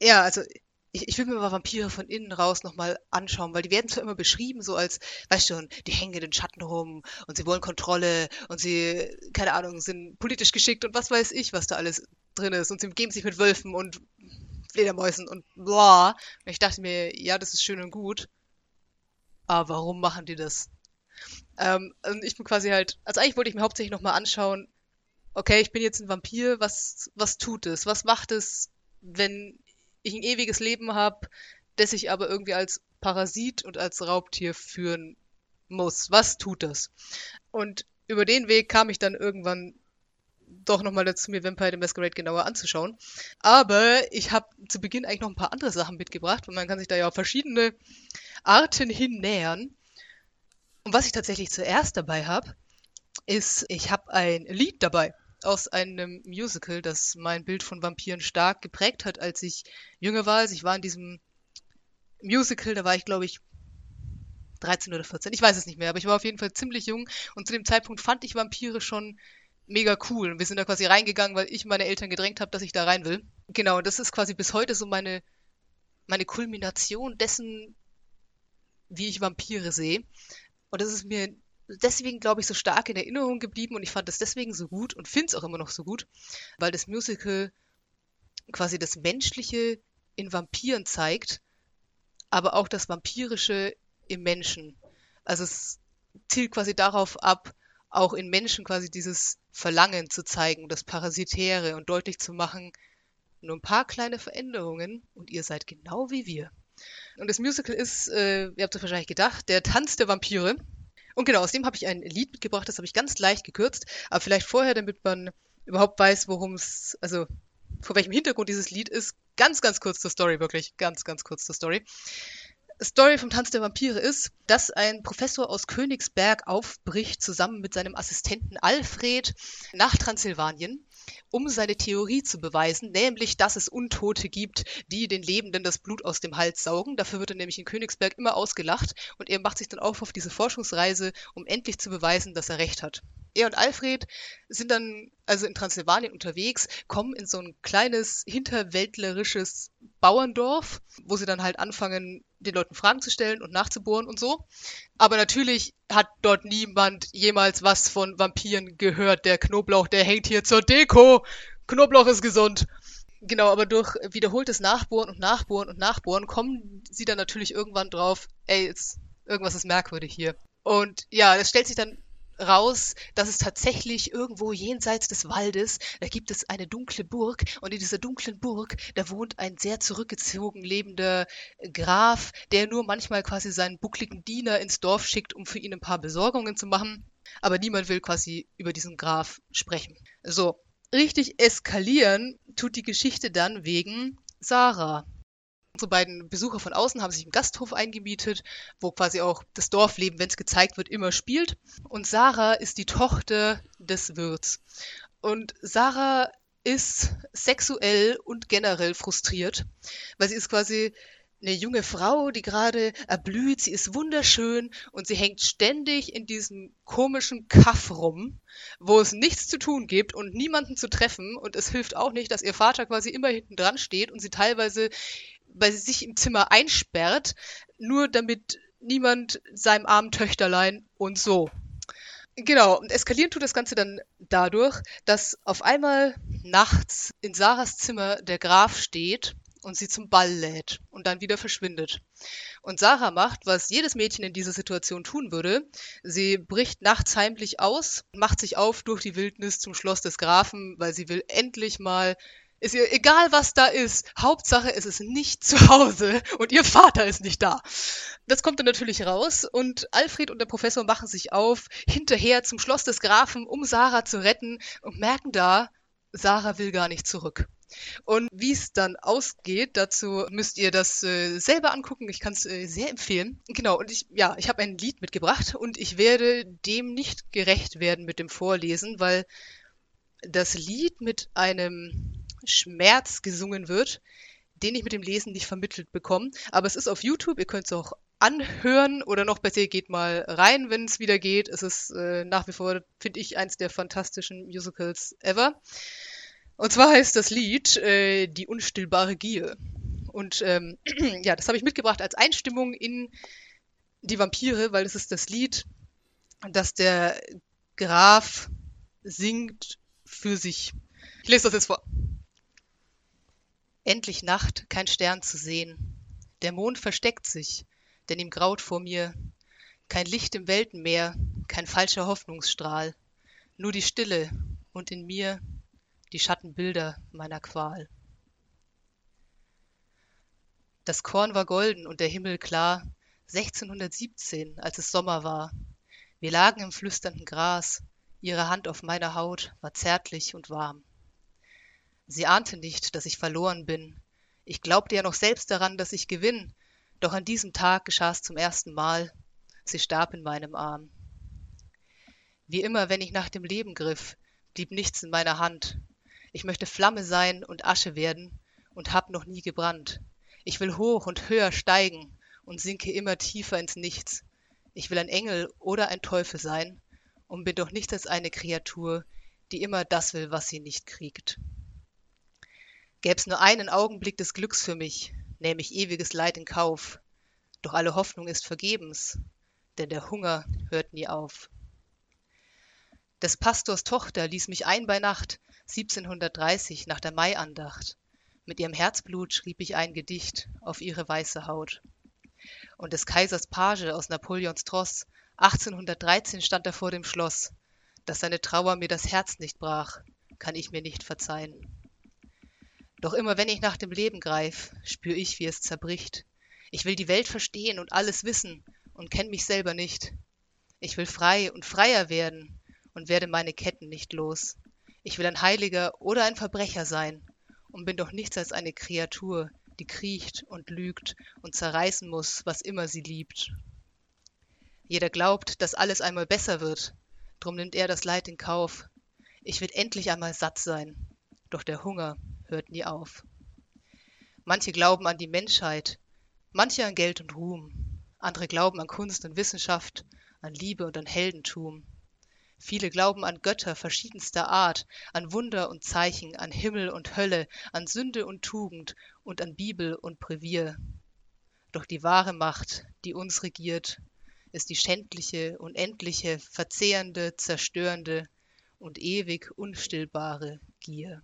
S1: ja, also ich, ich will mir mal Vampire von innen raus nochmal anschauen, weil die werden zwar immer beschrieben, so als, weißt du, die hängen in den Schatten rum und sie wollen Kontrolle und sie, keine Ahnung, sind politisch geschickt und was weiß ich, was da alles drin ist und sie umgeben sich mit Wölfen und Fledermäusen und bla. Und ich dachte mir, ja, das ist schön und gut, aber warum machen die das? Ähm, und ich bin quasi halt, also eigentlich wollte ich mir hauptsächlich nochmal anschauen, okay, ich bin jetzt ein Vampir, was, was tut es? Was macht es, wenn ich ein ewiges Leben habe, das ich aber irgendwie als Parasit und als Raubtier führen muss. Was tut das? Und über den Weg kam ich dann irgendwann doch nochmal dazu, mir Vampire the Masquerade genauer anzuschauen. Aber ich habe zu Beginn eigentlich noch ein paar andere Sachen mitgebracht und man kann sich da ja auf verschiedene Arten hin nähern. Und was ich tatsächlich zuerst dabei habe, ist, ich habe ein Lied dabei aus einem Musical, das mein Bild von Vampiren stark geprägt hat, als ich jünger war. Also ich war in diesem Musical, da war ich, glaube ich, 13 oder 14. Ich weiß es nicht mehr, aber ich war auf jeden Fall ziemlich jung und zu dem Zeitpunkt fand ich Vampire schon mega cool. Wir sind da quasi reingegangen, weil ich meine Eltern gedrängt habe, dass ich da rein will. Genau, das ist quasi bis heute so meine, meine Kulmination dessen, wie ich Vampire sehe. Und das ist mir deswegen, glaube ich, so stark in Erinnerung geblieben und ich fand es deswegen so gut und finde es auch immer noch so gut, weil das Musical quasi das Menschliche in Vampiren zeigt, aber auch das Vampirische im Menschen. Also es zielt quasi darauf ab, auch in Menschen quasi dieses Verlangen zu zeigen, das Parasitäre und deutlich zu machen, nur ein paar kleine Veränderungen und ihr seid genau wie wir. Und das Musical ist, äh, ihr habt es wahrscheinlich gedacht, der Tanz der Vampire. Und genau, aus dem habe ich ein Lied mitgebracht, das habe ich ganz leicht gekürzt, aber vielleicht vorher, damit man überhaupt weiß, worum es, also vor welchem Hintergrund dieses Lied ist, ganz, ganz kurz zur Story, wirklich ganz, ganz kurz zur Story. Story vom Tanz der Vampire ist, dass ein Professor aus Königsberg aufbricht, zusammen mit seinem Assistenten Alfred nach Transsilvanien um seine Theorie zu beweisen, nämlich, dass es Untote gibt, die den Lebenden das Blut aus dem Hals saugen. Dafür wird er nämlich in Königsberg immer ausgelacht und er macht sich dann auf auf diese Forschungsreise, um endlich zu beweisen, dass er recht hat. Er und Alfred sind dann also in Transsilvanien unterwegs, kommen in so ein kleines hinterwäldlerisches Bauerndorf, wo sie dann halt anfangen, den Leuten Fragen zu stellen und nachzubohren und so. Aber natürlich hat dort niemand jemals was von Vampiren gehört. Der Knoblauch, der hängt hier zur Deko. Knoblauch ist gesund. Genau, aber durch wiederholtes Nachbohren und Nachbohren und Nachbohren kommen sie dann natürlich irgendwann drauf, ey, jetzt, irgendwas ist merkwürdig hier. Und ja, es stellt sich dann raus, dass es tatsächlich irgendwo jenseits des Waldes, da gibt es eine dunkle Burg und in dieser dunklen Burg, da wohnt ein sehr zurückgezogen lebender Graf, der nur manchmal quasi seinen buckligen Diener ins Dorf schickt, um für ihn ein paar Besorgungen zu machen. Aber niemand will quasi über diesen Graf sprechen. So, richtig eskalieren tut die Geschichte dann wegen Sarah. Unsere beiden Besucher von außen haben sich im Gasthof eingemietet, wo quasi auch das Dorfleben, wenn es gezeigt wird, immer spielt. Und Sarah ist die Tochter des Wirts. Und Sarah ist sexuell und generell frustriert, weil sie ist quasi eine junge Frau, die gerade erblüht, sie ist wunderschön und sie hängt ständig in diesem komischen Kaff rum, wo es nichts zu tun gibt und niemanden zu treffen und es hilft auch nicht, dass ihr Vater quasi immer hinten dran steht und sie teilweise bei sich im Zimmer einsperrt, nur damit niemand seinem armen Töchterlein und so. Genau, und eskalieren tut das Ganze dann dadurch, dass auf einmal nachts in Sarahs Zimmer der Graf steht und sie zum Ball lädt und dann wieder verschwindet. Und Sarah macht, was jedes Mädchen in dieser Situation tun würde. Sie bricht nachts heimlich aus, macht sich auf durch die Wildnis zum Schloss des Grafen, weil sie will endlich mal ist ihr egal, was da ist. Hauptsache, es ist nicht zu Hause und ihr Vater ist nicht da. Das kommt dann natürlich raus und Alfred und der Professor machen sich auf, hinterher zum Schloss des Grafen, um Sarah zu retten und merken da, Sarah will gar nicht zurück. Und wie es dann ausgeht, dazu müsst ihr das äh, selber angucken. Ich kann es äh, sehr empfehlen. Genau, und ich, ja, ich habe ein Lied mitgebracht und ich werde dem nicht gerecht werden mit dem Vorlesen, weil das Lied mit einem Schmerz gesungen wird, den ich mit dem Lesen nicht vermittelt bekomme. Aber es ist auf YouTube, ihr könnt es auch anhören oder noch besser, geht mal rein, wenn es wieder geht. Es ist äh, nach wie vor, finde ich, eins der fantastischen Musicals ever. Und zwar heißt das Lied äh, Die unstillbare Gier. Und ähm, ja, das habe ich mitgebracht als Einstimmung in die Vampire, weil es ist das Lied, das der Graf singt für sich. Ich lese das jetzt vor. Endlich Nacht, kein Stern zu sehen. Der Mond versteckt sich, denn ihm graut vor mir. Kein Licht im Weltenmeer, kein falscher Hoffnungsstrahl. Nur die Stille und in mir die Schattenbilder meiner Qual. Das Korn war golden und der Himmel klar, 1617, als es Sommer war. Wir lagen im flüsternden Gras, ihre Hand auf meiner Haut war zärtlich und warm. Sie ahnte nicht, dass ich verloren bin. Ich glaubte ja noch selbst daran, dass ich gewinn, doch an diesem Tag geschah's zum ersten Mal. Sie starb in meinem Arm. Wie immer, wenn ich nach dem Leben griff, blieb nichts in meiner Hand, ich möchte Flamme sein und Asche werden und hab noch nie gebrannt. Ich will hoch und höher steigen und sinke immer tiefer ins Nichts. Ich will ein Engel oder ein Teufel sein und bin doch nichts als eine Kreatur, die immer das will, was sie nicht kriegt. Gäb's nur einen Augenblick des Glücks für mich, nähm ich ewiges Leid in Kauf. Doch alle Hoffnung ist vergebens, denn der Hunger hört nie auf. Des Pastors Tochter ließ mich ein bei Nacht, 1730 nach der Maiandacht. Mit ihrem Herzblut schrieb ich ein Gedicht auf ihre weiße Haut. Und des Kaisers Page aus Napoleons Tross, 1813 stand er vor dem Schloss. Dass seine Trauer mir das Herz nicht brach, kann ich mir nicht verzeihen. Doch immer wenn ich nach dem Leben greif, spür ich, wie es zerbricht. Ich will die Welt verstehen und alles wissen und kenn mich selber nicht. Ich will frei und freier werden und werde meine Ketten nicht los. Ich will ein Heiliger oder ein Verbrecher sein und bin doch nichts als eine Kreatur, die kriecht und lügt und zerreißen muss, was immer sie liebt. Jeder glaubt, dass alles einmal besser wird, drum nimmt er das Leid in Kauf. Ich will endlich einmal satt sein, doch der Hunger hört nie auf. Manche glauben an die Menschheit, manche an Geld und Ruhm, andere glauben an Kunst und Wissenschaft, an Liebe und an Heldentum. Viele glauben an Götter verschiedenster Art, an Wunder und Zeichen, an Himmel und Hölle, an Sünde und Tugend und an Bibel und Brevier. Doch die wahre Macht, die uns regiert, ist die schändliche, unendliche, verzehrende, zerstörende und ewig unstillbare Gier.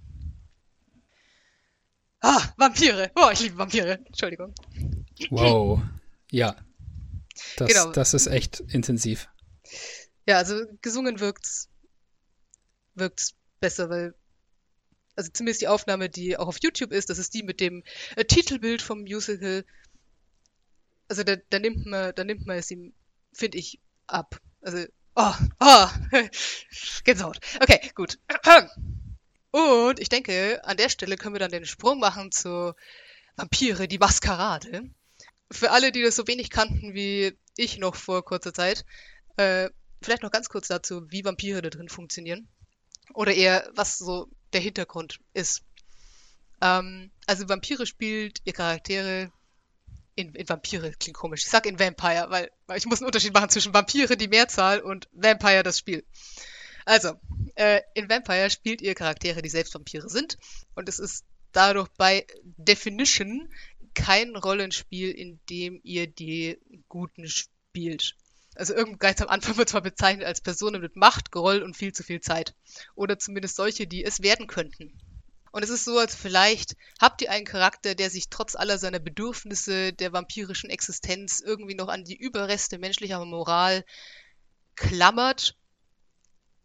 S1: Ah, Vampire. Oh, ich liebe Vampire. Entschuldigung.
S4: Wow. Ja. Das, genau. das ist echt intensiv.
S1: Ja, also gesungen wirkt's, wirkt's besser, weil, also zumindest die Aufnahme, die auch auf YouTube ist, das ist die mit dem äh, Titelbild vom Musical. Also da, da nimmt man, da nimmt man es ihm, finde ich, ab. Also, oh, oh, Gänsehaut. Okay, gut. Und ich denke, an der Stelle können wir dann den Sprung machen zu Vampire, die Maskerade. Für alle, die das so wenig kannten wie ich noch vor kurzer Zeit, äh, Vielleicht noch ganz kurz dazu, wie Vampire da drin funktionieren. Oder eher, was so der Hintergrund ist. Ähm, also Vampire spielt ihr Charaktere in, in, Vampire klingt komisch. Ich sag in Vampire, weil, weil ich muss einen Unterschied machen zwischen Vampire, die Mehrzahl, und Vampire, das Spiel. Also, äh, in Vampire spielt ihr Charaktere, die selbst Vampire sind. Und es ist dadurch bei Definition kein Rollenspiel, in dem ihr die Guten spielt. Also irgend ganz am Anfang wird zwar bezeichnet als Personen mit Macht, Groll und viel zu viel Zeit. Oder zumindest solche, die es werden könnten. Und es ist so, als vielleicht habt ihr einen Charakter, der sich trotz aller seiner Bedürfnisse der vampirischen Existenz irgendwie noch an die Überreste menschlicher Moral klammert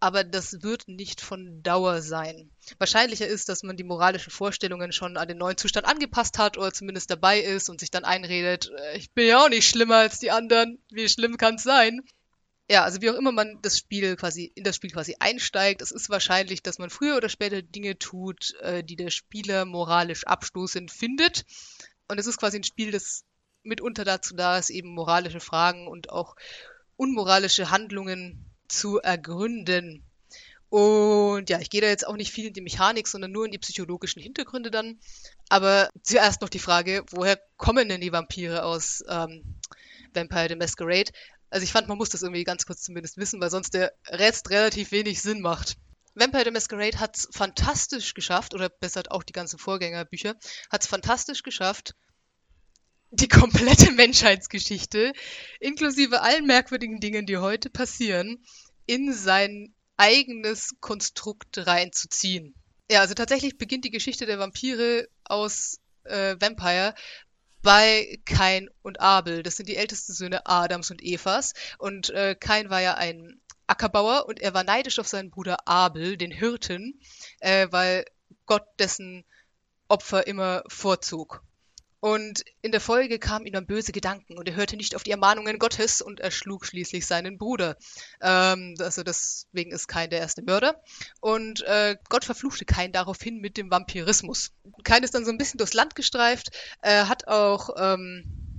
S1: aber das wird nicht von Dauer sein. Wahrscheinlicher ist, dass man die moralischen Vorstellungen schon an den neuen Zustand angepasst hat oder zumindest dabei ist und sich dann einredet, äh, ich bin ja auch nicht schlimmer als die anderen, wie schlimm kann es sein? ja, also wie auch immer man das Spiel quasi in das Spiel quasi einsteigt, es ist wahrscheinlich, dass man früher oder später Dinge tut, äh, die der Spieler moralisch abstoßend findet. Und es ist quasi ein Spiel, das mitunter dazu da ist, eben moralische Fragen und auch unmoralische Handlungen zu ergründen. Und ja, ich gehe da jetzt auch nicht viel in die Mechanik, sondern nur in die psychologischen Hintergründe dann. Aber zuerst noch die Frage, woher kommen denn die Vampire aus ähm, Vampire the Masquerade? Also ich fand, man muss das irgendwie ganz kurz zumindest wissen, weil sonst der Rest relativ wenig Sinn macht. Vampire the Masquerade hat es fantastisch geschafft, oder besser auch die ganzen Vorgängerbücher, hat es fantastisch geschafft, die komplette Menschheitsgeschichte, inklusive allen merkwürdigen Dingen, die heute passieren, in sein eigenes Konstrukt reinzuziehen. Ja, also tatsächlich beginnt die Geschichte der Vampire aus äh, Vampire bei Kain und Abel. Das sind die ältesten Söhne Adams und Evas. Und äh, Kain war ja ein Ackerbauer und er war neidisch auf seinen Bruder Abel, den Hirten, äh, weil Gott dessen Opfer immer vorzog. Und in der Folge kamen ihm dann böse Gedanken und er hörte nicht auf die Ermahnungen Gottes und erschlug schließlich seinen Bruder. Ähm, also deswegen ist Kain der erste Mörder. Und äh, Gott verfluchte Kain daraufhin mit dem Vampirismus. Kain ist dann so ein bisschen durchs Land gestreift, äh, hat auch ähm,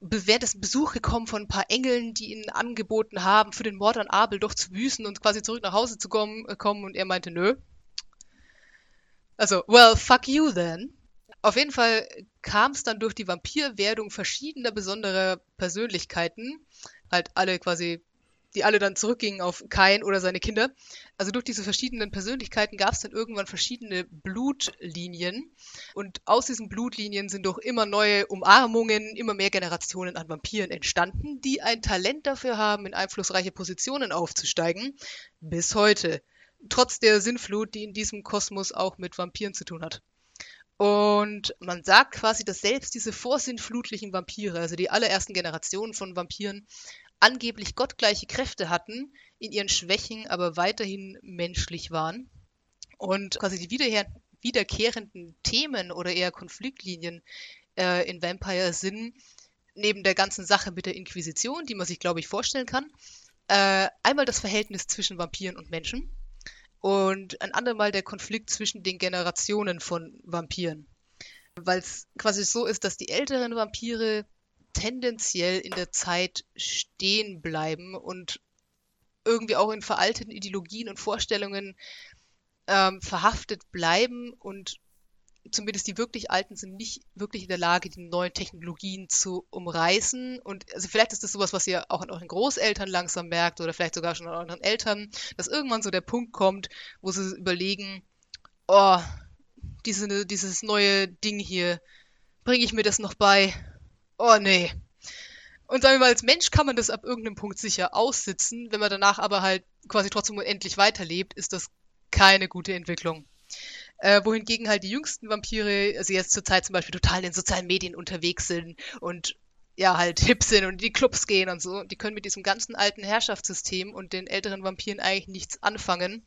S1: während des Besuch gekommen von ein paar Engeln, die ihn angeboten haben, für den Mord an Abel doch zu büßen und quasi zurück nach Hause zu kommen, äh, kommen und er meinte, nö. Also, well, fuck you then. Auf jeden Fall kam es dann durch die Vampirwerdung verschiedener besonderer Persönlichkeiten, halt alle quasi, die alle dann zurückgingen auf Kain oder seine Kinder. Also durch diese verschiedenen Persönlichkeiten gab es dann irgendwann verschiedene Blutlinien und aus diesen Blutlinien sind doch immer neue Umarmungen, immer mehr Generationen an Vampiren entstanden, die ein Talent dafür haben, in einflussreiche Positionen aufzusteigen, bis heute. Trotz der Sinnflut, die in diesem Kosmos auch mit Vampiren zu tun hat. Und man sagt quasi, dass selbst diese vorsinnflutlichen Vampire, also die allerersten Generationen von Vampiren, angeblich gottgleiche Kräfte hatten, in ihren Schwächen aber weiterhin menschlich waren. Und quasi die wiederher wiederkehrenden Themen oder eher Konfliktlinien äh, in Vampire sind, neben der ganzen Sache mit der Inquisition, die man sich, glaube ich, vorstellen kann, äh, einmal das Verhältnis zwischen Vampiren und Menschen und ein andermal der Konflikt zwischen den Generationen von Vampiren. Weil es quasi so ist, dass die älteren Vampire tendenziell in der Zeit stehen bleiben und irgendwie auch in veralteten Ideologien und Vorstellungen ähm, verhaftet bleiben und zumindest die wirklich Alten sind nicht wirklich in der Lage, die neuen Technologien zu umreißen. Und also vielleicht ist das sowas, was ihr auch an euren Großeltern langsam merkt oder vielleicht sogar schon an euren Eltern, dass irgendwann so der Punkt kommt, wo sie überlegen, oh, diese, dieses neue Ding hier, bringe ich mir das noch bei? Oh nee. Und sagen wir mal, als Mensch kann man das ab irgendeinem Punkt sicher aussitzen, wenn man danach aber halt quasi trotzdem unendlich weiterlebt, ist das keine gute Entwicklung. Äh, wohingegen halt die jüngsten Vampire, also jetzt zur Zeit zum Beispiel total in den sozialen Medien unterwegs sind und ja, halt hip sind und in die Clubs gehen und so. Die können mit diesem ganzen alten Herrschaftssystem und den älteren Vampiren eigentlich nichts anfangen.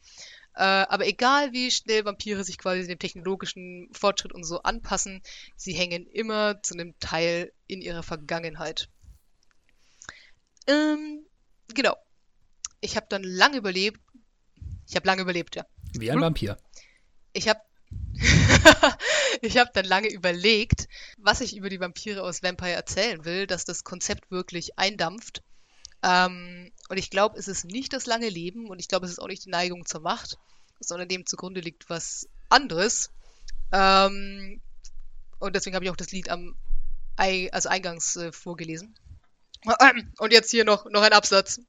S1: Äh, aber egal wie schnell Vampire sich quasi dem technologischen Fortschritt und so anpassen, sie hängen immer zu einem Teil in ihrer Vergangenheit. Ähm, genau. Ich habe dann lange überlebt. Ich habe lange überlebt, ja.
S4: Wie ein Vampir.
S1: Ich habe ich habe dann lange überlegt, was ich über die Vampire aus Vampire erzählen will, dass das Konzept wirklich eindampft. Ähm, und ich glaube, es ist nicht das lange Leben und ich glaube, es ist auch nicht die Neigung zur Macht, sondern dem zugrunde liegt was anderes. Ähm, und deswegen habe ich auch das Lied am I also eingangs äh, vorgelesen. Und jetzt hier noch, noch ein Absatz.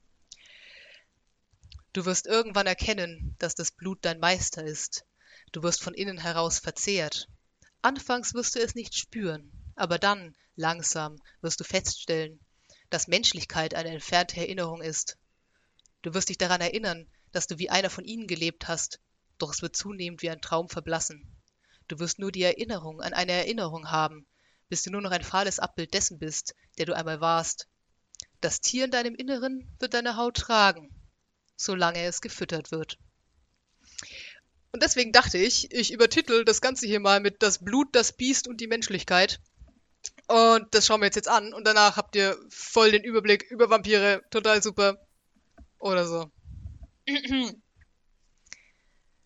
S1: Du wirst irgendwann erkennen, dass das Blut dein Meister ist Du wirst von innen heraus verzehrt. Anfangs wirst du es nicht spüren, aber dann, langsam, wirst du feststellen, dass Menschlichkeit eine entfernte Erinnerung ist. Du wirst dich daran erinnern, dass du wie einer von ihnen gelebt hast, doch es wird zunehmend wie ein Traum verblassen. Du wirst nur die Erinnerung an eine Erinnerung haben, bis du nur noch ein fahles Abbild dessen bist, der du einmal warst. Das Tier in deinem Inneren wird deine Haut tragen, solange es gefüttert wird. Und deswegen dachte ich, ich übertitel das Ganze hier mal mit Das Blut, das Biest und die Menschlichkeit. Und das schauen wir jetzt jetzt an. Und danach habt ihr voll den Überblick über Vampire. Total super. Oder so. Du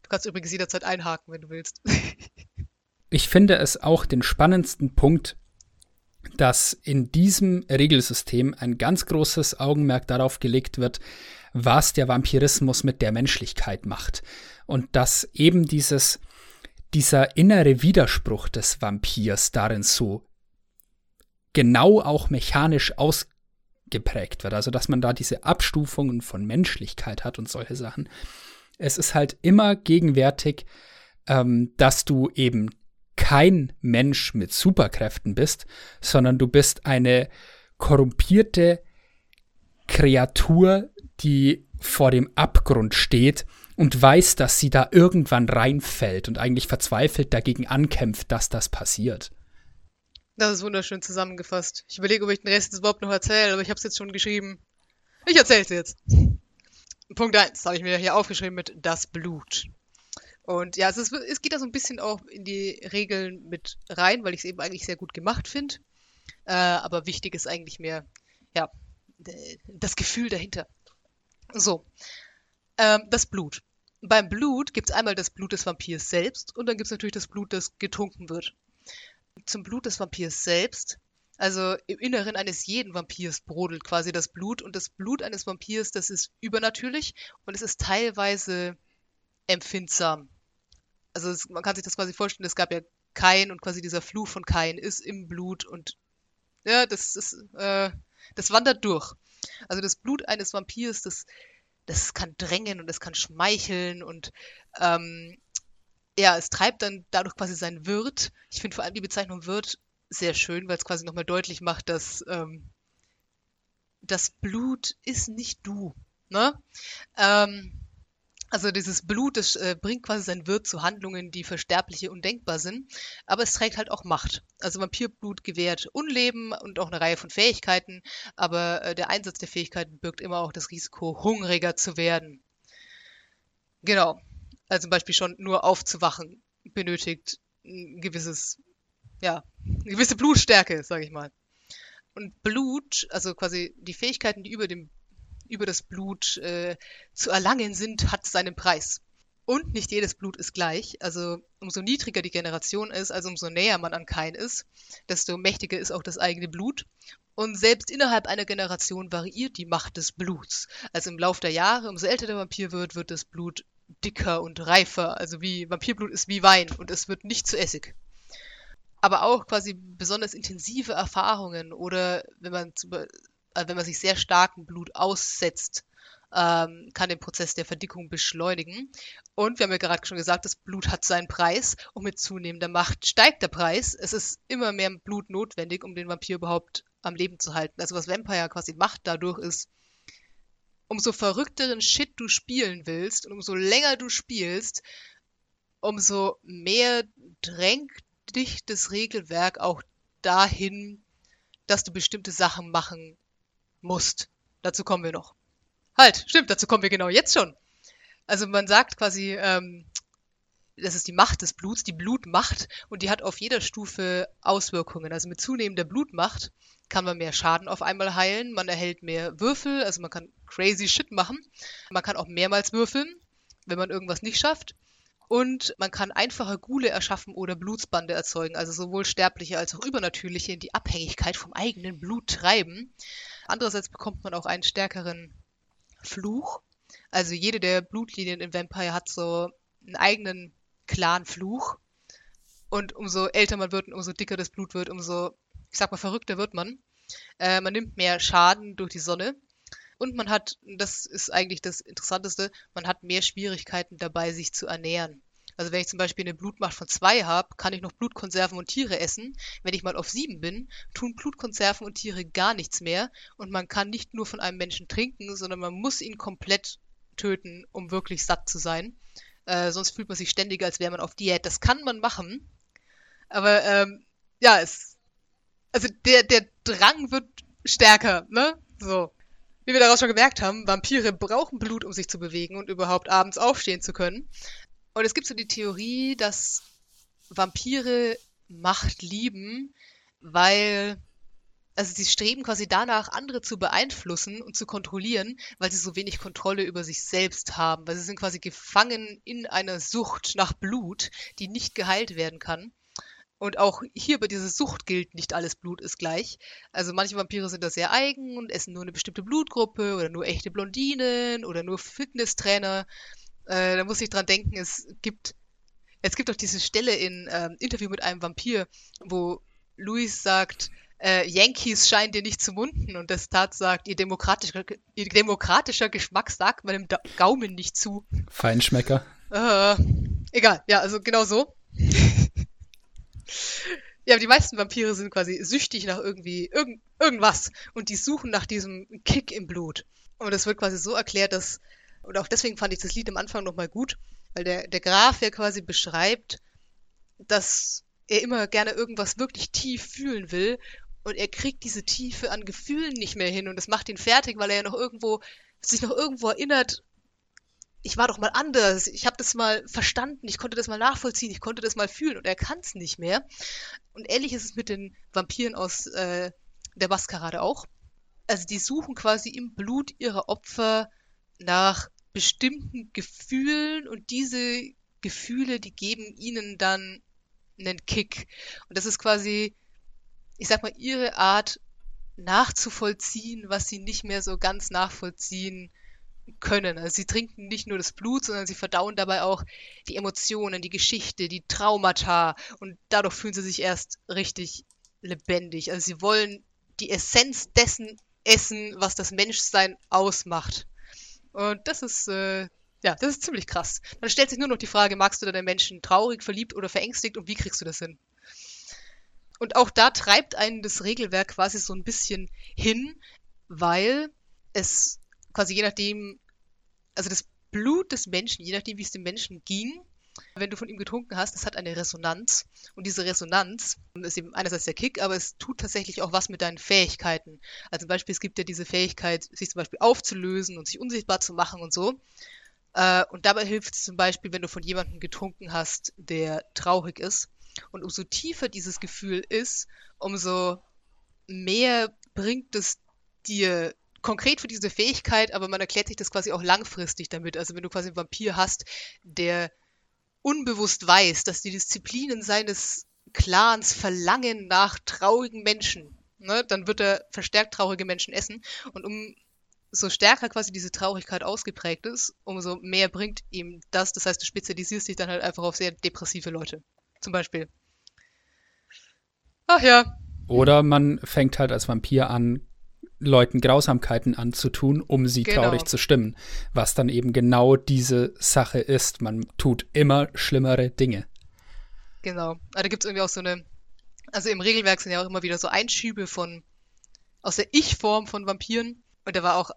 S1: kannst übrigens jederzeit einhaken, wenn du willst.
S4: Ich finde es auch den spannendsten Punkt, dass in diesem Regelsystem ein ganz großes Augenmerk darauf gelegt wird, was der Vampirismus mit der Menschlichkeit macht. Und dass eben dieses, dieser innere Widerspruch des Vampirs darin so genau auch mechanisch ausgeprägt wird. Also, dass man da diese Abstufungen von Menschlichkeit hat und solche Sachen. Es ist halt immer gegenwärtig, ähm, dass du eben kein Mensch mit Superkräften bist, sondern du bist eine korrumpierte Kreatur, die vor dem Abgrund steht und weiß, dass sie da irgendwann reinfällt und eigentlich verzweifelt dagegen ankämpft, dass das passiert.
S1: Das ist wunderschön zusammengefasst. Ich überlege, ob ich den Rest überhaupt noch erzähle, aber ich habe es jetzt schon geschrieben. Ich erzähle es jetzt. Punkt 1 habe ich mir hier aufgeschrieben mit das Blut. Und ja, es, ist, es geht da so ein bisschen auch in die Regeln mit rein, weil ich es eben eigentlich sehr gut gemacht finde. Äh, aber wichtig ist eigentlich mehr, ja, das Gefühl dahinter. So, ähm, das Blut. Beim Blut gibt es einmal das Blut des Vampirs selbst und dann gibt es natürlich das Blut, das getrunken wird. Zum Blut des Vampirs selbst, also im Inneren eines jeden Vampirs brodelt quasi das Blut und das Blut eines Vampirs, das ist übernatürlich und es ist teilweise empfindsam. Also es, man kann sich das quasi vorstellen, es gab ja Kain und quasi dieser Fluch von Kain ist im Blut und ja, das ist, äh, das wandert durch. Also das Blut eines Vampirs, das, das kann drängen und es kann schmeicheln und ähm, ja, es treibt dann dadurch quasi seinen Wirt. Ich finde vor allem die Bezeichnung Wirt sehr schön, weil es quasi nochmal deutlich macht, dass ähm, das Blut ist nicht du. Ne? Ähm, also dieses Blut, das äh, bringt quasi sein Wirt zu Handlungen, die für Sterbliche undenkbar sind, aber es trägt halt auch Macht. Also Vampirblut gewährt Unleben und auch eine Reihe von Fähigkeiten, aber äh, der Einsatz der Fähigkeiten birgt immer auch das Risiko, hungriger zu werden. Genau. Also zum Beispiel schon nur aufzuwachen benötigt ein gewisses, ja, eine gewisse Blutstärke, sage ich mal. Und Blut, also quasi die Fähigkeiten, die über dem über das Blut äh, zu erlangen sind, hat seinen Preis. Und nicht jedes Blut ist gleich. Also umso niedriger die Generation ist, also umso näher man an kein ist, desto mächtiger ist auch das eigene Blut. Und selbst innerhalb einer Generation variiert die Macht des Bluts. Also im Laufe der Jahre, umso älter der Vampir wird, wird das Blut dicker und reifer. Also wie Vampirblut ist wie Wein und es wird nicht zu Essig. Aber auch quasi besonders intensive Erfahrungen oder wenn man äh, wenn man sich sehr starkem Blut aussetzt, ähm, kann den Prozess der Verdickung beschleunigen. Und wir haben ja gerade schon gesagt, das Blut hat seinen Preis und mit zunehmender Macht steigt der Preis. Es ist immer mehr Blut notwendig, um den Vampir überhaupt am Leben zu halten. Also was Vampire quasi macht dadurch ist, umso verrückteren Shit du spielen willst und umso länger du spielst, umso mehr drängt dich das Regelwerk auch dahin, dass du bestimmte Sachen machen musst. Dazu kommen wir noch. Halt, stimmt, dazu kommen wir genau jetzt schon. Also man sagt quasi, ähm, das ist die Macht des Bluts, die Blutmacht, und die hat auf jeder Stufe Auswirkungen. Also mit zunehmender Blutmacht kann man mehr Schaden auf einmal heilen, man erhält mehr Würfel, also man kann crazy Shit machen. Man kann auch mehrmals würfeln, wenn man irgendwas nicht schafft. Und man kann einfache Gule erschaffen oder Blutsbande erzeugen, also sowohl sterbliche als auch übernatürliche in die Abhängigkeit vom eigenen Blut treiben. Andererseits bekommt man auch einen stärkeren Fluch. Also jede der Blutlinien in Vampire hat so einen eigenen Clan-Fluch. Und umso älter man wird und umso dicker das Blut wird, umso, ich sag mal, verrückter wird man. Äh, man nimmt mehr Schaden durch die Sonne. Und man hat, das ist eigentlich das Interessanteste, man hat mehr Schwierigkeiten dabei, sich zu ernähren. Also wenn ich zum Beispiel eine Blutmacht von zwei habe, kann ich noch Blutkonserven und Tiere essen. Wenn ich mal auf sieben bin, tun Blutkonserven und Tiere gar nichts mehr. Und man kann nicht nur von einem Menschen trinken, sondern man muss ihn komplett töten, um wirklich satt zu sein. Äh, sonst fühlt man sich ständig, als wäre man auf Diät. Das kann man machen. Aber ähm, ja, es. Also der, der Drang wird stärker, ne? So. Wie wir daraus schon gemerkt haben, Vampire brauchen Blut, um sich zu bewegen und überhaupt abends aufstehen zu können. Und es gibt so die Theorie, dass Vampire Macht lieben, weil also sie streben quasi danach, andere zu beeinflussen und zu kontrollieren, weil sie so wenig Kontrolle über sich selbst haben, weil sie sind quasi gefangen in einer Sucht nach Blut, die nicht geheilt werden kann. Und auch hier bei dieser Sucht gilt, nicht alles Blut ist gleich. Also manche Vampire sind da sehr eigen und essen nur eine bestimmte Blutgruppe oder nur echte Blondinen oder nur Fitnesstrainer. Äh, da muss ich dran denken, es gibt, es gibt auch diese Stelle in äh, Interview mit einem Vampir, wo Luis sagt, äh, Yankees scheinen dir nicht zu munden und das Tat sagt, ihr demokratischer, ihr demokratischer Geschmack sagt meinem da Gaumen nicht zu.
S4: Feinschmecker.
S1: Äh, egal, ja, also genau so. ja, aber die meisten Vampire sind quasi süchtig nach irgendwie irgend, irgendwas und die suchen nach diesem Kick im Blut. Und das wird quasi so erklärt, dass, und auch deswegen fand ich das Lied am Anfang nochmal gut, weil der, der Graf ja quasi beschreibt, dass er immer gerne irgendwas wirklich tief fühlen will. Und er kriegt diese Tiefe an Gefühlen nicht mehr hin. Und das macht ihn fertig, weil er ja noch irgendwo sich noch irgendwo erinnert, ich war doch mal anders, ich habe das mal verstanden, ich konnte das mal nachvollziehen, ich konnte das mal fühlen. Und er kann es nicht mehr. Und ähnlich ist es mit den Vampiren aus äh, der Maskerade auch. Also die suchen quasi im Blut ihrer Opfer nach bestimmten Gefühlen und diese Gefühle, die geben ihnen dann einen Kick. Und das ist quasi ich sag mal, ihre Art nachzuvollziehen, was sie nicht mehr so ganz nachvollziehen können. Also sie trinken nicht nur das Blut, sondern sie verdauen dabei auch die Emotionen, die Geschichte, die Traumata und dadurch fühlen sie sich erst richtig lebendig. Also sie wollen die Essenz dessen essen, was das Menschsein ausmacht. Und das ist, äh, ja, das ist ziemlich krass. Dann stellt sich nur noch die Frage, magst du deinen Menschen traurig, verliebt oder verängstigt und wie kriegst du das hin? Und auch da treibt einen das Regelwerk quasi so ein bisschen hin, weil es quasi je nachdem, also das Blut des Menschen, je nachdem, wie es dem Menschen ging, wenn du von ihm getrunken hast, das hat eine Resonanz. Und diese Resonanz ist eben einerseits der Kick, aber es tut tatsächlich auch was mit deinen Fähigkeiten. Also zum Beispiel, es gibt ja diese Fähigkeit, sich zum Beispiel aufzulösen und sich unsichtbar zu machen und so. Äh, und dabei hilft es zum Beispiel, wenn du von jemandem getrunken hast, der traurig ist, und umso tiefer dieses Gefühl ist, umso mehr bringt es dir konkret für diese Fähigkeit, aber man erklärt sich das quasi auch langfristig damit. Also wenn du quasi einen Vampir hast, der unbewusst weiß, dass die Disziplinen seines Clans verlangen nach traurigen Menschen, ne, dann wird er verstärkt traurige Menschen essen. Und umso stärker quasi diese Traurigkeit ausgeprägt ist, umso mehr bringt ihm das. Das heißt, du spezialisierst dich dann halt einfach auf sehr depressive Leute zum Beispiel. Ach ja.
S4: Oder man fängt halt als Vampir an, Leuten Grausamkeiten anzutun, um sie genau. traurig zu stimmen. Was dann eben genau diese Sache ist. Man tut immer schlimmere Dinge.
S1: Genau. Aber da gibt es irgendwie auch so eine. Also im Regelwerk sind ja auch immer wieder so Einschübe von. aus der Ich-Form von Vampiren. Und da war auch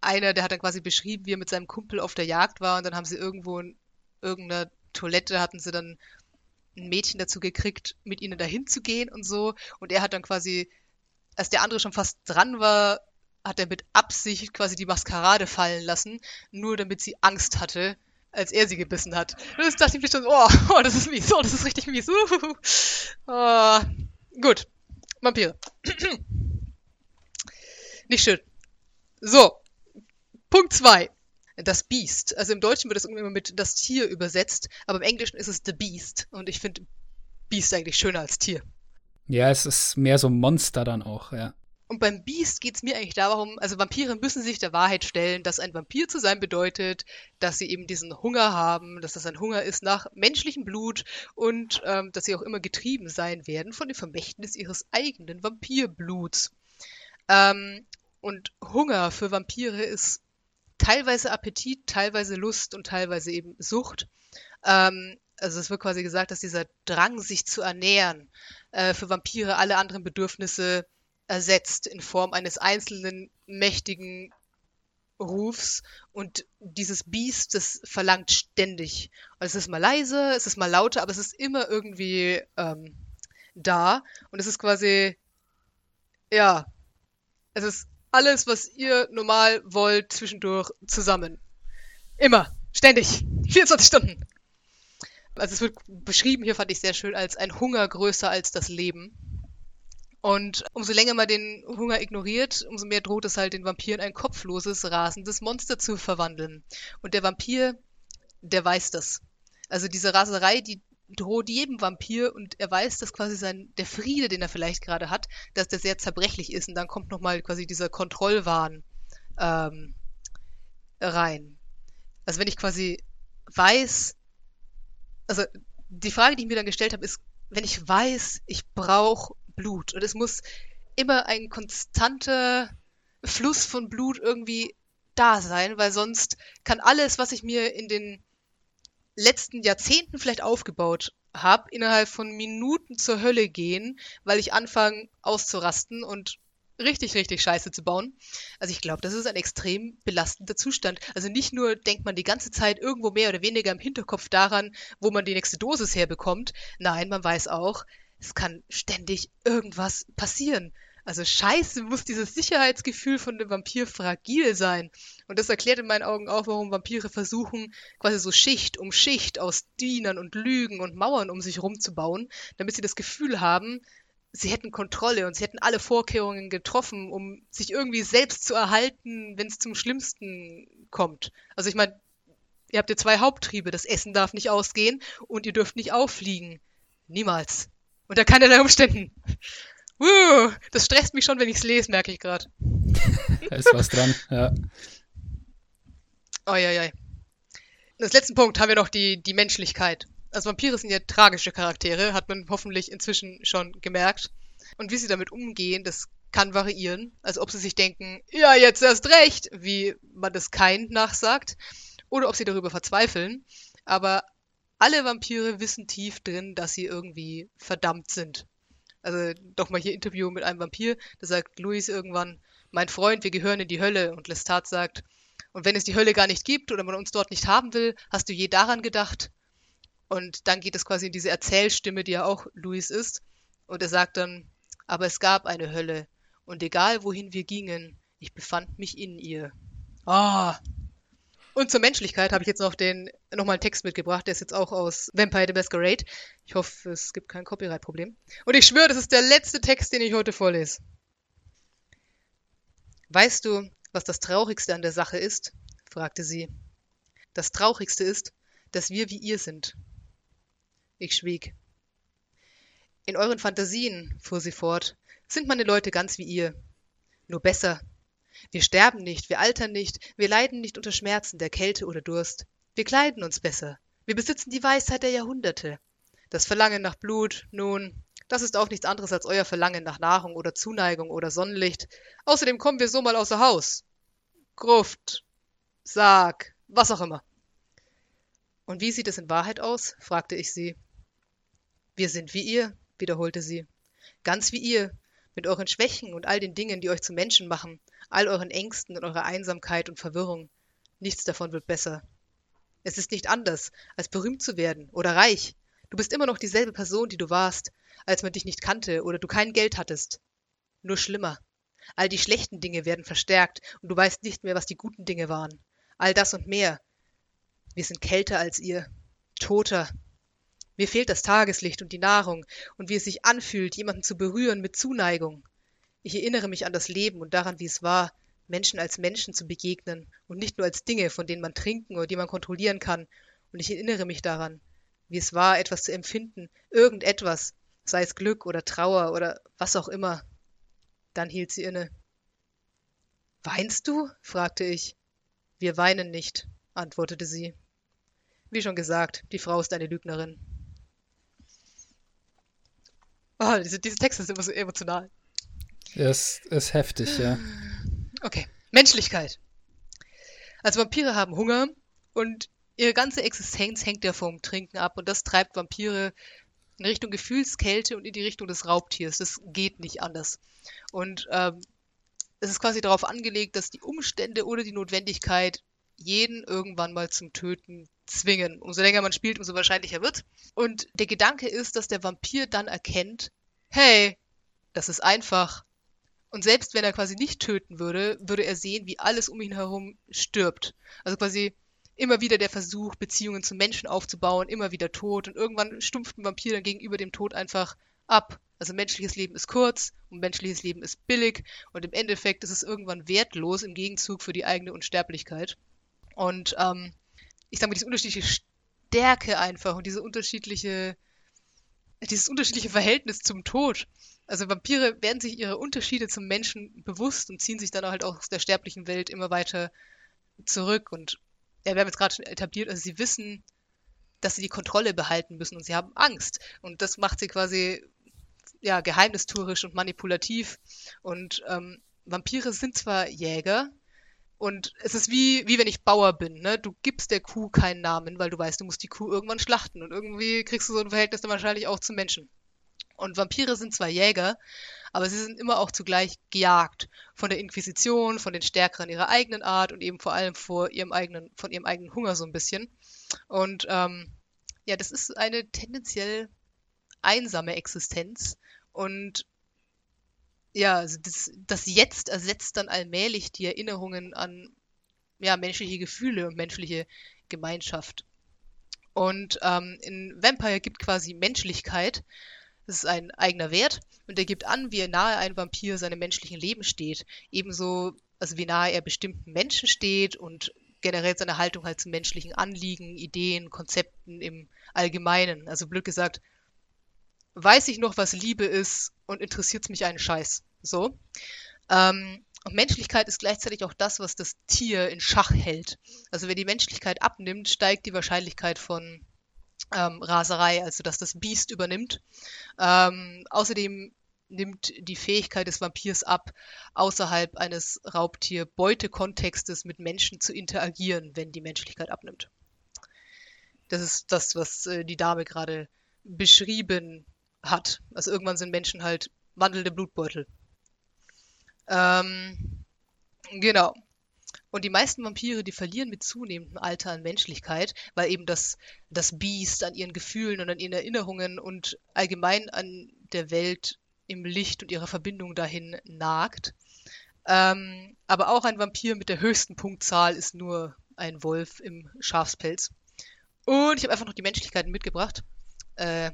S1: einer, der hat dann quasi beschrieben, wie er mit seinem Kumpel auf der Jagd war. Und dann haben sie irgendwo in irgendeiner Toilette hatten sie dann ein Mädchen dazu gekriegt, mit ihnen dahin zu gehen und so. Und er hat dann quasi, als der andere schon fast dran war, hat er mit Absicht quasi die Maskerade fallen lassen, nur damit sie Angst hatte, als er sie gebissen hat. Das dachte ich mir schon, oh, oh, das ist mies, oh, das ist richtig mies. Uh, uh. Gut, Vampire. Nicht schön. So, Punkt 2 das Beast. Also im Deutschen wird es immer mit das Tier übersetzt, aber im Englischen ist es The Beast. Und ich finde Beast eigentlich schöner als Tier.
S4: Ja, es ist mehr so ein Monster dann auch, ja.
S1: Und beim Beast geht es mir eigentlich darum, also Vampire müssen sich der Wahrheit stellen, dass ein Vampir zu sein bedeutet, dass sie eben diesen Hunger haben, dass das ein Hunger ist nach menschlichem Blut und ähm, dass sie auch immer getrieben sein werden von dem Vermächtnis ihres eigenen Vampirbluts. Ähm, und Hunger für Vampire ist teilweise Appetit, teilweise Lust und teilweise eben Sucht. Ähm, also es wird quasi gesagt, dass dieser Drang, sich zu ernähren, äh, für Vampire alle anderen Bedürfnisse ersetzt in Form eines einzelnen mächtigen Rufs und dieses Biest, das verlangt ständig. Und es ist mal leise, es ist mal lauter, aber es ist immer irgendwie ähm, da und es ist quasi, ja, es ist alles, was ihr normal wollt, zwischendurch zusammen. Immer. Ständig. 24 Stunden. Also es wird beschrieben, hier fand ich sehr schön, als ein Hunger größer als das Leben. Und umso länger man den Hunger ignoriert, umso mehr droht es halt den Vampir in ein kopfloses, rasendes Monster zu verwandeln. Und der Vampir, der weiß das. Also diese Raserei, die droht jedem Vampir und er weiß, dass quasi sein, der Friede, den er vielleicht gerade hat, dass der sehr zerbrechlich ist und dann kommt nochmal quasi dieser Kontrollwahn ähm, rein. Also wenn ich quasi weiß, also die Frage, die ich mir dann gestellt habe, ist, wenn ich weiß, ich brauche Blut und es muss immer ein konstanter Fluss von Blut irgendwie da sein, weil sonst kann alles, was ich mir in den letzten Jahrzehnten vielleicht aufgebaut habe, innerhalb von Minuten zur Hölle gehen, weil ich anfange auszurasten und richtig, richtig Scheiße zu bauen. Also ich glaube, das ist ein extrem belastender Zustand. Also nicht nur denkt man die ganze Zeit irgendwo mehr oder weniger im Hinterkopf daran, wo man die nächste Dosis herbekommt. Nein, man weiß auch, es kann ständig irgendwas passieren. Also scheiße muss dieses Sicherheitsgefühl von dem Vampir fragil sein. Und das erklärt in meinen Augen auch, warum Vampire versuchen, quasi so Schicht um Schicht aus Dienern und Lügen und Mauern um sich rumzubauen, damit sie das Gefühl haben, sie hätten Kontrolle und sie hätten alle Vorkehrungen getroffen, um sich irgendwie selbst zu erhalten, wenn es zum Schlimmsten kommt. Also ich meine, ihr habt ja zwei Haupttriebe, das Essen darf nicht ausgehen und ihr dürft nicht auffliegen. Niemals. Unter keinerlei Umständen. Uh, das stresst mich schon, wenn ich es lese, merke ich gerade.
S4: da ist was dran, ja.
S1: Oi, Als letzten Punkt haben wir noch die, die Menschlichkeit. Also Vampire sind ja tragische Charaktere, hat man hoffentlich inzwischen schon gemerkt. Und wie sie damit umgehen, das kann variieren. Also ob sie sich denken, ja, jetzt erst recht, wie man das kein nachsagt, oder ob sie darüber verzweifeln. Aber alle Vampire wissen tief drin, dass sie irgendwie verdammt sind. Also doch mal hier Interview mit einem Vampir, da sagt Luis irgendwann, mein Freund, wir gehören in die Hölle. Und Lestat sagt, und wenn es die Hölle gar nicht gibt oder man uns dort nicht haben will, hast du je daran gedacht? Und dann geht es quasi in diese Erzählstimme, die ja auch Luis ist. Und er sagt dann, aber es gab eine Hölle. Und egal wohin wir gingen, ich befand mich in ihr. Ah. Und zur Menschlichkeit habe ich jetzt noch den nochmal einen Text mitgebracht, der ist jetzt auch aus Vampire the Masquerade. Ich hoffe, es gibt kein Copyright-Problem. Und ich schwöre, das ist der letzte Text, den ich heute vorlese. Weißt du, was das Traurigste an der Sache ist? fragte sie. Das Traurigste ist, dass wir wie ihr sind. Ich schwieg. In euren Fantasien, fuhr sie fort, sind meine Leute ganz wie ihr. Nur besser. Wir sterben nicht, wir altern nicht, wir leiden nicht unter Schmerzen der Kälte oder Durst. Wir kleiden uns besser. Wir besitzen die Weisheit der Jahrhunderte. Das Verlangen nach Blut, nun, das ist auch nichts anderes als euer Verlangen nach Nahrung oder Zuneigung oder Sonnenlicht. Außerdem kommen wir so mal außer Haus. Gruft, Sarg, was auch immer. Und wie sieht es in Wahrheit aus? fragte ich sie. Wir sind wie ihr, wiederholte sie. Ganz wie ihr, mit euren Schwächen und all den Dingen, die euch zu Menschen machen, all euren Ängsten und eurer Einsamkeit und Verwirrung. Nichts davon wird besser. Es ist nicht anders, als berühmt zu werden oder reich. Du bist immer noch dieselbe Person, die du warst, als man dich nicht kannte oder du kein Geld hattest. Nur schlimmer. All die schlechten Dinge werden verstärkt und du weißt nicht mehr, was die guten Dinge waren. All das und mehr. Wir sind kälter als ihr, toter, mir fehlt das Tageslicht und die Nahrung und wie es sich anfühlt, jemanden zu berühren mit Zuneigung. Ich erinnere mich an das Leben und daran, wie es war, Menschen als Menschen zu begegnen und nicht nur als Dinge, von denen man trinken oder die man kontrollieren kann. Und ich erinnere mich daran, wie es war, etwas zu empfinden, irgendetwas, sei es Glück oder Trauer oder was auch immer. Dann hielt sie inne. Weinst du? fragte ich. Wir weinen nicht, antwortete sie. Wie schon gesagt, die Frau ist eine Lügnerin. Oh, diese, diese Texte sind immer so emotional.
S4: Es ist heftig, ja.
S1: Okay. Menschlichkeit. Also Vampire haben Hunger und ihre ganze Existenz hängt ja vom Trinken ab und das treibt Vampire in Richtung Gefühlskälte und in die Richtung des Raubtiers. Das geht nicht anders. Und ähm, es ist quasi darauf angelegt, dass die Umstände oder die Notwendigkeit jeden irgendwann mal zum Töten zwingen. Umso länger man spielt, umso wahrscheinlicher wird. Und der Gedanke ist, dass der Vampir dann erkennt, hey, das ist einfach. Und selbst wenn er quasi nicht töten würde, würde er sehen, wie alles um ihn herum stirbt. Also quasi immer wieder der Versuch, Beziehungen zu Menschen aufzubauen, immer wieder tot. Und irgendwann stumpft ein Vampir dann gegenüber dem Tod einfach ab. Also menschliches Leben ist kurz und menschliches Leben ist billig und im Endeffekt ist es irgendwann wertlos im Gegenzug für die eigene Unsterblichkeit. Und ähm, ich sage mal, diese unterschiedliche Stärke einfach und diese unterschiedliche, dieses unterschiedliche Verhältnis zum Tod. Also Vampire werden sich ihre Unterschiede zum Menschen bewusst und ziehen sich dann halt auch aus der sterblichen Welt immer weiter zurück. Und ja, wir haben jetzt gerade schon etabliert, also sie wissen, dass sie die Kontrolle behalten müssen und sie haben Angst. Und das macht sie quasi ja, geheimnistuerisch und manipulativ. Und ähm, Vampire sind zwar Jäger, und es ist wie, wie wenn ich Bauer bin, ne? Du gibst der Kuh keinen Namen, weil du weißt, du musst die Kuh irgendwann schlachten. Und irgendwie kriegst du so ein Verhältnis dann wahrscheinlich auch zu Menschen. Und Vampire sind zwar Jäger, aber sie sind immer auch zugleich gejagt von der Inquisition, von den Stärkeren ihrer eigenen Art und eben vor allem vor ihrem eigenen, von ihrem eigenen Hunger so ein bisschen. Und ähm, ja, das ist eine tendenziell einsame Existenz. Und ja, also das, das Jetzt ersetzt dann allmählich die Erinnerungen an ja, menschliche Gefühle und menschliche Gemeinschaft. Und ähm, in Vampire gibt quasi Menschlichkeit. Das ist ein eigener Wert und er gibt an, wie nahe ein Vampir seinem menschlichen Leben steht. Ebenso, also wie nahe er bestimmten Menschen steht und generell seine Haltung halt zu menschlichen Anliegen, Ideen, Konzepten im Allgemeinen. Also blöd gesagt, weiß ich noch, was Liebe ist und interessiert es mich einen Scheiß. So. Ähm, und Menschlichkeit ist gleichzeitig auch das, was das Tier in Schach hält. Also wenn die Menschlichkeit abnimmt, steigt die Wahrscheinlichkeit von ähm, Raserei, also dass das Biest übernimmt. Ähm, außerdem nimmt die Fähigkeit des Vampirs ab, außerhalb eines Raubtier-Beute-Kontextes mit Menschen zu interagieren, wenn die Menschlichkeit abnimmt. Das ist das, was äh, die Dame gerade beschrieben hat. Also irgendwann sind Menschen halt wandelnde Blutbeutel. Ähm, genau. Und die meisten Vampire, die verlieren mit zunehmendem Alter an Menschlichkeit, weil eben das, das Biest an ihren Gefühlen und an ihren Erinnerungen und allgemein an der Welt im Licht und ihrer Verbindung dahin nagt. Ähm, aber auch ein Vampir mit der höchsten Punktzahl ist nur ein Wolf im Schafspelz. Und ich habe einfach noch die Menschlichkeiten mitgebracht. Äh,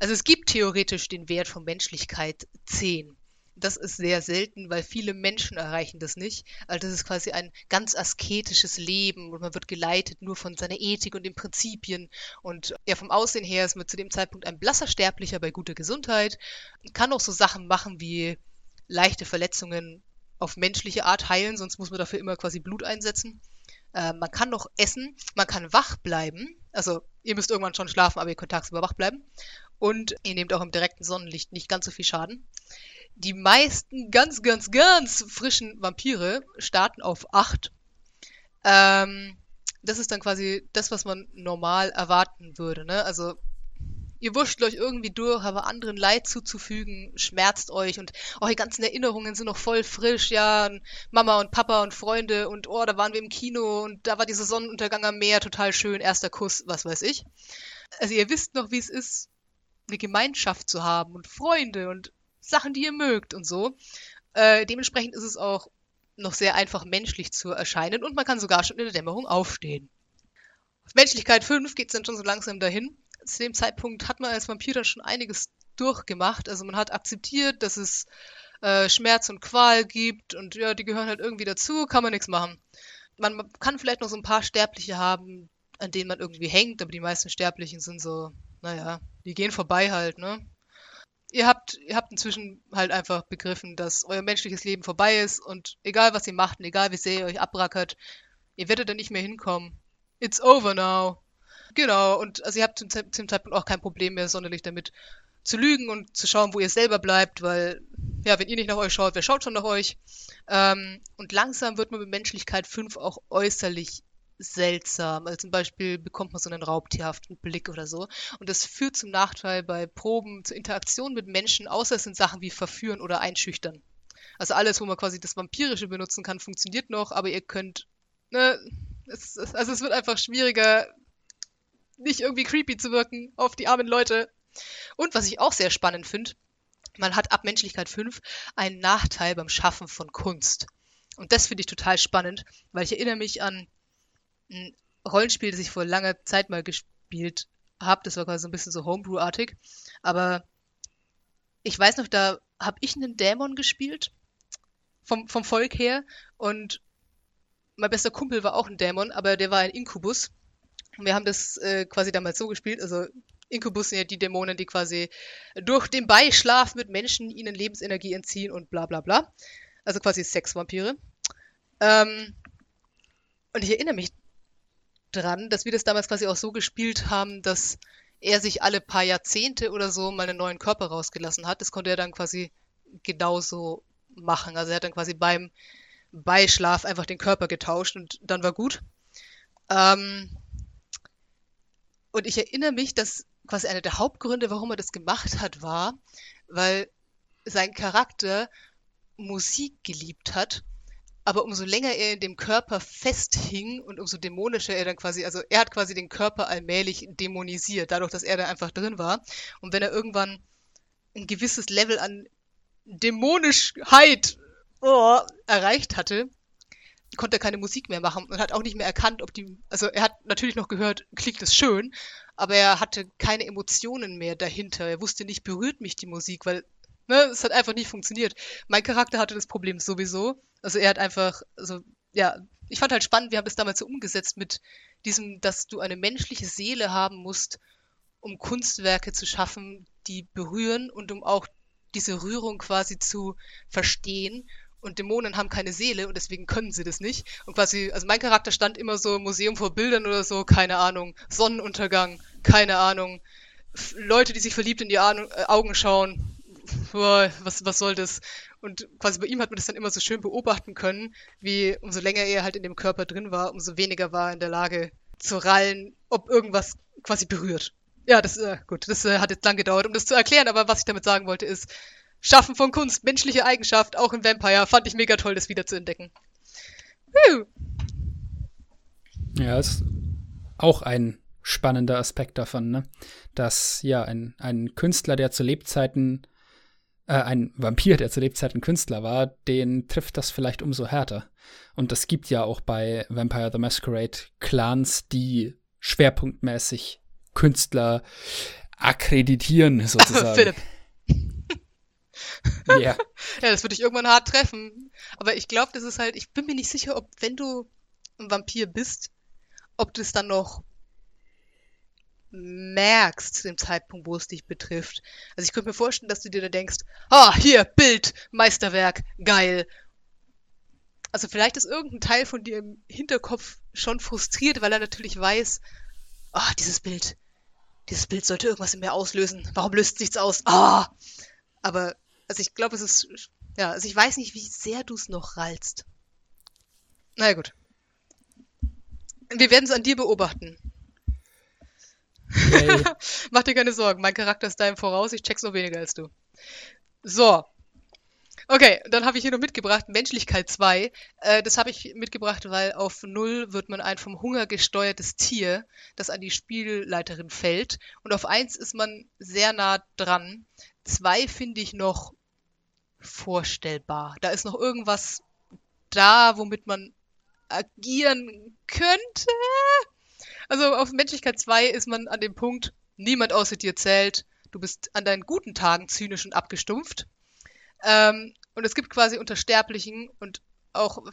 S1: also es gibt theoretisch den Wert von Menschlichkeit 10. Das ist sehr selten, weil viele Menschen erreichen das nicht. Also das ist quasi ein ganz asketisches Leben und man wird geleitet nur von seiner Ethik und den Prinzipien. Und ja, vom Aussehen her ist man zu dem Zeitpunkt ein blasser Sterblicher bei guter Gesundheit. Kann auch so Sachen machen wie leichte Verletzungen auf menschliche Art heilen, sonst muss man dafür immer quasi Blut einsetzen. Äh, man kann noch essen, man kann wach bleiben. Also ihr müsst irgendwann schon schlafen, aber ihr könnt tagsüber wach bleiben. Und ihr nehmt auch im direkten Sonnenlicht nicht ganz so viel Schaden. Die meisten ganz, ganz, ganz frischen Vampire starten auf 8. Ähm, das ist dann quasi das, was man normal erwarten würde. Ne? Also ihr wurscht euch irgendwie durch, aber anderen Leid zuzufügen, schmerzt euch und eure ganzen Erinnerungen sind noch voll frisch, ja, und Mama und Papa und Freunde und oh, da waren wir im Kino und da war dieser Sonnenuntergang am Meer, total schön, erster Kuss, was weiß ich. Also ihr wisst noch, wie es ist, eine Gemeinschaft zu haben und Freunde und Sachen, die ihr mögt und so. Äh, dementsprechend ist es auch noch sehr einfach menschlich zu erscheinen und man kann sogar schon in der Dämmerung aufstehen. Auf Menschlichkeit 5 geht es dann schon so langsam dahin. Zu dem Zeitpunkt hat man als Vampir dann schon einiges durchgemacht. Also man hat akzeptiert, dass es äh, Schmerz und Qual gibt und ja, die gehören halt irgendwie dazu, kann man nichts machen. Man kann vielleicht noch so ein paar Sterbliche haben, an denen man irgendwie hängt, aber die meisten Sterblichen sind so, naja, die gehen vorbei halt, ne? Ihr habt, ihr habt inzwischen halt einfach begriffen, dass euer menschliches Leben vorbei ist und egal was ihr macht und egal wie sehr ihr euch abrackert, ihr werdet da nicht mehr hinkommen. It's over now. Genau, und also ihr habt zum, zum Zeitpunkt auch kein Problem mehr sonderlich damit zu lügen und zu schauen, wo ihr selber bleibt, weil, ja, wenn ihr nicht nach euch schaut, wer schaut schon nach euch? Ähm, und langsam wird man mit Menschlichkeit 5 auch äußerlich seltsam. Also zum Beispiel bekommt man so einen raubtierhaften Blick oder so. Und das führt zum Nachteil bei Proben zur Interaktion mit Menschen, außer es sind Sachen wie verführen oder einschüchtern. Also alles, wo man quasi das Vampirische benutzen kann, funktioniert noch, aber ihr könnt, ne, es, also es wird einfach schwieriger, nicht irgendwie creepy zu wirken auf die armen Leute. Und was ich auch sehr spannend finde, man hat ab Menschlichkeit 5 einen Nachteil beim Schaffen von Kunst. Und das finde ich total spannend, weil ich erinnere mich an ein Rollenspiel, das ich vor langer Zeit mal gespielt habe. Das war quasi so ein bisschen so Homebrew-artig. Aber ich weiß noch, da habe ich einen Dämon gespielt, vom, vom Volk her. Und mein bester Kumpel war auch ein Dämon, aber der war ein Inkubus. Und wir haben das äh, quasi damals so gespielt. Also Inkubus sind ja die Dämonen, die quasi durch den Beischlaf mit Menschen ihnen Lebensenergie entziehen und bla bla bla. Also quasi Sexvampire. Ähm, und ich erinnere mich dran, dass wir das damals quasi auch so gespielt haben, dass er sich alle paar Jahrzehnte oder so mal einen neuen Körper rausgelassen hat. Das konnte er dann quasi genauso machen. Also er hat dann quasi beim Beischlaf einfach den Körper getauscht und dann war gut. Ähm, und ich erinnere mich, dass quasi einer der Hauptgründe, warum er das gemacht hat, war, weil sein Charakter Musik geliebt hat aber umso länger er in dem Körper festhing und umso dämonischer er dann quasi, also er hat quasi den Körper allmählich dämonisiert, dadurch, dass er da einfach drin war. Und wenn er irgendwann ein gewisses Level an Dämonischheit oh, erreicht hatte, konnte er keine Musik mehr machen und hat auch nicht mehr erkannt, ob die, also er hat natürlich noch gehört, klingt es schön, aber er hatte keine Emotionen mehr dahinter. Er wusste nicht, berührt mich die Musik, weil ne, es hat einfach nicht funktioniert. Mein Charakter hatte das Problem sowieso. Also er hat einfach, also ja, ich fand halt spannend, wir haben das damals so umgesetzt mit diesem, dass du eine menschliche Seele haben musst, um Kunstwerke zu schaffen, die berühren und um auch diese Rührung quasi zu verstehen. Und Dämonen haben keine Seele und deswegen können sie das nicht. Und quasi, also mein Charakter stand immer so im Museum vor Bildern oder so, keine Ahnung, Sonnenuntergang, keine Ahnung, Leute, die sich verliebt in die Augen schauen, boah, was, was soll das? Und quasi bei ihm hat man das dann immer so schön beobachten können, wie umso länger er halt in dem Körper drin war, umso weniger war er in der Lage zu rallen, ob irgendwas quasi berührt. Ja, das, äh, gut, das äh, hat jetzt lang gedauert, um das zu erklären, aber was ich damit sagen wollte ist, Schaffen von Kunst, menschliche Eigenschaft, auch in Vampire, fand ich mega toll, das wieder zu entdecken. Woo.
S4: Ja, ist auch ein spannender Aspekt davon, ne? Dass ja ein, ein Künstler, der zu Lebzeiten äh, ein Vampir, der zu Lebzeiten Künstler war, den trifft das vielleicht umso härter. Und es gibt ja auch bei Vampire the Masquerade Clans, die schwerpunktmäßig Künstler akkreditieren, sozusagen.
S1: Philipp. ja. ja, das würde ich irgendwann hart treffen. Aber ich glaube, das ist halt, ich bin mir nicht sicher, ob, wenn du ein Vampir bist, ob das dann noch merkst zu dem Zeitpunkt, wo es dich betrifft. Also ich könnte mir vorstellen, dass du dir da denkst, ah, hier, Bild, Meisterwerk, geil. Also vielleicht ist irgendein Teil von dir im Hinterkopf schon frustriert, weil er natürlich weiß, ah, dieses Bild, dieses Bild sollte irgendwas in mir auslösen. Warum löst es nichts aus? Ah! Aber, also ich glaube, es ist, ja, also ich weiß nicht, wie sehr du es noch rallst. Na naja, gut. Wir werden es an dir beobachten. Mach dir keine Sorgen, mein Charakter ist deinem voraus, ich check's noch weniger als du. So. Okay, dann habe ich hier noch mitgebracht, Menschlichkeit 2. Äh, das habe ich mitgebracht, weil auf 0 wird man ein vom Hunger gesteuertes Tier, das an die Spielleiterin fällt. Und auf 1 ist man sehr nah dran. 2 finde ich noch vorstellbar. Da ist noch irgendwas da, womit man agieren könnte. Also auf Menschlichkeit 2 ist man an dem Punkt, niemand außer dir zählt. Du bist an deinen guten Tagen zynisch und abgestumpft. Ähm, und es gibt quasi Untersterblichen und auch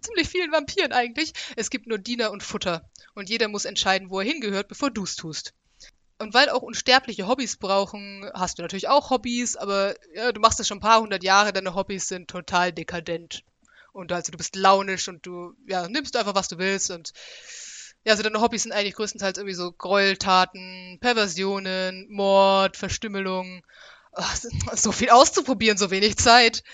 S1: ziemlich vielen Vampiren eigentlich. Es gibt nur Diener und Futter. Und jeder muss entscheiden, wo er hingehört, bevor du es tust. Und weil auch Unsterbliche Hobbys brauchen, hast du natürlich auch Hobbys, aber ja, du machst das schon ein paar hundert Jahre, deine Hobbys sind total dekadent. Und also du bist launisch und du ja, nimmst einfach, was du willst und ja, also deine Hobbys sind eigentlich größtenteils irgendwie so Gräueltaten, Perversionen, Mord, Verstümmelung. Ach, so viel auszuprobieren, so wenig Zeit.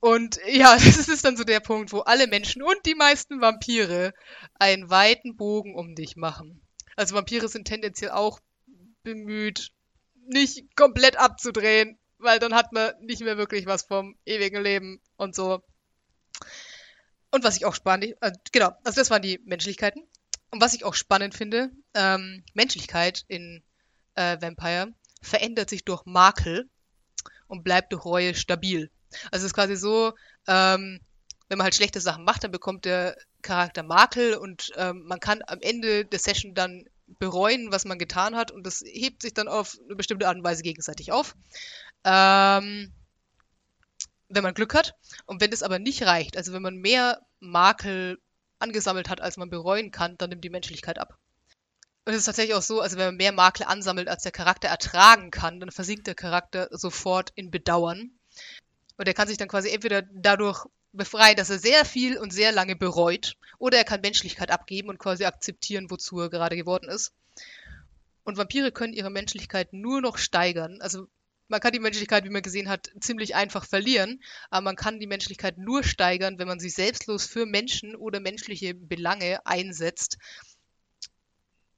S1: Und ja, das ist dann so der Punkt, wo alle Menschen und die meisten Vampire einen weiten Bogen um dich machen. Also Vampire sind tendenziell auch bemüht, nicht komplett abzudrehen, weil dann hat man nicht mehr wirklich was vom ewigen Leben und so. Und was ich auch spannend, äh, genau, also das waren die Menschlichkeiten. Und was ich auch spannend finde, ähm, Menschlichkeit in äh, Vampire verändert sich durch Makel und bleibt durch Reue stabil. Also es ist quasi so, ähm, wenn man halt schlechte Sachen macht, dann bekommt der Charakter Makel und ähm, man kann am Ende der Session dann bereuen, was man getan hat und das hebt sich dann auf eine bestimmte Art und Weise gegenseitig auf. Ähm, wenn man Glück hat. Und wenn das aber nicht reicht, also wenn man mehr Makel angesammelt hat, als man bereuen kann, dann nimmt die Menschlichkeit ab. Und es ist tatsächlich auch so, also wenn man mehr Makel ansammelt, als der Charakter ertragen kann, dann versinkt der Charakter sofort in Bedauern. Und er kann sich dann quasi entweder dadurch befreien, dass er sehr viel und sehr lange bereut, oder er kann Menschlichkeit abgeben und quasi akzeptieren, wozu er gerade geworden ist. Und Vampire können ihre Menschlichkeit nur noch steigern. Also man kann die Menschlichkeit, wie man gesehen hat, ziemlich einfach verlieren, aber man kann die Menschlichkeit nur steigern, wenn man sie selbstlos für Menschen oder menschliche Belange einsetzt,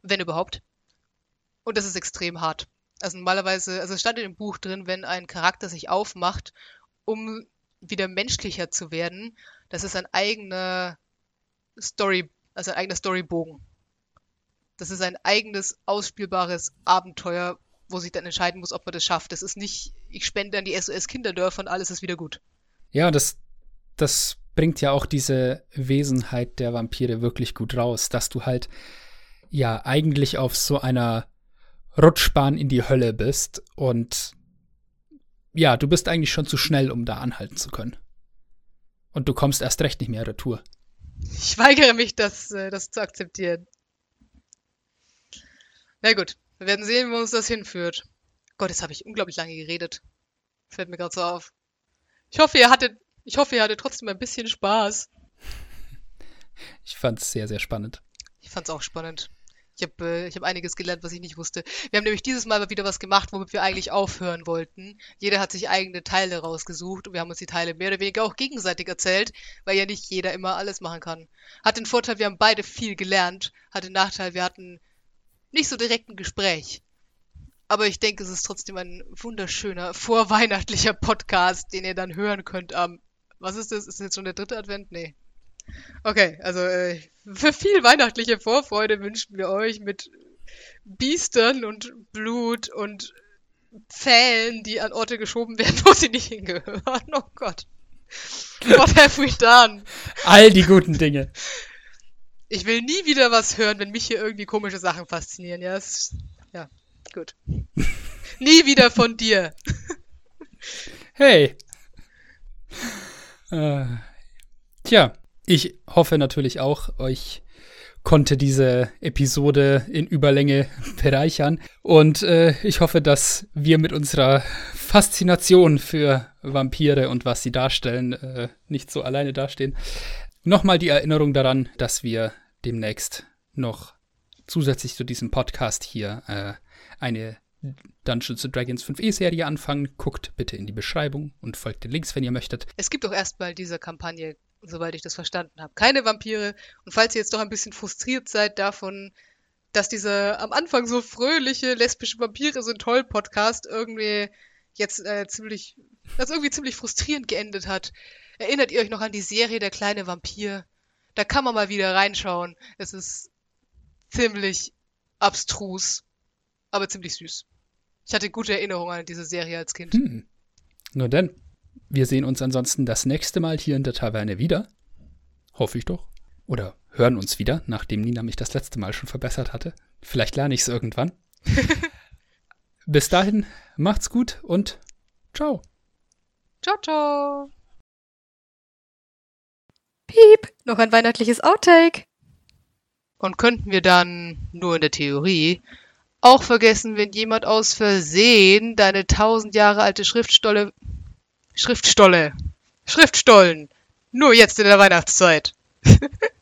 S1: wenn überhaupt. Und das ist extrem hart. Also normalerweise, also es stand in dem Buch drin, wenn ein Charakter sich aufmacht, um wieder menschlicher zu werden, das ist ein eigener Story, also ein eigener Storybogen. Das ist ein eigenes ausspielbares Abenteuer, wo sich dann entscheiden muss, ob man das schafft. Das ist nicht, ich spende an die SOS Kinderdörfer und alles ist wieder gut.
S4: Ja, das, das bringt ja auch diese Wesenheit der Vampire wirklich gut raus, dass du halt ja eigentlich auf so einer Rutschbahn in die Hölle bist und ja, du bist eigentlich schon zu schnell, um da anhalten zu können. Und du kommst erst recht nicht mehr retour.
S1: Ich weigere mich, das, äh, das zu akzeptieren. Na gut, wir werden sehen, wo uns das hinführt. Gott, jetzt habe ich unglaublich lange geredet. Fällt mir gerade so auf. Ich hoffe, ihr hattet, ich hoffe, ihr hattet trotzdem ein bisschen Spaß.
S4: Ich fand es sehr, sehr spannend.
S1: Ich fand es auch spannend. Ich habe äh, hab einiges gelernt, was ich nicht wusste. Wir haben nämlich dieses Mal wieder was gemacht, womit wir eigentlich aufhören wollten. Jeder hat sich eigene Teile rausgesucht und wir haben uns die Teile mehr oder weniger auch gegenseitig erzählt, weil ja nicht jeder immer alles machen kann. Hat den Vorteil, wir haben beide viel gelernt. Hat den Nachteil, wir hatten nicht so direkt ein Gespräch. Aber ich denke, es ist trotzdem ein wunderschöner, vorweihnachtlicher Podcast, den ihr dann hören könnt am. Was ist das? Ist das jetzt schon der dritte Advent? Nee. Okay, also äh, für viel weihnachtliche Vorfreude wünschen wir euch mit Biestern und Blut und Pfählen, die an Orte geschoben werden, wo sie nicht hingehören. Oh Gott. What have we done?
S4: All die guten Dinge.
S1: Ich will nie wieder was hören, wenn mich hier irgendwie komische Sachen faszinieren. Ja, ist, ja gut. nie wieder von dir.
S4: hey. Äh, tja, ich hoffe natürlich auch, euch konnte diese Episode in Überlänge bereichern. Und äh, ich hoffe, dass wir mit unserer Faszination für Vampire und was sie darstellen, äh, nicht so alleine dastehen. Nochmal die Erinnerung daran, dass wir demnächst noch zusätzlich zu diesem Podcast hier äh, eine Dungeons Dragons 5e-Serie anfangen. Guckt bitte in die Beschreibung und folgt den Links, wenn ihr möchtet.
S1: Es gibt auch erstmal diese Kampagne, soweit ich das verstanden habe, keine Vampire. Und falls ihr jetzt doch ein bisschen frustriert seid davon, dass dieser am Anfang so fröhliche lesbische Vampire sind toll Podcast irgendwie jetzt äh, ziemlich, das irgendwie ziemlich frustrierend geendet hat, Erinnert ihr euch noch an die Serie Der kleine Vampir? Da kann man mal wieder reinschauen. Es ist ziemlich abstrus, aber ziemlich süß. Ich hatte gute Erinnerungen an diese Serie als Kind. Hm.
S4: Nur denn, wir sehen uns ansonsten das nächste Mal hier in der Taverne wieder. Hoffe ich doch. Oder hören uns wieder, nachdem Nina mich das letzte Mal schon verbessert hatte. Vielleicht lerne ich es irgendwann. Bis dahin, macht's gut und ciao.
S1: Ciao, ciao. Piep, noch ein weihnachtliches Outtake. Und könnten wir dann, nur in der Theorie, auch vergessen, wenn jemand aus Versehen deine tausend Jahre alte Schriftstolle, Schriftstolle, Schriftstollen, nur jetzt in der Weihnachtszeit.